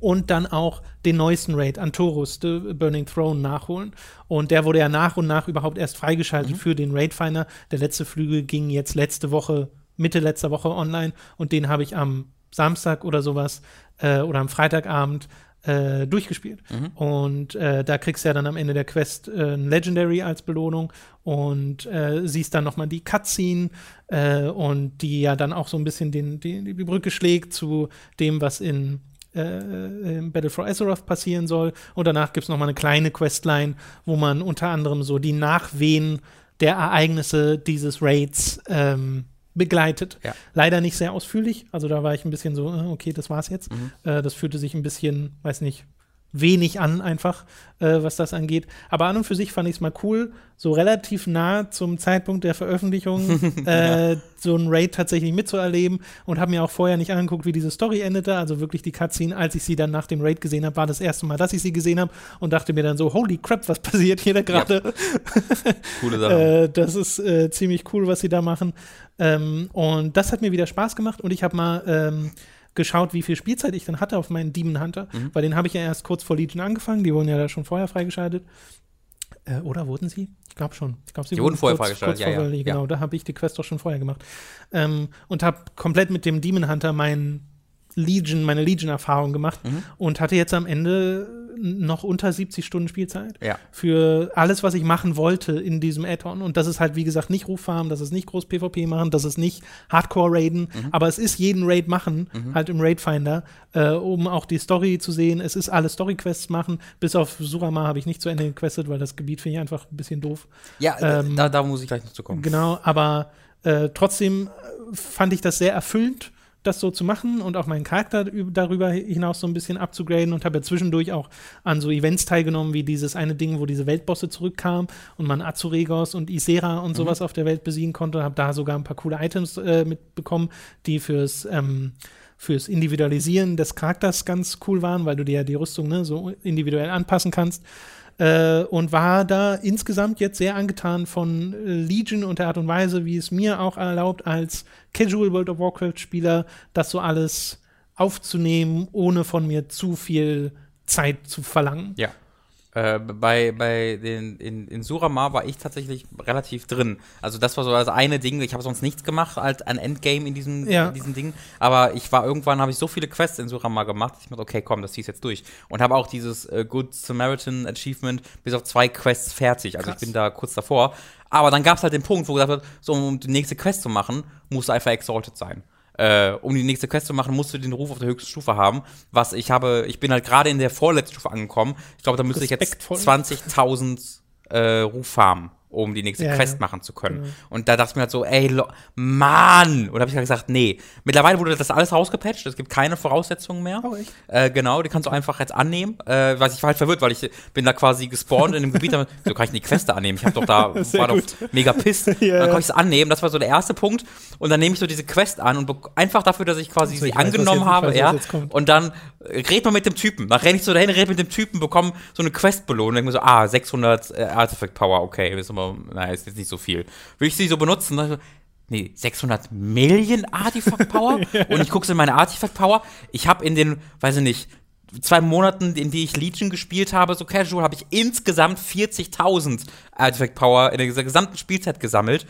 [SPEAKER 1] und dann auch den neuesten Raid, Antorus, The Burning Throne, nachholen. Und der wurde ja nach und nach überhaupt erst freigeschaltet mhm. für den Raid Finder. Der letzte Flügel ging jetzt letzte Woche, Mitte letzter Woche online und den habe ich am Samstag oder sowas äh, oder am Freitagabend äh, durchgespielt. Mhm. Und äh, da kriegst du ja dann am Ende der Quest äh, ein Legendary als Belohnung und äh, siehst dann nochmal die Cutscene äh, und die ja dann auch so ein bisschen den, die, die Brücke schlägt zu dem, was in äh, im Battle for Azeroth passieren soll. Und danach gibt es nochmal eine kleine Questline, wo man unter anderem so die Nachwehen der Ereignisse dieses Raids ähm, begleitet.
[SPEAKER 2] Ja.
[SPEAKER 1] Leider nicht sehr ausführlich. Also da war ich ein bisschen so, äh, okay, das war's jetzt.
[SPEAKER 2] Mhm.
[SPEAKER 1] Äh, das fühlte sich ein bisschen, weiß nicht, wenig an, einfach, äh, was das angeht. Aber an und für sich fand ich es mal cool, so relativ nah zum Zeitpunkt der Veröffentlichung äh, so ein Raid tatsächlich mitzuerleben und habe mir auch vorher nicht angeguckt, wie diese Story endete. Also wirklich die Cutscene, als ich sie dann nach dem Raid gesehen habe, war das erste Mal, dass ich sie gesehen habe und dachte mir dann so, holy crap, was passiert hier da gerade? Ja.
[SPEAKER 2] Coole Sache.
[SPEAKER 1] äh, das ist äh, ziemlich cool, was sie da machen. Ähm, und das hat mir wieder Spaß gemacht und ich habe mal ähm, geschaut, wie viel Spielzeit ich dann hatte auf meinen Demon Hunter, mhm. weil den habe ich ja erst kurz vor Legion angefangen, die wurden ja da schon vorher freigeschaltet. Äh, oder wurden sie? Ich glaube schon. Ich glaube, sie
[SPEAKER 2] die wurden vorher kurz, freigeschaltet,
[SPEAKER 1] kurz
[SPEAKER 2] ja,
[SPEAKER 1] vor, ja. Genau, ja. da habe ich die Quest doch schon vorher gemacht. Ähm, und habe komplett mit dem Demon Hunter meinen Legion, meine Legion-Erfahrung gemacht mhm. und hatte jetzt am Ende noch unter 70 Stunden Spielzeit
[SPEAKER 2] ja.
[SPEAKER 1] für alles, was ich machen wollte in diesem Add-on. Und das ist halt, wie gesagt, nicht Ruffarm, das ist nicht groß PvP machen, das ist nicht Hardcore-Raiden, mhm. aber es ist jeden Raid machen, mhm. halt im Raid-Finder, äh, um auch die Story zu sehen. Es ist alle Story-Quests machen. Bis auf Surama habe ich nicht zu Ende gequestet, weil das Gebiet finde ich einfach ein bisschen doof.
[SPEAKER 2] Ja, ähm, da, da muss ich gleich noch zu kommen.
[SPEAKER 1] Genau, aber äh, trotzdem fand ich das sehr erfüllend das so zu machen und auch meinen Charakter darüber hinaus so ein bisschen abzugraden und habe ja zwischendurch auch an so Events teilgenommen, wie dieses eine Ding, wo diese Weltbosse zurückkamen und man Azuregos und Isera und mhm. sowas auf der Welt besiegen konnte. Habe da sogar ein paar coole Items äh, mitbekommen, die fürs ähm, fürs Individualisieren des Charakters ganz cool waren, weil du dir ja die Rüstung ne, so individuell anpassen kannst äh, und war da insgesamt jetzt sehr angetan von äh, Legion und der Art und Weise, wie es mir auch erlaubt, als Casual World of Warcraft-Spieler das so alles aufzunehmen, ohne von mir zu viel Zeit zu verlangen.
[SPEAKER 2] Ja. Äh, bei bei den in, in Suramar war ich tatsächlich relativ drin. Also das war so das eine Ding. Ich habe sonst nichts gemacht als ein Endgame in diesem, ja. in diesem Ding. Aber ich war irgendwann habe ich so viele Quests in Suramar gemacht, dass ich mir okay, komm, das ziehst jetzt durch. Und habe auch dieses äh, Good Samaritan Achievement bis auf zwei Quests fertig. Also Krass. ich bin da kurz davor. Aber dann gab es halt den Punkt, wo gesagt wird, so um die nächste Quest zu machen, musst du einfach exalted sein äh, um die nächste Quest zu machen, musst du den Ruf auf der höchsten Stufe haben. Was ich habe, ich bin halt gerade in der vorletzten Stufe angekommen. Ich glaube, da müsste ich jetzt 20.000 äh, Ruf haben um die nächste ja, Quest machen zu können. Genau. Und da dachte ich mir halt so, ey, Mann! Und da habe ich halt gesagt, nee. Mittlerweile wurde das alles rausgepatcht, es gibt keine Voraussetzungen mehr. Oh, echt? Äh, genau, die kannst du einfach jetzt annehmen. Äh, was ich war halt verwirrt, weil ich bin da quasi gespawnt in dem Gebiet, so kann ich die Queste annehmen. Ich habe doch da, war doch mega pisst. ja, dann kann ich es annehmen. Das war so der erste Punkt. Und dann nehme ich so diese Quest an und einfach dafür, dass ich quasi also, sie angenommen weiß, habe, ja. Und dann red mal mit dem Typen. Dann renne ich so dahin, red mit dem Typen, bekomme so eine Quest-Belohnung. Denke mir so, ah, 600 äh, Artifact Power, okay, ist aber, naja, ist jetzt nicht so viel. Will ich sie so benutzen? Dann, nee, 600 Millionen Artifact Power? Und ich gucke so in meine Artifact Power. Ich habe in den, weiß ich nicht, zwei Monaten, in die ich Legion gespielt habe, so casual, habe ich insgesamt 40.000 Artifact Power in der gesamten Spielzeit gesammelt.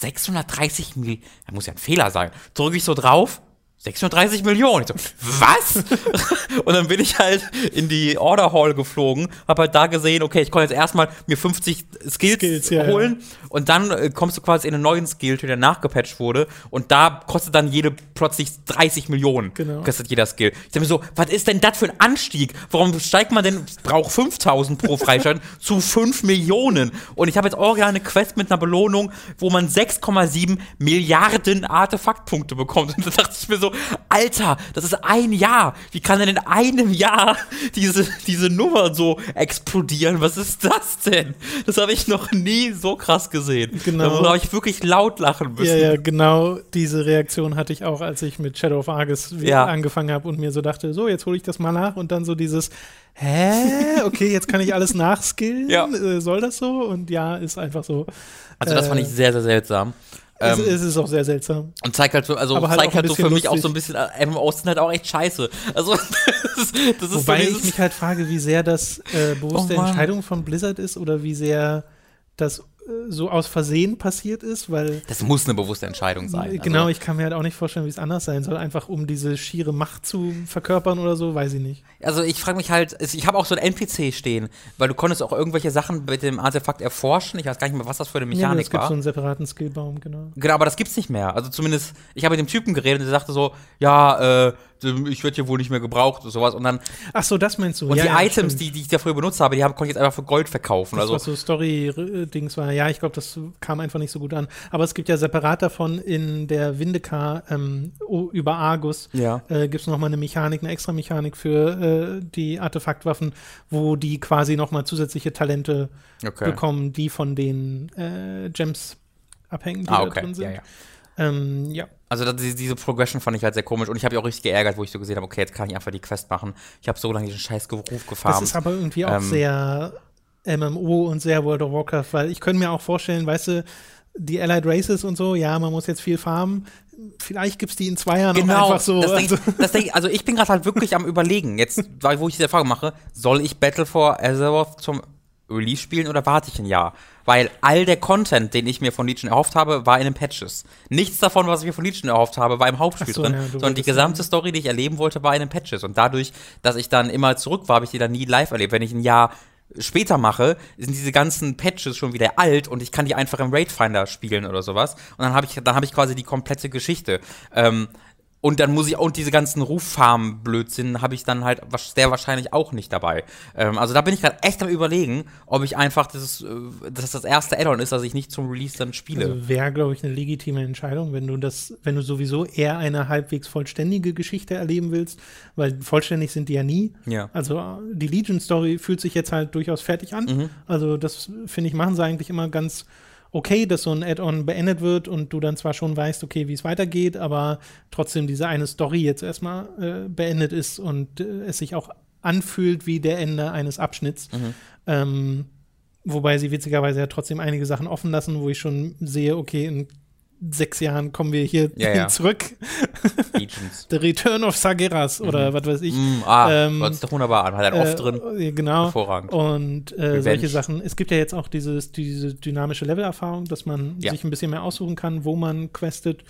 [SPEAKER 2] 630 Millionen, da muss ja ein Fehler sein. Drücke ich so drauf, 630 Millionen. Ich so, was? und dann bin ich halt in die Order Hall geflogen, habe halt da gesehen, okay, ich konnte jetzt erstmal mir 50 Skills, Skills ja, holen ja. und dann äh, kommst du quasi in einen neuen Skill, der nachgepatcht wurde und da kostet dann jede plötzlich 30 Millionen. Genau. Kostet jeder Skill. Ich dachte mir so, was ist denn das für ein Anstieg? Warum steigt man denn, braucht 5000 pro Freischalten zu 5 Millionen? Und ich habe jetzt original eine Quest mit einer Belohnung, wo man 6,7 Milliarden Artefaktpunkte bekommt. Und da dachte ich mir so, Alter, das ist ein Jahr. Wie kann denn in einem Jahr diese, diese Nummer so explodieren? Was ist das denn? Das habe ich noch nie so krass gesehen. Genau. Da habe ich wirklich laut lachen müssen.
[SPEAKER 1] Ja, ja, genau diese Reaktion hatte ich auch, als ich mit Shadow of Argus ja. angefangen habe und mir so dachte, so, jetzt hole ich das mal nach und dann so dieses, hä? Okay, jetzt kann ich alles nachskillen. Ja. Äh, soll das so? Und ja, ist einfach so.
[SPEAKER 2] Also das fand ich äh, sehr, sehr seltsam.
[SPEAKER 1] Ähm, es, es, ist auch sehr seltsam.
[SPEAKER 2] Und zeigt halt so, also halt zeigt halt so für mich lustig. auch so ein bisschen, äh, MMOs sind halt auch echt scheiße. Also, das
[SPEAKER 1] ist, das ist Wobei so ich mich halt frage, wie sehr das äh, bewusste oh Entscheidung von Blizzard ist oder wie sehr das so aus Versehen passiert ist, weil.
[SPEAKER 2] Das muss eine bewusste Entscheidung sein.
[SPEAKER 1] Also genau, also. ich kann mir halt auch nicht vorstellen, wie es anders sein soll, einfach um diese schiere Macht zu verkörpern oder so, weiß ich nicht.
[SPEAKER 2] Also ich frage mich halt, ich habe auch so ein NPC stehen, weil du konntest auch irgendwelche Sachen mit dem Artefakt erforschen. Ich weiß gar nicht mehr, was das für eine Mechanik ja, es
[SPEAKER 1] gibt
[SPEAKER 2] war.
[SPEAKER 1] so einen separaten Skillbaum, genau.
[SPEAKER 2] Genau, aber das gibt's nicht mehr. Also zumindest, ich habe mit dem Typen geredet und der sagte so, ja, äh, ich werde hier wohl nicht mehr gebraucht und sowas. Und dann.
[SPEAKER 1] Ach so, das meinst du.
[SPEAKER 2] Und
[SPEAKER 1] ja,
[SPEAKER 2] die
[SPEAKER 1] ja,
[SPEAKER 2] Items,
[SPEAKER 1] stimmt.
[SPEAKER 2] die, die ich da früher benutzt habe, die hab, konnte ich jetzt einfach für Gold verkaufen.
[SPEAKER 1] Das,
[SPEAKER 2] also,
[SPEAKER 1] was so Story-Dings war. Ja, ich glaube, das kam einfach nicht so gut an. Aber es gibt ja separat davon in der Windekar ähm, über Argus
[SPEAKER 2] Ja.
[SPEAKER 1] äh, gibt es nochmal eine Mechanik, eine extra Mechanik für äh, die Artefaktwaffen, wo die quasi nochmal zusätzliche Talente
[SPEAKER 2] okay.
[SPEAKER 1] bekommen, die von den äh, Gems abhängen, die
[SPEAKER 2] Ah,
[SPEAKER 1] da
[SPEAKER 2] okay.
[SPEAKER 1] drin sind.
[SPEAKER 2] Ja, ja.
[SPEAKER 1] Ähm, ja.
[SPEAKER 2] Also das, diese Progression fand ich halt sehr komisch und ich habe mich auch richtig geärgert, wo ich so gesehen habe, okay, jetzt kann ich einfach die Quest machen. Ich habe so lange diesen scheiß Ruf
[SPEAKER 1] Das
[SPEAKER 2] gefarmt.
[SPEAKER 1] ist aber irgendwie auch
[SPEAKER 2] Ähm,
[SPEAKER 1] sehr MMO und sehr World of Warcraft, weil ich könnte mir auch vorstellen, weißt du, die Allied Races und so, ja, man muss jetzt viel farmen. Vielleicht gibt es die in zwei Jahren auch
[SPEAKER 2] Genau,
[SPEAKER 1] einfach so.
[SPEAKER 2] das denk,
[SPEAKER 1] also,
[SPEAKER 2] ich- das denk, also ich bin gerade halt wirklich am überlegen, jetzt, wo ich diese Erfahrung mache, soll ich Battle for Azeroth zum Release spielen oder warte ich ein Jahr? Weil all der Content, den ich mir von Legion erhofft habe, war in den Patches. Nichts davon, was ich mir von Legion erhofft habe, war im Hauptspiel
[SPEAKER 1] so,
[SPEAKER 2] drin,
[SPEAKER 1] ja,
[SPEAKER 2] sondern die gesamte Story, die ich erleben wollte, war in den Patches. Und dadurch, dass ich dann immer zurück war, habe ich die dann nie live erlebt. Wenn ich ein Jahr später mache, sind diese ganzen Patches schon wieder alt und ich kann die einfach im Raid Finder spielen oder sowas. Und dann habe ich, dann habe ich quasi die komplette Geschichte. Ähm, und dann muss ich, und diese ganzen Ruffarmen-Blödsinn habe ich dann halt sehr wahrscheinlich auch nicht dabei. Ähm, also da bin ich gerade echt am überlegen, ob ich einfach dieses, äh, dass das erste Add-on ist, dass ich nicht zum Release dann spiele.
[SPEAKER 1] also wäre, glaube ich, eine legitime Entscheidung, wenn du das, wenn du sowieso eher eine halbwegs vollständige Geschichte erleben willst, weil vollständig sind die ja nie.
[SPEAKER 2] ja.
[SPEAKER 1] Also äh, die Legion-Story fühlt sich jetzt halt durchaus fertig an.
[SPEAKER 2] Mhm.
[SPEAKER 1] Also das, finde ich, machen sie eigentlich immer ganz okay, dass so ein Add-on beendet wird und du dann zwar schon weißt, okay, wie es weitergeht, aber trotzdem diese eine Story jetzt erstmal äh, beendet ist und äh, es sich auch anfühlt wie der Ende eines Abschnitts.
[SPEAKER 2] Mhm.
[SPEAKER 1] Ähm, wobei sie witzigerweise ja trotzdem einige Sachen offen lassen, wo ich schon sehe, okay, in sechs Jahren kommen wir hier
[SPEAKER 2] Ja, ja.
[SPEAKER 1] zurück. The Return of Sageras oder was weiß ich.
[SPEAKER 2] Mm, ah,
[SPEAKER 1] Ähm,
[SPEAKER 2] hört sich doch wunderbar an. Hat er oft
[SPEAKER 1] Äh,
[SPEAKER 2] drin.
[SPEAKER 1] äh, Genau.
[SPEAKER 2] Hervorragend.
[SPEAKER 1] Und äh, solche Sachen. Es gibt ja jetzt auch dieses, diese dynamische Levelerfahrung, dass man
[SPEAKER 2] Ja.
[SPEAKER 1] sich ein bisschen mehr aussuchen kann, wo man questet.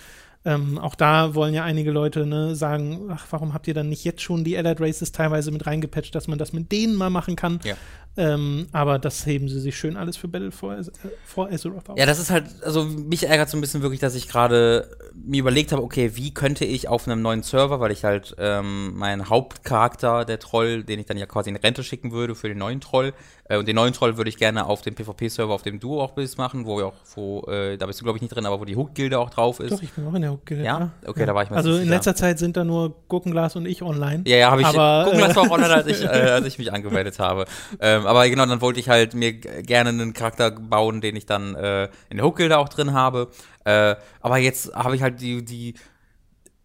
[SPEAKER 1] Ähm, auch da wollen ja einige Leute ne, sagen, ach, warum habt ihr dann nicht jetzt schon die Allied Races teilweise mit reingepatcht, dass man das mit denen mal machen kann.
[SPEAKER 2] Ja.
[SPEAKER 1] Ähm, aber das heben sie sich schön alles für Battle for, äh, for Azeroth auf.
[SPEAKER 2] Ja, das ist halt, also mich ärgert so ein bisschen wirklich, dass ich gerade mir überlegt habe, okay, wie könnte ich auf einem neuen Server, weil ich halt ähm, meinen Hauptcharakter, der Troll, den ich dann ja quasi in Rente schicken würde für den neuen Troll, äh, und den neuen Troll würde ich gerne auf dem PvP-Server, auf dem du auch bist, machen, wo wir auch, wo, äh, da bist du glaube ich nicht drin, aber wo die Hook-Gilde auch drauf ist.
[SPEAKER 1] Doch, ich bin auch in der Hook
[SPEAKER 2] Ja? Okay, da war ich mir
[SPEAKER 1] Also in letzter Zeit sind da nur Gurkenglas und ich online.
[SPEAKER 2] Ja, ja, habe ich.
[SPEAKER 1] Aber,
[SPEAKER 2] gucken, das war auch online, als ich, äh, als ich mich angemeldet habe. Ähm, aber genau, dann wollte ich halt mir gerne einen Charakter bauen, den ich dann äh, in der Hook-Gilde auch drin habe. Äh, aber jetzt habe ich halt die, die,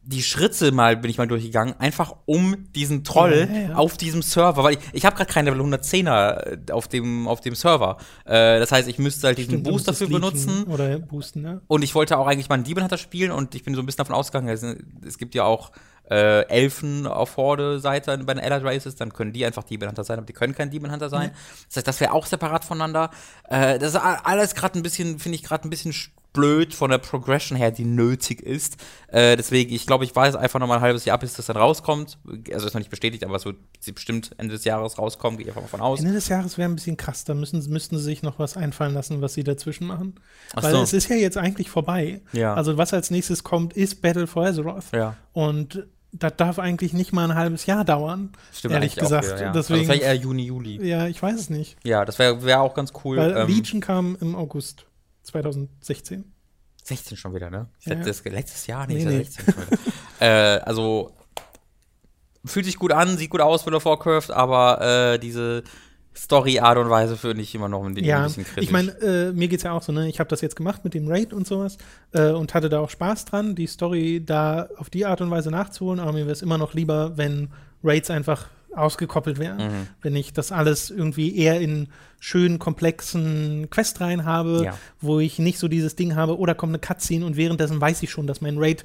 [SPEAKER 2] die Schritte mal, bin ich mal durchgegangen, einfach um diesen Troll
[SPEAKER 1] Ja, ja.
[SPEAKER 2] auf diesem Server, weil ich, ich habe gerade keinen Level 110er auf dem, auf dem Server. Äh, das heißt, ich müsste halt diesen
[SPEAKER 1] Stimmt, du
[SPEAKER 2] Booster
[SPEAKER 1] musstest
[SPEAKER 2] für
[SPEAKER 1] leachen
[SPEAKER 2] benutzen.
[SPEAKER 1] Oder boosten, ne?
[SPEAKER 2] Und ich wollte auch eigentlich mal einen Hunter spielen und ich bin so ein bisschen davon ausgegangen, es, es gibt ja auch äh, Elfen auf Horde-Seite bei den Allied Races, dann können die einfach Demon Hunter sein, aber die können kein Demon Hunter sein. Das heißt, das wäre auch separat voneinander. Äh, das ist alles gerade ein bisschen, finde ich gerade ein bisschen sch- blöd von der Progression her, die nötig ist. Äh, deswegen, ich glaube, ich weiß einfach noch mal ein halbes Jahr, bis das dann rauskommt. Also ist noch nicht bestätigt, aber es wird bestimmt Ende des Jahres rauskommen, gehe ich einfach mal von aus.
[SPEAKER 1] Ende des Jahres wäre ein bisschen krass. Da müssen, müssten sie sich noch was einfallen lassen, was sie dazwischen machen.
[SPEAKER 2] Ach
[SPEAKER 1] Weil
[SPEAKER 2] so.
[SPEAKER 1] es ist ja jetzt eigentlich vorbei.
[SPEAKER 2] Ja.
[SPEAKER 1] Also was als nächstes kommt, ist Battle for Azeroth.
[SPEAKER 2] Ja.
[SPEAKER 1] Und das darf eigentlich nicht mal ein halbes Jahr dauern.
[SPEAKER 2] Stimmt
[SPEAKER 1] ehrlich
[SPEAKER 2] auch
[SPEAKER 1] gesagt.
[SPEAKER 2] wieder, ja.
[SPEAKER 1] Deswegen,
[SPEAKER 2] also vielleicht eher Juni, Juli.
[SPEAKER 1] ja, ich weiß es nicht.
[SPEAKER 2] Ja, das wäre wär auch ganz cool.
[SPEAKER 1] Weil
[SPEAKER 2] ähm,
[SPEAKER 1] Legion kam im August 2016.
[SPEAKER 2] 16 schon wieder, ne?
[SPEAKER 1] Ja,
[SPEAKER 2] hätte
[SPEAKER 1] ja.
[SPEAKER 2] letztes Jahr, nee,
[SPEAKER 1] Nee, nee.
[SPEAKER 2] 16 schon wieder. äh, also fühlt sich gut an, sieht gut aus, of Warcraft, aber äh, diese Story-Art und Weise finde ich immer noch ein,
[SPEAKER 1] Ja,
[SPEAKER 2] ein bisschen kritisch.
[SPEAKER 1] ich meine, äh, mir geht's ja auch so, ne? Ich habe das jetzt gemacht mit dem Raid und sowas äh, und hatte da auch Spaß dran, die Story da auf die Art und Weise nachzuholen, aber mir wäre es immer noch lieber, wenn Raids einfach ausgekoppelt wären.
[SPEAKER 2] Mhm.
[SPEAKER 1] Wenn ich das alles irgendwie eher in schönen, komplexen Questreihen habe,
[SPEAKER 2] Ja.
[SPEAKER 1] wo ich nicht so dieses Ding habe, oder kommt eine Cutscene und währenddessen weiß ich schon, dass mein Raid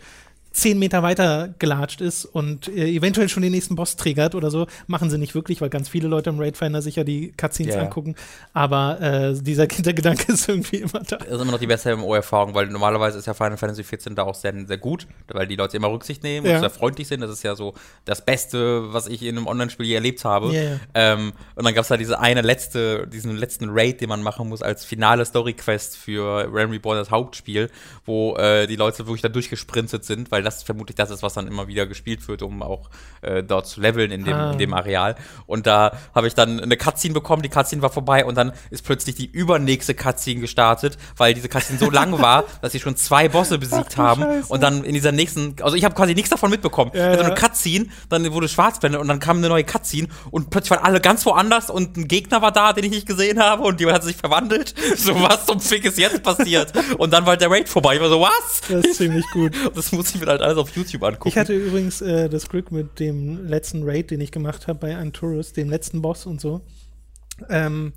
[SPEAKER 1] zehn Meter weiter gelatscht ist und äh, eventuell schon den nächsten Boss triggert oder so. Machen sie nicht wirklich, weil ganz viele Leute im Raid Finder sich ja die Cutscenes
[SPEAKER 2] ja.
[SPEAKER 1] angucken. Aber äh, dieser Hintergedanke ist irgendwie immer da.
[SPEAKER 2] das ist immer noch die beste MMO-Erfahrung, weil normalerweise ist ja Final Fantasy XIV da auch sehr, sehr gut, weil die Leute immer Rücksicht nehmen
[SPEAKER 1] Ja.
[SPEAKER 2] und sehr freundlich sind. Das ist ja so das Beste, was ich in einem Online-Spiel je erlebt habe.
[SPEAKER 1] Ja.
[SPEAKER 2] Ähm, und dann gab es da diese eine letzte, diesen letzten Raid, den man machen muss als finale Story-Quest für Realm Reborn, das Hauptspiel, wo äh, die Leute wirklich da durchgesprintet sind, weil das vermutlich das ist, was dann immer wieder gespielt wird, um auch äh, dort zu leveln in dem,
[SPEAKER 1] Ah.
[SPEAKER 2] in dem Areal. Und da habe ich dann eine Cutscene bekommen, die Cutscene war vorbei und dann ist plötzlich die übernächste Cutscene gestartet, weil diese Cutscene so lang war, dass sie schon zwei Bosse besiegt
[SPEAKER 1] du
[SPEAKER 2] haben.
[SPEAKER 1] Scheiße.
[SPEAKER 2] Und dann in dieser nächsten, also ich habe quasi nichts davon mitbekommen.
[SPEAKER 1] Ja,
[SPEAKER 2] also
[SPEAKER 1] ja.
[SPEAKER 2] eine Cutscene, dann wurde Schwarzblende und dann kam eine neue Cutscene und plötzlich waren alle ganz woanders und ein Gegner war da, den ich nicht gesehen habe und jemand hat sich verwandelt. So, was zum Fick ist jetzt passiert? Und dann war der Raid vorbei. Ich war so, was?
[SPEAKER 1] Das ist ziemlich gut.
[SPEAKER 2] Das muss ich mir halt alles auf YouTube angucken.
[SPEAKER 1] Ich hatte übrigens äh, das Glück mit dem letzten Raid, den ich gemacht habe bei Anturus, dem letzten Boss und so. Ähm,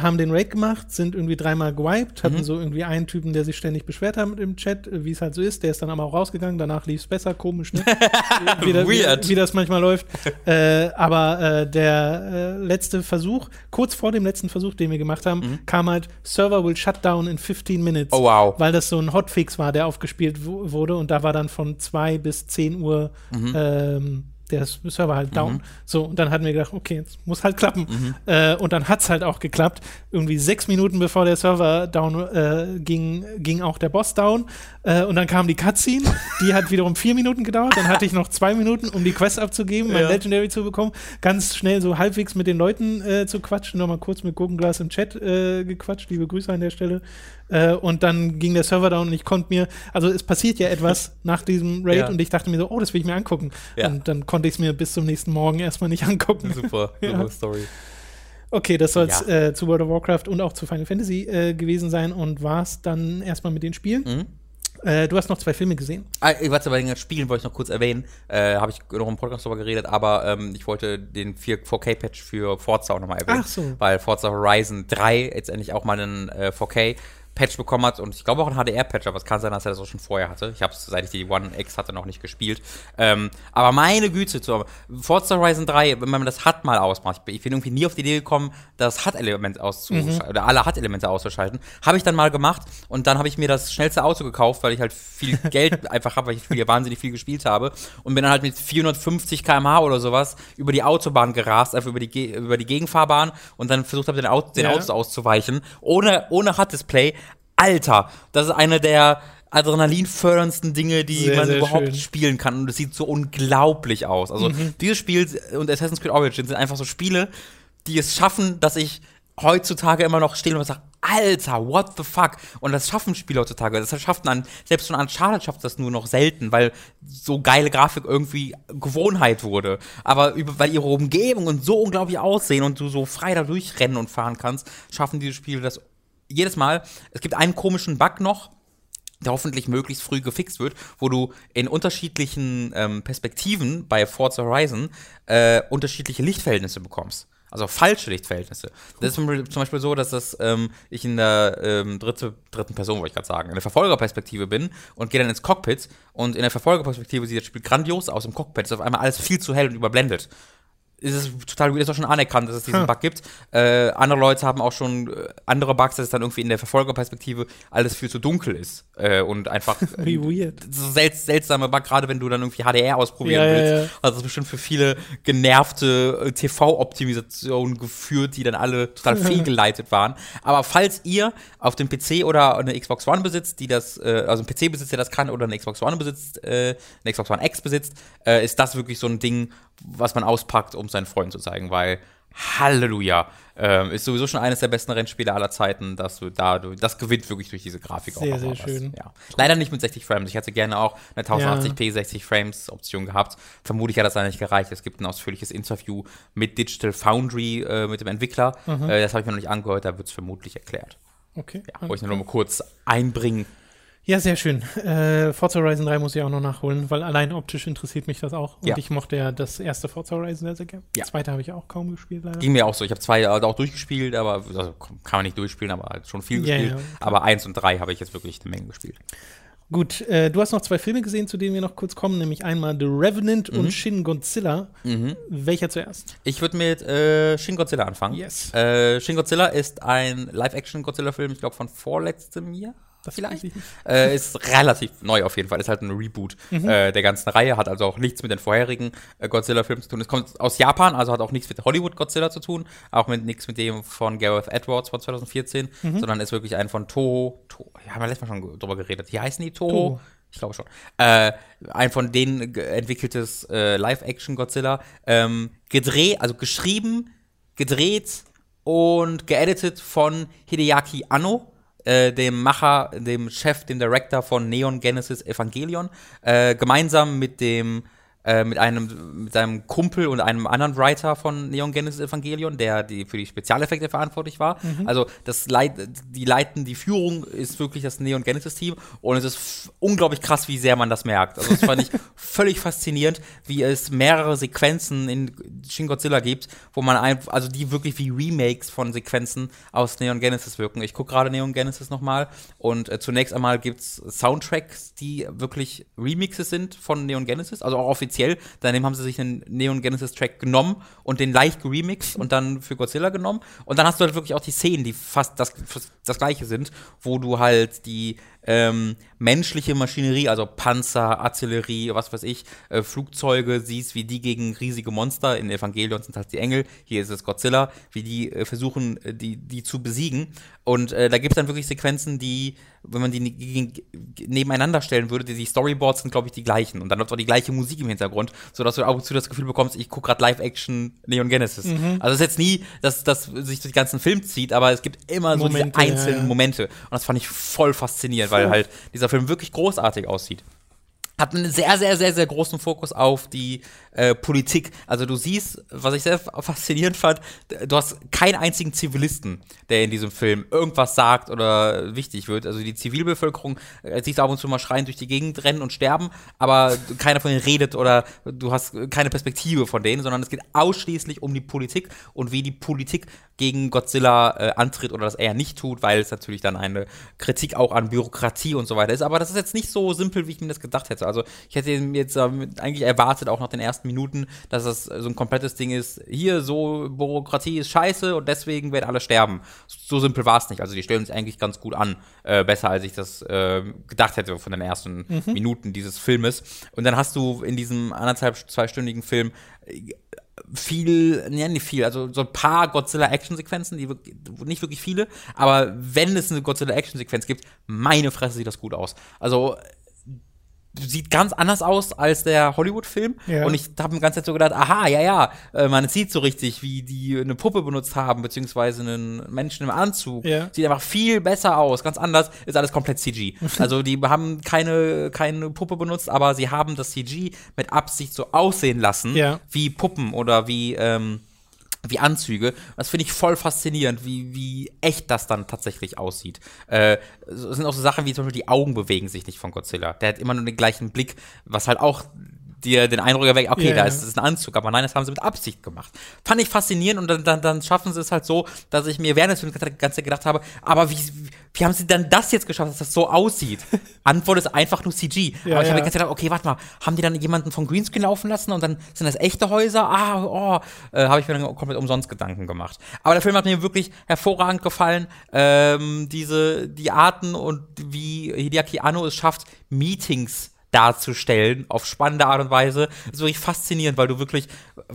[SPEAKER 1] haben den Raid gemacht, sind irgendwie dreimal gewiped, hatten so irgendwie einen Typen, der sich ständig beschwert hat im Chat, wie es halt so ist. Der ist dann aber auch rausgegangen, danach lief es besser, komisch, ne? wie, das,
[SPEAKER 2] Weird.
[SPEAKER 1] Wie, wie das manchmal läuft. äh, aber äh, der äh, letzte Versuch, kurz vor dem letzten Versuch, den wir gemacht haben, kam halt Server will shut down in 15 minutes.
[SPEAKER 2] Oh, wow.
[SPEAKER 1] Weil das so ein Hotfix war, der aufgespielt wu- wurde und da war dann von 2 bis 10 Uhr ähm, der Server halt down. So, und dann hatten wir gedacht, okay, jetzt muss halt klappen. Äh, und dann hat's halt auch geklappt. Irgendwie sechs Minuten bevor der Server down äh, ging, ging auch der Boss down. Äh, und dann kam die Cutscene, die hat wiederum vier Minuten gedauert. Dann hatte ich noch zwei Minuten, um die Quest abzugeben, mein
[SPEAKER 2] Ja.
[SPEAKER 1] Legendary zu bekommen. Ganz schnell so halbwegs mit den Leuten äh, zu quatschen. Nochmal kurz mit Gurkenglas im Chat äh, gequatscht. Liebe Grüße an der Stelle. Äh, und dann ging der Server down und ich konnte mir, also es passiert ja etwas nach diesem Raid
[SPEAKER 2] Ja.
[SPEAKER 1] und ich dachte mir so, oh, das will ich mir angucken.
[SPEAKER 2] Ja.
[SPEAKER 1] Und dann konnte ich es mir bis zum nächsten Morgen erstmal nicht angucken.
[SPEAKER 2] Super,
[SPEAKER 1] Ja.
[SPEAKER 2] super Story.
[SPEAKER 1] Okay, das soll es
[SPEAKER 2] Ja.
[SPEAKER 1] äh, zu World of Warcraft und auch zu Final Fantasy äh, gewesen sein und war es dann erstmal mit den Spielen.
[SPEAKER 2] Mhm.
[SPEAKER 1] Äh, du hast noch zwei Filme gesehen.
[SPEAKER 2] Ah, ich warte, bei den Spielen wollte ich noch kurz erwähnen, äh, habe ich noch im Podcast darüber geredet, aber ähm, ich wollte den 4 4K-Patch für Forza auch nochmal erwähnen.
[SPEAKER 1] Ach so.
[SPEAKER 2] Weil Forza Horizon 3 jetzt endlich auch mal einen äh, 4K Patch bekommen hat und ich glaube auch einen HDR-Patch, aber es kann sein, dass er das auch schon vorher hatte. Ich habe es, seit ich die One X hatte, noch nicht gespielt. Ähm, aber meine Güte, zu, Forza Horizon 3, wenn man das HUD mal ausmacht, ich bin irgendwie nie auf die Idee gekommen, das HUD-Element auszuschalten, oder alle HUD-Elemente auszuschalten. Habe ich dann mal gemacht und dann habe ich mir das schnellste Auto gekauft, weil ich halt viel Geld einfach habe, weil ich viel, wahnsinnig viel gespielt habe und bin dann halt mit 450 km/h oder sowas über die Autobahn gerast, einfach über die, Ge über die Gegenfahrbahn und dann versucht habe, den, Auto, den
[SPEAKER 1] Ja.
[SPEAKER 2] Autos auszuweichen, ohne, ohne HUD-Display. Alter, das ist eine der adrenalinförderndsten Dinge, die
[SPEAKER 1] Sehr,
[SPEAKER 2] man
[SPEAKER 1] sehr
[SPEAKER 2] überhaupt
[SPEAKER 1] schön.
[SPEAKER 2] spielen kann. Und es sieht so unglaublich aus. Also
[SPEAKER 1] Mhm.
[SPEAKER 2] dieses Spiel und Assassin's Creed Origins sind einfach so Spiele, die es schaffen, dass ich heutzutage immer noch stehe und sage, Alter, what the fuck? Und das schaffen Spiele heutzutage. Das schafft an, selbst schon Uncharted schafft das nur noch selten, weil so geile Grafik irgendwie Gewohnheit wurde. Aber über, weil ihre Umgebung und so unglaublich aussehen und du so frei da durchrennen und fahren kannst, schaffen diese Spiele das jedes Mal. Es gibt einen komischen Bug noch, der hoffentlich möglichst früh gefixt wird, wo du in unterschiedlichen ähm, Perspektiven bei Forza Horizon äh, unterschiedliche Lichtverhältnisse bekommst. Also falsche Lichtverhältnisse. Das ist zum Beispiel- so, dass das, ähm, ich in der ähm, dritte, dritten Person, wollte ich gerade sagen, in der Verfolgerperspektive bin und gehe dann ins Cockpit und in der Verfolgerperspektive sieht das Spiel grandios aus im Cockpit, ist auf einmal alles viel zu hell und überblendet ist es total weird, ist auch schon anerkannt, dass es diesen
[SPEAKER 1] Hm.
[SPEAKER 2] Bug gibt. Äh, andere Leute haben auch schon äh, andere Bugs, dass es dann irgendwie in der Verfolgerperspektive alles viel zu dunkel ist äh, und einfach
[SPEAKER 1] Wie weird.
[SPEAKER 2] so sel seltsame Bug, gerade wenn du dann irgendwie HDR ausprobieren
[SPEAKER 1] Ja, ja,
[SPEAKER 2] willst.
[SPEAKER 1] ja.
[SPEAKER 2] Also das ist bestimmt für viele genervte äh, TV-Optimisationen geführt, die dann alle total fehlgeleitet waren. Aber falls ihr auf dem PC oder eine Xbox One besitzt, die das, äh, also ein PC besitzt, der das kann, oder eine Xbox One besitzt, äh, eine Xbox One X besitzt, ist das wirklich so ein Ding, was man auspackt, um seinen Freunden zu zeigen, weil Halleluja. Ähm, ist sowieso schon eines der besten Rennspiele aller Zeiten, dass du da, das gewinnt wirklich durch diese Grafik
[SPEAKER 1] Sehr,
[SPEAKER 2] auch.
[SPEAKER 1] sehr
[SPEAKER 2] was.
[SPEAKER 1] schön.
[SPEAKER 2] Ja. Leider nicht mit 60 Frames. Ich hätte gerne auch eine 1080p 60 Frames Option gehabt. Vermutlich hat das da nicht gereicht. Es gibt ein ausführliches Interview mit Digital Foundry, äh, mit dem Entwickler.
[SPEAKER 1] Mhm.
[SPEAKER 2] Äh, das habe ich mir noch nicht angehört, da wird es vermutlich erklärt.
[SPEAKER 1] Okay.
[SPEAKER 2] Ja, wollte ich nur noch mal kurz einbringen.
[SPEAKER 1] Ja, sehr schön. Äh, Forza Horizon 3 muss ich auch noch nachholen, weil allein optisch interessiert mich das auch. Und
[SPEAKER 2] Ja.
[SPEAKER 1] ich mochte ja das erste Forza Horizon sehr, sehr gerne.
[SPEAKER 2] Ja.
[SPEAKER 1] Das zweite habe ich auch kaum gespielt, leider.
[SPEAKER 2] Ging mir auch so. Ich habe zwei äh, auch durchgespielt, aber also, kann man nicht durchspielen, aber schon viel gespielt.
[SPEAKER 1] ja.
[SPEAKER 2] aber eins und drei habe ich jetzt wirklich eine Menge gespielt.
[SPEAKER 1] Gut, äh, du hast noch zwei Filme gesehen, zu denen wir noch kurz kommen, nämlich einmal The Revenant
[SPEAKER 2] Mhm.
[SPEAKER 1] und Shin Godzilla. Welcher zuerst?
[SPEAKER 2] Ich würde mit äh, Shin Godzilla anfangen.
[SPEAKER 1] Yes.
[SPEAKER 2] Äh, Shin Godzilla ist ein Live-Action-Godzilla-Film, ich glaube, von vorletztem Jahr.
[SPEAKER 1] Das
[SPEAKER 2] vielleicht. Äh, ist relativ neu auf jeden Fall. Ist halt ein Reboot
[SPEAKER 1] Mhm.
[SPEAKER 2] äh, der ganzen Reihe, hat also auch nichts mit den vorherigen äh, Godzilla-Filmen zu tun. Es kommt aus Japan, also hat auch nichts mit Hollywood Godzilla zu tun, auch mit nichts mit dem von Gareth Edwards von 2014,
[SPEAKER 1] Mhm.
[SPEAKER 2] sondern ist wirklich ein von Toho. To ja, haben wir letztes Mal schon drüber geredet. Wie heißen die? Toho?
[SPEAKER 1] Toho.
[SPEAKER 2] Ich glaube schon. Äh, ein von denen entwickeltes äh, Live-Action-Godzilla. Ähm, gedreht, also geschrieben, gedreht und geeditet von Hideaki Anno, äh, dem Macher, dem Chef, dem Director von Neon Genesis Evangelion, äh, gemeinsam mit dem äh, mit einem mit seinem Kumpel und einem anderen Writer von Neon Genesis Evangelion, der die für die Spezialeffekte verantwortlich war. Also das Leit die leiten die Führung ist wirklich das Neon Genesis Team und es ist unglaublich krass, wie sehr man das merkt. Also das fand ich völlig faszinierend, wie es mehrere Sequenzen in Shin Godzilla gibt, wo man einfach also die wirklich wie Remakes von Sequenzen aus Neon Genesis wirken. Ich gucke gerade Neon Genesis nochmal und äh, zunächst einmal gibt's Soundtracks, die wirklich Remixes sind von Neon Genesis, also auch offiziell. Daneben haben sie sich einen Neon Genesis Track genommen und den leicht geremixed und dann für Godzilla genommen. Und dann hast du halt wirklich auch die Szenen, die fast das, fast das gleiche sind, wo du halt die ähm, menschliche Maschinerie, also Panzer, Artillerie, was weiß ich, äh, Flugzeuge siehst, wie die gegen riesige Monster, in Evangelion sind halt die Engel, hier ist es Godzilla, wie die äh, versuchen, äh, die, die zu besiegen. Und äh, da gibt es dann wirklich Sequenzen, die, wenn man die ne- nebeneinander stellen würde, die, die Storyboards sind, glaube ich, die gleichen. Und dann läuft auch die gleiche Musik im Hintergrund, sodass du ab und zu das Gefühl bekommst, ich gucke gerade Live-Action Neon Genesis. Also es ist jetzt nie, dass das sich durch den ganzen Film zieht, aber es gibt immer so
[SPEAKER 1] Momente,
[SPEAKER 2] diese einzelnen
[SPEAKER 1] ja, ja.
[SPEAKER 2] Momente. Und das fand ich voll faszinierend, weil halt dieser Film wirklich großartig aussieht. Hat einen sehr, sehr, sehr, sehr großen Fokus auf die äh, Politik. Also du siehst, was ich sehr faszinierend fand, du hast keinen einzigen Zivilisten, der in diesem Film irgendwas sagt oder wichtig wird. Also die Zivilbevölkerung äh, siehst du ab und zu mal schreien durch die Gegend rennen und sterben, aber keiner von denen redet oder du hast keine Perspektive von denen, sondern es geht ausschließlich um die Politik und wie die Politik gegen Godzilla äh, antritt oder das er nicht tut, weil es natürlich dann eine Kritik auch an Bürokratie und so weiter ist. Aber das ist jetzt nicht so simpel, wie ich mir das gedacht hätte. Also ich hätte jetzt ähm, eigentlich erwartet, auch nach den ersten Minuten, dass das so ein komplettes Ding ist, hier so Bürokratie ist scheiße und deswegen werden alle sterben. So simpel war es nicht. Also die stellen sich eigentlich ganz gut an. Äh, besser, als ich das äh, gedacht hätte von den ersten Minuten dieses Filmes. Und dann hast du in diesem anderthalb, zweistündigen Film viel, ja, nicht viel, also so ein paar Godzilla-Action-Sequenzen, die nicht wirklich viele, aber wenn es eine Godzilla-Action-Sequenz gibt, meine Fresse sieht das gut aus. Also sieht ganz anders aus als der Hollywood-Film.
[SPEAKER 1] Ja.
[SPEAKER 2] Und ich habe mir die ganze Zeit so gedacht, aha, ja, ja, äh, man sieht so richtig, wie die eine Puppe benutzt haben, beziehungsweise einen Menschen im Anzug.
[SPEAKER 1] Ja.
[SPEAKER 2] Sieht einfach viel besser aus. Ganz anders, ist alles komplett CG. also die haben keine, keine Puppe benutzt, aber sie haben das CG mit Absicht so aussehen lassen,
[SPEAKER 1] Ja.
[SPEAKER 2] wie Puppen oder wie, ähm, wie Anzüge. Das finde ich voll faszinierend, wie, wie echt das dann tatsächlich aussieht. Äh, es sind auch so Sachen wie zum Beispiel die Augen bewegen sich nicht von Godzilla. Der hat immer nur den gleichen Blick, was halt auch dir den Eindruck erweckt, okay,
[SPEAKER 1] Ja,
[SPEAKER 2] da ist es ein Anzug, aber nein, das haben sie mit Absicht gemacht. Fand ich faszinierend und dann, dann, dann schaffen sie es halt so, dass ich mir während des Films ganze gedacht habe, aber wie, wie haben sie denn das jetzt geschafft, dass das so aussieht? Antwort ist einfach nur CG.
[SPEAKER 1] Ja,
[SPEAKER 2] aber ich habe
[SPEAKER 1] ja.
[SPEAKER 2] Zeit gedacht, okay, warte mal, haben die dann jemanden vom Greenscreen laufen lassen und dann sind das echte Häuser? Ah, oh, äh, habe ich mir dann komplett umsonst Gedanken gemacht. Aber der Film hat mir wirklich hervorragend gefallen. Ähm, diese, die Arten und wie Hideaki Anno es schafft, Meetings darzustellen auf spannende Art und Weise. Das ist wirklich faszinierend, weil du wirklich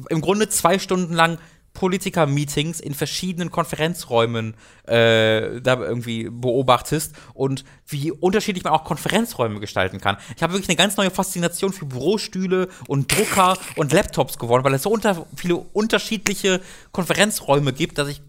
[SPEAKER 2] im Grunde zwei Stunden lang Politiker-Meetings in verschiedenen Konferenzräumen äh, da irgendwie beobachtest und wie unterschiedlich man auch Konferenzräume gestalten kann. Ich habe wirklich eine ganz neue Faszination für Bürostühle und Drucker und Laptops gewonnen, weil es so unter viele unterschiedliche Konferenzräume gibt, dass ich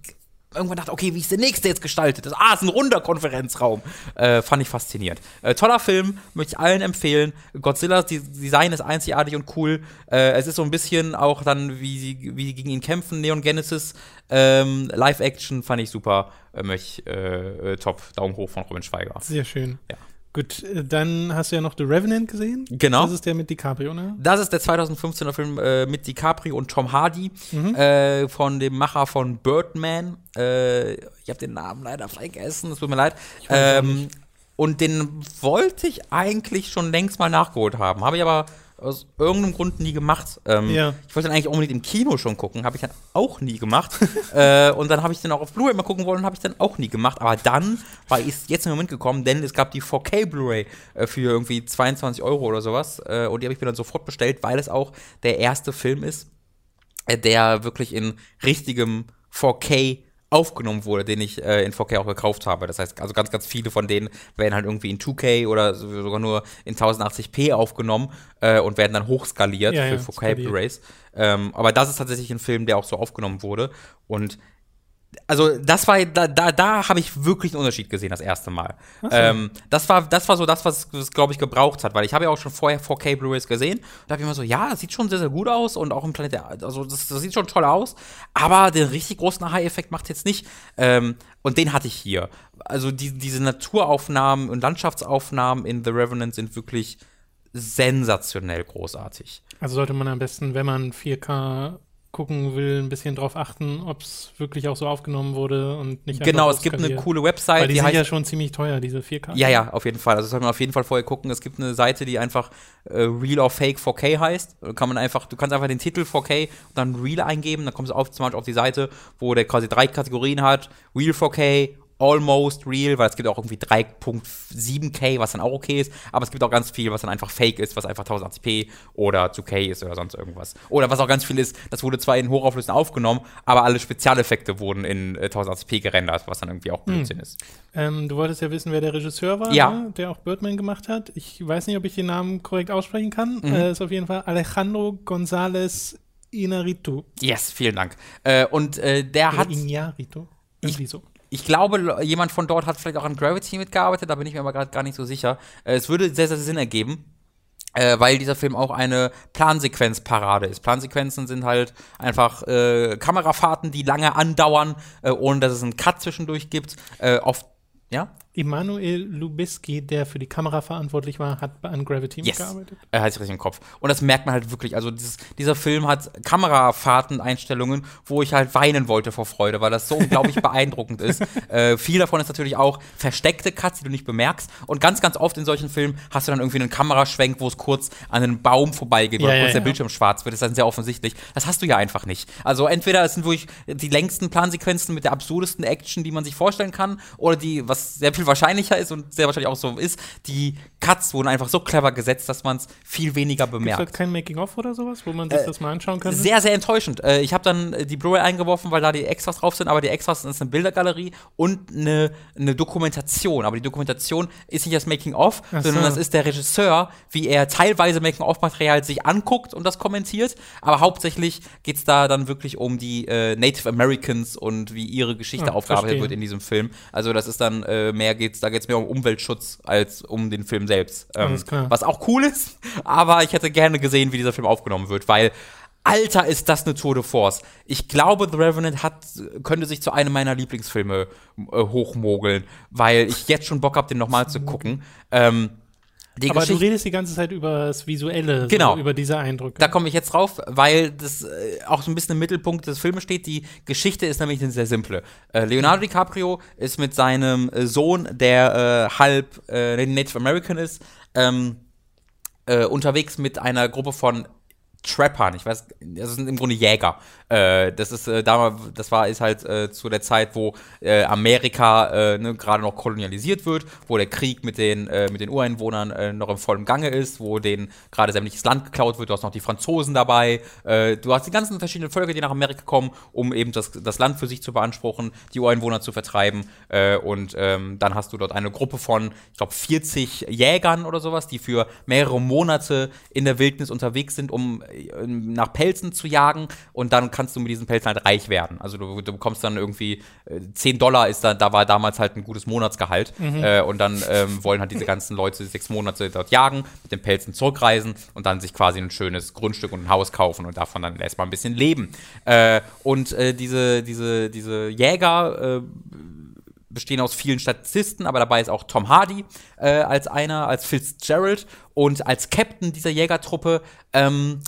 [SPEAKER 2] irgendwann dachte, okay, wie ist der nächste jetzt gestaltet? Das, ah, es ist ein runder Konferenzraum. Äh, fand ich faszinierend. Äh, toller Film, möchte ich allen empfehlen. Godzillas Design ist einzigartig und cool. Äh, es ist so ein bisschen auch dann, wie sie, wie sie gegen ihn kämpfen, Neon Genesis. Ähm, Live-Action fand ich super. Äh, möchte ich, äh, äh, top. Daumen hoch von Robin Schweiger.
[SPEAKER 1] Sehr schön.
[SPEAKER 2] Ja.
[SPEAKER 1] Gut, äh, dann hast du ja noch The Revenant gesehen.
[SPEAKER 2] Genau.
[SPEAKER 1] Das ist der mit DiCaprio, ne?
[SPEAKER 2] Das ist der 2015er Film äh, mit DiCaprio und Tom Hardy
[SPEAKER 1] Mhm.
[SPEAKER 2] äh, von dem Macher von Birdman. Äh, ich habe den Namen leider vergessen, es tut mir leid. Ähm, und den wollte ich eigentlich schon längst mal nachgeholt haben, habe ich aber aus irgendeinem Grund nie gemacht. Ähm,
[SPEAKER 1] Ja.
[SPEAKER 2] Ich wollte den eigentlich unbedingt im Kino schon gucken, habe ich dann auch nie gemacht. äh, und dann habe ich den auch auf Blu-ray mal gucken wollen, habe ich dann auch nie gemacht. Aber dann war ich jetzt im Moment gekommen, denn es gab die 4K Blu-ray äh, für irgendwie 22 Euro oder sowas. Äh, und die habe ich mir dann sofort bestellt, weil es auch der erste Film ist, äh, der wirklich in richtigem 4K aufgenommen wurde, den ich äh, in 4K auch gekauft habe. Das heißt, also ganz, ganz viele von denen werden halt irgendwie in 2K oder sogar nur in 1080p aufgenommen äh, und werden dann hochskaliert
[SPEAKER 1] Ja,
[SPEAKER 2] für
[SPEAKER 1] ja,
[SPEAKER 2] 4K
[SPEAKER 1] skaliert.
[SPEAKER 2] Blu-rays. Ähm, aber das ist tatsächlich ein Film, der auch so aufgenommen wurde. Und also das war da da, da habe ich wirklich einen Unterschied gesehen das erste Mal. Ähm, das war das war so das was es glaube ich gebraucht hat, weil ich habe ja auch schon vorher 4K Blu-rays gesehen und da habe ich immer so ja, das sieht schon sehr sehr gut aus und auch im Planet der, also das, das sieht schon toll aus, aber den richtig großen Aha-Effekt macht jetzt nicht ähm, und den hatte ich hier. Also die, diese Naturaufnahmen und Landschaftsaufnahmen in The Revenant sind wirklich sensationell großartig.
[SPEAKER 1] Also sollte man am besten, wenn man 4K gucken will, ein bisschen drauf achten, ob es wirklich auch so aufgenommen wurde und nicht
[SPEAKER 2] Genau, es gibt eine coole Website,
[SPEAKER 1] Weil die,
[SPEAKER 2] die
[SPEAKER 1] sind ja schon ziemlich teuer, diese 4K.
[SPEAKER 2] Ja, ja, auf jeden Fall. Also das soll man auf jeden Fall vorher gucken. Es gibt eine Seite, die einfach äh, Real or Fake 4K heißt. Da kann man einfach, du kannst einfach den Titel 4K und dann Real eingeben, dann kommst du auf, zum Beispiel auf die Seite, wo der quasi drei Kategorien hat. Real 4K, Almost Real, weil es gibt auch irgendwie 3.7K, was dann auch okay ist, aber es gibt auch ganz viel, was dann einfach Fake ist, was einfach 1080p oder 2K ist oder sonst irgendwas. Oder was auch ganz viel ist, das wurde zwar in Hochauflösung aufgenommen, aber alle Spezialeffekte wurden in äh, 1080p gerendert, was dann irgendwie auch Blödsinn ist.
[SPEAKER 1] Ähm, du wolltest ja wissen, wer der Regisseur war,
[SPEAKER 2] Ja.
[SPEAKER 1] ne? der auch Birdman gemacht hat. Ich weiß nicht, ob ich den Namen korrekt aussprechen kann.
[SPEAKER 2] Mhm.
[SPEAKER 1] Äh, ist auf jeden Fall Alejandro González Inarritu.
[SPEAKER 2] Yes, vielen Dank. Äh, und äh, der
[SPEAKER 1] Oder
[SPEAKER 2] hat
[SPEAKER 1] Iñárritu. Irgendwie so.
[SPEAKER 2] Ich glaube, jemand von dort hat vielleicht auch an Gravity mitgearbeitet, da bin ich mir aber gerade gar nicht so sicher. Äh, es würde sehr, sehr Sinn ergeben. Äh, weil dieser Film auch eine Plansequenzparade ist. Plansequenzen sind halt einfach äh, Kamerafahrten, die lange andauern, äh, ohne dass es einen Cut zwischendurch gibt. Äh, oft, ja?
[SPEAKER 1] Immanuel Lubisky, der für die Kamera verantwortlich war, hat an Gravity
[SPEAKER 2] Yes.
[SPEAKER 1] mitgearbeitet.
[SPEAKER 2] Er hat sich richtig im Kopf. Und das merkt man halt wirklich. Also dieses, dieser Film hat Kamerafahrten-Einstellungen, wo ich halt weinen wollte vor Freude, weil das so unglaublich beeindruckend ist. Äh, viel davon ist natürlich auch versteckte Cuts, die du nicht bemerkst. Und ganz, ganz oft in solchen Filmen hast du dann irgendwie einen Kameraschwenk, wo es kurz an einem Baum vorbeigeht oder
[SPEAKER 1] Ja, ja,
[SPEAKER 2] kurz der
[SPEAKER 1] ja.
[SPEAKER 2] Bildschirm schwarz wird. Das ist dann sehr offensichtlich. Das hast du ja einfach nicht. Also entweder es sind wirklich die längsten Plansequenzen mit der absurdesten Action, die man sich vorstellen kann, oder die, was sehr viel wahrscheinlicher ist und sehr wahrscheinlich auch so ist, die Cuts wurden einfach so clever gesetzt, dass man es viel weniger bemerkt.
[SPEAKER 1] halt kein Making-of oder sowas, wo man sich das mal anschauen könnte?
[SPEAKER 2] Sehr, sehr enttäuschend. Äh, ich habe dann äh, die Blu-ray eingeworfen, weil da die Extras drauf sind, aber die Extras ist eine Bildergalerie und eine, eine Dokumentation. Aber die Dokumentation ist nicht das Making-of, sondern
[SPEAKER 1] so.
[SPEAKER 2] das ist der Regisseur, wie er teilweise Making-of-Material sich anguckt und das kommentiert. Aber hauptsächlich geht es da dann wirklich um die äh, Native Americans und wie ihre Geschichte
[SPEAKER 1] Ah,
[SPEAKER 2] aufgearbeitet wird in diesem Film. Also das ist dann äh, mehr geht's, da geht es mehr um Umweltschutz als um den Film selbst. Ähm. Was auch cool ist, aber ich hätte gerne gesehen, wie dieser Film aufgenommen wird, weil Alter, ist das eine Tour de Force. Ich glaube, The Revenant hat, könnte sich zu einem meiner Lieblingsfilme äh, hochmogeln, weil ich jetzt schon Bock habe, den nochmal zu gucken. Ähm, die
[SPEAKER 1] Aber du redest die ganze Zeit über das Visuelle,
[SPEAKER 2] Genau.
[SPEAKER 1] so, über diese Eindrücke.
[SPEAKER 2] da komme ich jetzt drauf, weil das äh, auch so ein bisschen im Mittelpunkt des Filmes steht. Die Geschichte ist nämlich eine sehr simple. Äh, Leonardo DiCaprio ist mit seinem äh, Sohn, der äh, halb äh, Native American ist, ähm, äh, unterwegs mit einer Gruppe von Trappern, ich weiß, das sind im Grunde Jäger. Äh, das ist äh, damals, das war ist halt äh, zu der Zeit, wo äh, Amerika äh, ne, gerade noch kolonialisiert wird, wo der Krieg mit den äh, mit den Ureinwohnern äh, noch im vollen Gange ist, wo denen gerade sämtliches Land geklaut wird. Du hast noch die Franzosen dabei. Äh, du hast die ganzen verschiedenen Völker, die nach Amerika kommen, um eben das, das Land für sich zu beanspruchen, die Ureinwohner zu vertreiben. Äh, und ähm, dann hast du dort eine Gruppe von, ich glaube, 40 Jägern oder sowas, die für mehrere Monate in der Wildnis unterwegs sind, um äh, nach Pelzen zu jagen. Und dann kannst du mit diesen Pelzen halt reich werden. Also du, du bekommst dann irgendwie äh, 10 Dollar ist da, da war damals halt ein gutes Monatsgehalt. Äh, und dann ähm, wollen halt diese ganzen Leute sechs Monate dort jagen, mit den Pelzen zurückreisen und dann sich quasi ein schönes Grundstück und ein Haus kaufen und davon dann erstmal ein bisschen leben. Äh, und äh, diese, diese, diese Jäger äh, bestehen aus vielen Statisten, aber dabei ist auch Tom Hardy äh, als einer, als Fitzgerald und als Captain dieser Jägertruppe. Ähm,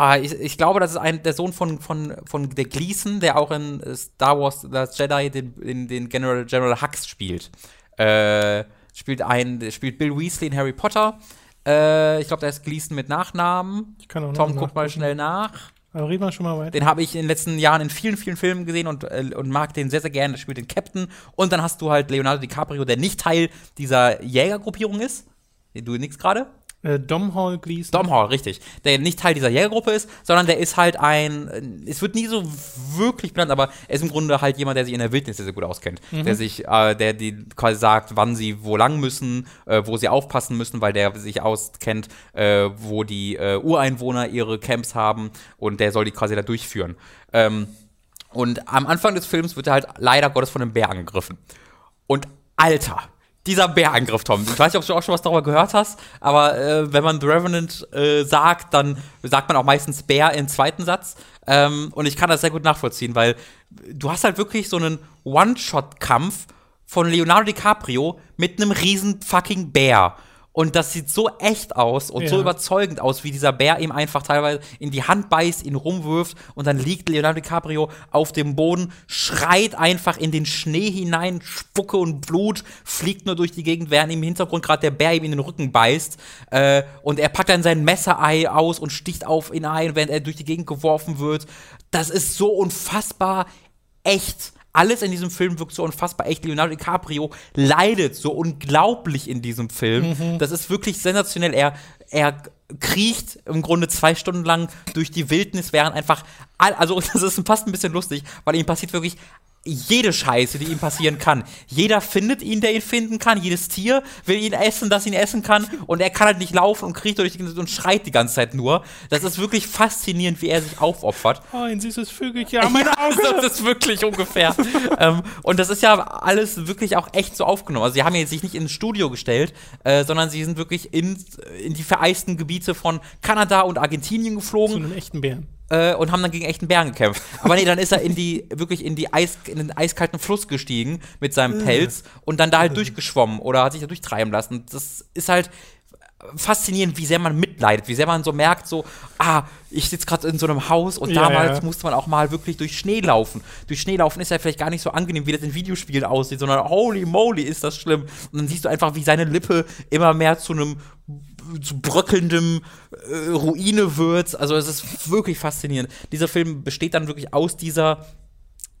[SPEAKER 2] ah, ich, ich glaube, das ist ein, der Sohn von, von, von der Gleason, der auch in äh, Star Wars The Jedi den, in, den General, General Hux spielt. Äh, spielt ein, spielt Bill Weasley in Harry Potter. Äh, ich glaube, da ist Gleason mit Nachnamen.
[SPEAKER 1] Ich kann auch
[SPEAKER 2] Tom, guck mal schnell nach.
[SPEAKER 1] Aber reden wir schon mal weiter.
[SPEAKER 2] Den habe ich in den letzten Jahren in vielen, vielen Filmen gesehen und, äh, und mag den sehr, sehr gerne. Der spielt den Captain. Und dann hast du halt Leonardo DiCaprio, der nicht Teil dieser Jägergruppierung ist. Du nix gerade?
[SPEAKER 1] Äh, Domhall Gleason.
[SPEAKER 2] Domhall, richtig. Der nicht Teil dieser Jägergruppe ist, sondern der ist halt ein, es wird nie so wirklich benannt, aber er ist im Grunde halt jemand, der sich in der Wildnis sehr, sehr gut auskennt.
[SPEAKER 1] Mhm.
[SPEAKER 2] Der sich, äh, der die quasi sagt, wann sie wo lang müssen, äh, wo sie aufpassen müssen, weil der sich auskennt, äh, wo die äh, Ureinwohner ihre Camps haben und der soll die quasi da durchführen. Ähm, und am Anfang des Films wird er halt leider Gottes von einem Bär angegriffen. Und Alter, dieser Bärangriff, Tom. Ich weiß nicht, ob du auch schon was darüber gehört hast, aber äh, wenn man The Revenant äh, sagt, dann sagt man auch meistens Bär im zweiten Satz. Ähm, und ich kann das sehr gut nachvollziehen, weil du hast halt wirklich so einen One-Shot-Kampf von Leonardo DiCaprio mit einem riesen fucking Bär. Und das sieht so echt aus und so
[SPEAKER 1] Ja.
[SPEAKER 2] überzeugend aus, wie dieser Bär ihm einfach teilweise in die Hand beißt, ihn rumwirft und dann liegt Leonardo DiCaprio auf dem Boden, schreit einfach in den Schnee hinein, Spucke und Blut fliegt nur durch die Gegend, während im Hintergrund gerade der Bär ihm in den Rücken beißt. Äh, und er packt dann sein Messerei aus und sticht auf ihn ein, während er durch die Gegend geworfen wird. Das ist so unfassbar echt. Alles in diesem Film wirkt so unfassbar echt. Leonardo DiCaprio leidet so unglaublich in diesem Film. Das ist wirklich sensationell. Er, er kriecht im Grunde zwei Stunden lang durch die Wildnis, während einfach, all, also das ist fast ein bisschen lustig, weil ihm passiert wirklich jede Scheiße, die ihm passieren kann. Jeder findet ihn, der ihn finden kann. Jedes Tier will ihn essen, das ihn essen kann. Und er kann halt nicht laufen und kriecht durch die und schreit die ganze Zeit nur. Das ist wirklich faszinierend, wie er sich aufopfert.
[SPEAKER 1] Oh, ein süßes Vögelchen. Ja, mein
[SPEAKER 2] Ja,
[SPEAKER 1] Auge.
[SPEAKER 2] Das ist wirklich ungefähr. ähm, und das ist ja alles wirklich auch echt so aufgenommen. Also sie haben ja sich nicht ins Studio gestellt, äh, sondern sie sind wirklich in, in die vereisten Gebiete von Kanada und Argentinien
[SPEAKER 1] Zu
[SPEAKER 2] geflogen
[SPEAKER 1] einem echten Bären.
[SPEAKER 2] Äh, und haben dann gegen echten Bären gekämpft. Aber nee, dann ist er in die, wirklich in die Eis, in den eiskalten Fluss gestiegen mit seinem Pelz und dann da halt durchgeschwommen oder hat sich da durchtreiben lassen. Das ist halt faszinierend, wie sehr man mitleidet, wie sehr man so merkt, so, ah, ich sitze gerade in so einem Haus und
[SPEAKER 1] Ja,
[SPEAKER 2] damals
[SPEAKER 1] ja.
[SPEAKER 2] musste man auch mal wirklich durch Schnee laufen. Durch Schnee laufen ist ja vielleicht gar nicht so angenehm, wie das in Videospielen aussieht, sondern holy moly, ist das schlimm. Und dann siehst du einfach, wie seine Lippe immer mehr zu einem zu bröckelndem äh, Ruine wird. Also es ist wirklich faszinierend. Dieser Film besteht dann wirklich aus dieser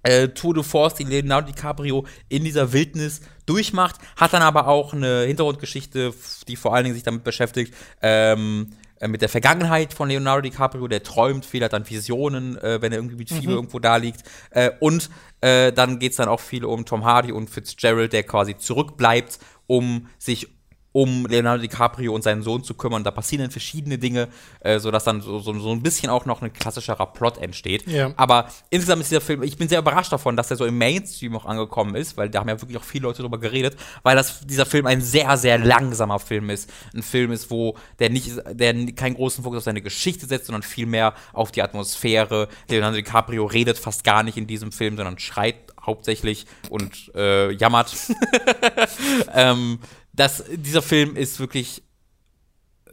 [SPEAKER 2] äh, Tour de Force, die Leonardo DiCaprio in dieser Wildnis durchmacht, hat dann aber auch eine Hintergrundgeschichte, die vor allen Dingen sich damit beschäftigt, ähm, äh, mit der Vergangenheit von Leonardo DiCaprio, der träumt viel, hat dann Visionen, äh, wenn er irgendwie mit Fieber irgendwo da liegt. Äh, und äh, dann geht es dann auch viel um Tom Hardy und Fitzgerald, der quasi zurückbleibt, um sich um Leonardo DiCaprio und seinen Sohn zu kümmern. Da passieren dann verschiedene Dinge, äh, sodass dann so, so, so ein bisschen auch noch ein klassischerer Plot entsteht.
[SPEAKER 1] Ja.
[SPEAKER 2] Aber insgesamt ist dieser Film, ich bin sehr überrascht davon, dass er so im Mainstream auch angekommen ist, weil da haben ja wirklich auch viele Leute drüber geredet, weil das, dieser Film ein sehr, sehr langsamer Film ist. Ein Film ist, wo der nicht, der keinen großen Fokus auf seine Geschichte setzt, sondern vielmehr auf die Atmosphäre. Leonardo DiCaprio redet fast gar nicht in diesem Film, sondern schreit hauptsächlich und äh, jammert. ähm, das, dieser Film ist wirklich äh,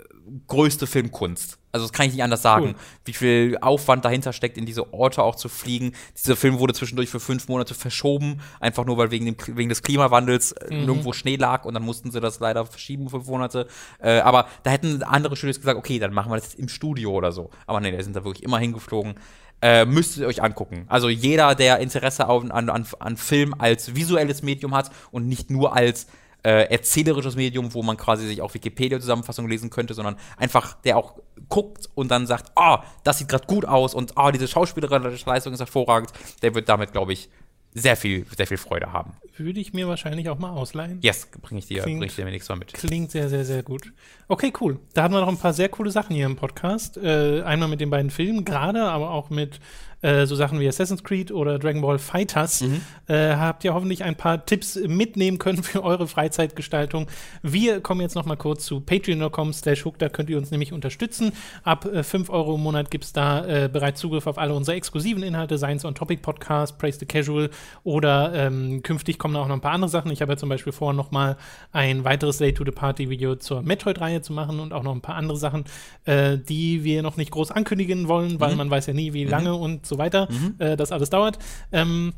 [SPEAKER 2] größte Filmkunst. Also das kann ich nicht anders sagen,
[SPEAKER 1] Cool.
[SPEAKER 2] wie viel Aufwand dahinter steckt, in diese Orte auch zu fliegen. Dieser Film wurde zwischendurch für fünf Monate verschoben, einfach nur weil wegen, dem, wegen des Klimawandels äh, nirgendwo Schnee lag und dann mussten sie das leider verschieben, fünf Monate. Äh, aber da hätten andere Studios gesagt, okay, dann machen wir das jetzt im Studio oder so. Aber nee, da sind da wirklich immer hingeflogen. Äh, müsst ihr euch angucken. Also jeder, der Interesse an, an, an Film als visuelles Medium hat und nicht nur als äh, erzählerisches Medium, wo man quasi sich auch Wikipedia-Zusammenfassungen lesen könnte, sondern einfach der auch guckt und dann sagt, ah, das sieht gerade gut aus und ah, diese schauspielerische Leistung ist hervorragend, der wird damit, glaube ich, sehr viel, sehr viel Freude haben.
[SPEAKER 1] Würde ich mir wahrscheinlich auch mal ausleihen.
[SPEAKER 2] Yes, bringe ich dir,
[SPEAKER 1] Klingt-
[SPEAKER 2] bring ich dir nächstes Mal mit.
[SPEAKER 1] Klingt sehr, sehr, sehr gut. Okay, cool. Da hatten wir noch ein paar sehr coole Sachen hier im Podcast. Äh, einmal mit den beiden Filmen gerade, aber auch mit äh, so Sachen wie Assassin's Creed oder Dragon Ball Fighters. Äh, habt ihr hoffentlich ein paar Tipps mitnehmen können für eure Freizeitgestaltung. Wir kommen jetzt noch mal kurz zu patreon.com slash hook. Da könnt ihr uns nämlich unterstützen. Ab äh, 5 Euro im Monat gibt es da äh, bereits Zugriff auf alle unsere exklusiven Inhalte, Science on Topic Podcast, Praise the Casual oder ähm, künftig kommen da auch noch ein paar andere Sachen. Ich habe ja zum Beispiel vor, noch mal ein weiteres Late to the Party Video zur Metroid-Reihe zu machen und auch noch ein paar andere Sachen, äh, die wir noch nicht groß ankündigen wollen, weil man weiß ja nie, wie lange und so weiter äh, das alles dauert. Ähm,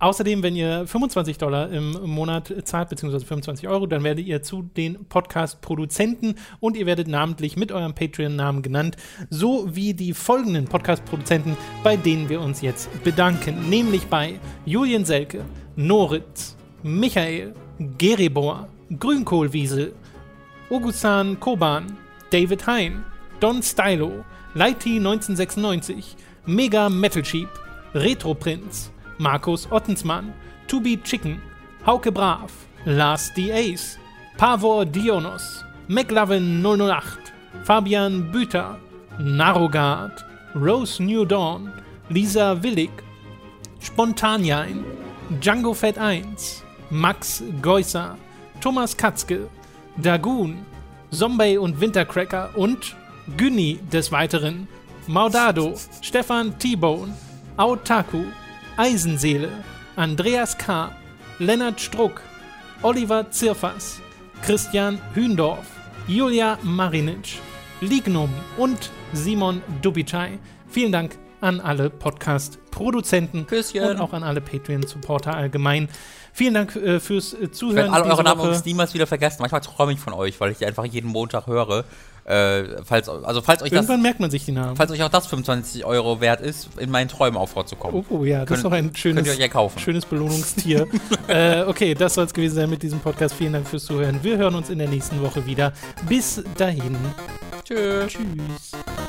[SPEAKER 1] Außerdem, wenn ihr 25 Dollar im Monat zahlt, beziehungsweise 25 Euro, dann werdet ihr zu den Podcast-Produzenten und ihr werdet namentlich mit eurem Patreon-Namen genannt, so wie die folgenden Podcast-Produzenten, bei denen wir uns jetzt bedanken, nämlich bei Julian Selke, Noritz, Michael, Geribor, Grünkohlwiesel, Augustan Koban, David Hein, Don Stylo, Lighty 1996, Mega Metal Sheep, Retro Prince, Markus Ottensmann, To Be Chicken, Hauke Brav, Lars D. Ace, Pavor Dionos, McLovin 008, Fabian Büter, Narogard, Rose New Dawn, Lisa Willig, Spontanjain, Django Fett 1, Max Geusser, Thomas Katzke, Dagoon, Zombie und Wintercracker und Günni des Weiteren, Maudado, Stefan T-Bone, Autaku, Eisenseele, Andreas K., Lennart Struck, Oliver Zirfas, Christian Hündorf, Julia Marinic, Lignum und Simon Dubicai. Vielen Dank an alle Podcast-Produzenten und auch an alle Patreon-Supporter allgemein. Vielen Dank äh, fürs äh,
[SPEAKER 2] Ich
[SPEAKER 1] Zuhören.
[SPEAKER 2] werde alle eure Namen niemals wieder vergessen. Manchmal träume ich von euch, weil ich die einfach jeden Montag höre. Äh, falls, also falls euch das,
[SPEAKER 1] Irgendwann merkt man sich die Namen.
[SPEAKER 2] falls euch auch das 25 Euro wert ist, in meinen Träumen auch vorzukommen.
[SPEAKER 1] Oh, oh ja, das
[SPEAKER 2] Könnt-
[SPEAKER 1] ist doch ein schönes,
[SPEAKER 2] Könnt ihr euch ja kaufen.
[SPEAKER 1] schönes Belohnungstier. äh, okay, das soll es gewesen sein mit diesem Podcast. Vielen Dank fürs Zuhören. Wir hören uns in der nächsten Woche wieder. Bis dahin.
[SPEAKER 2] Tschüss.
[SPEAKER 1] Tschüss.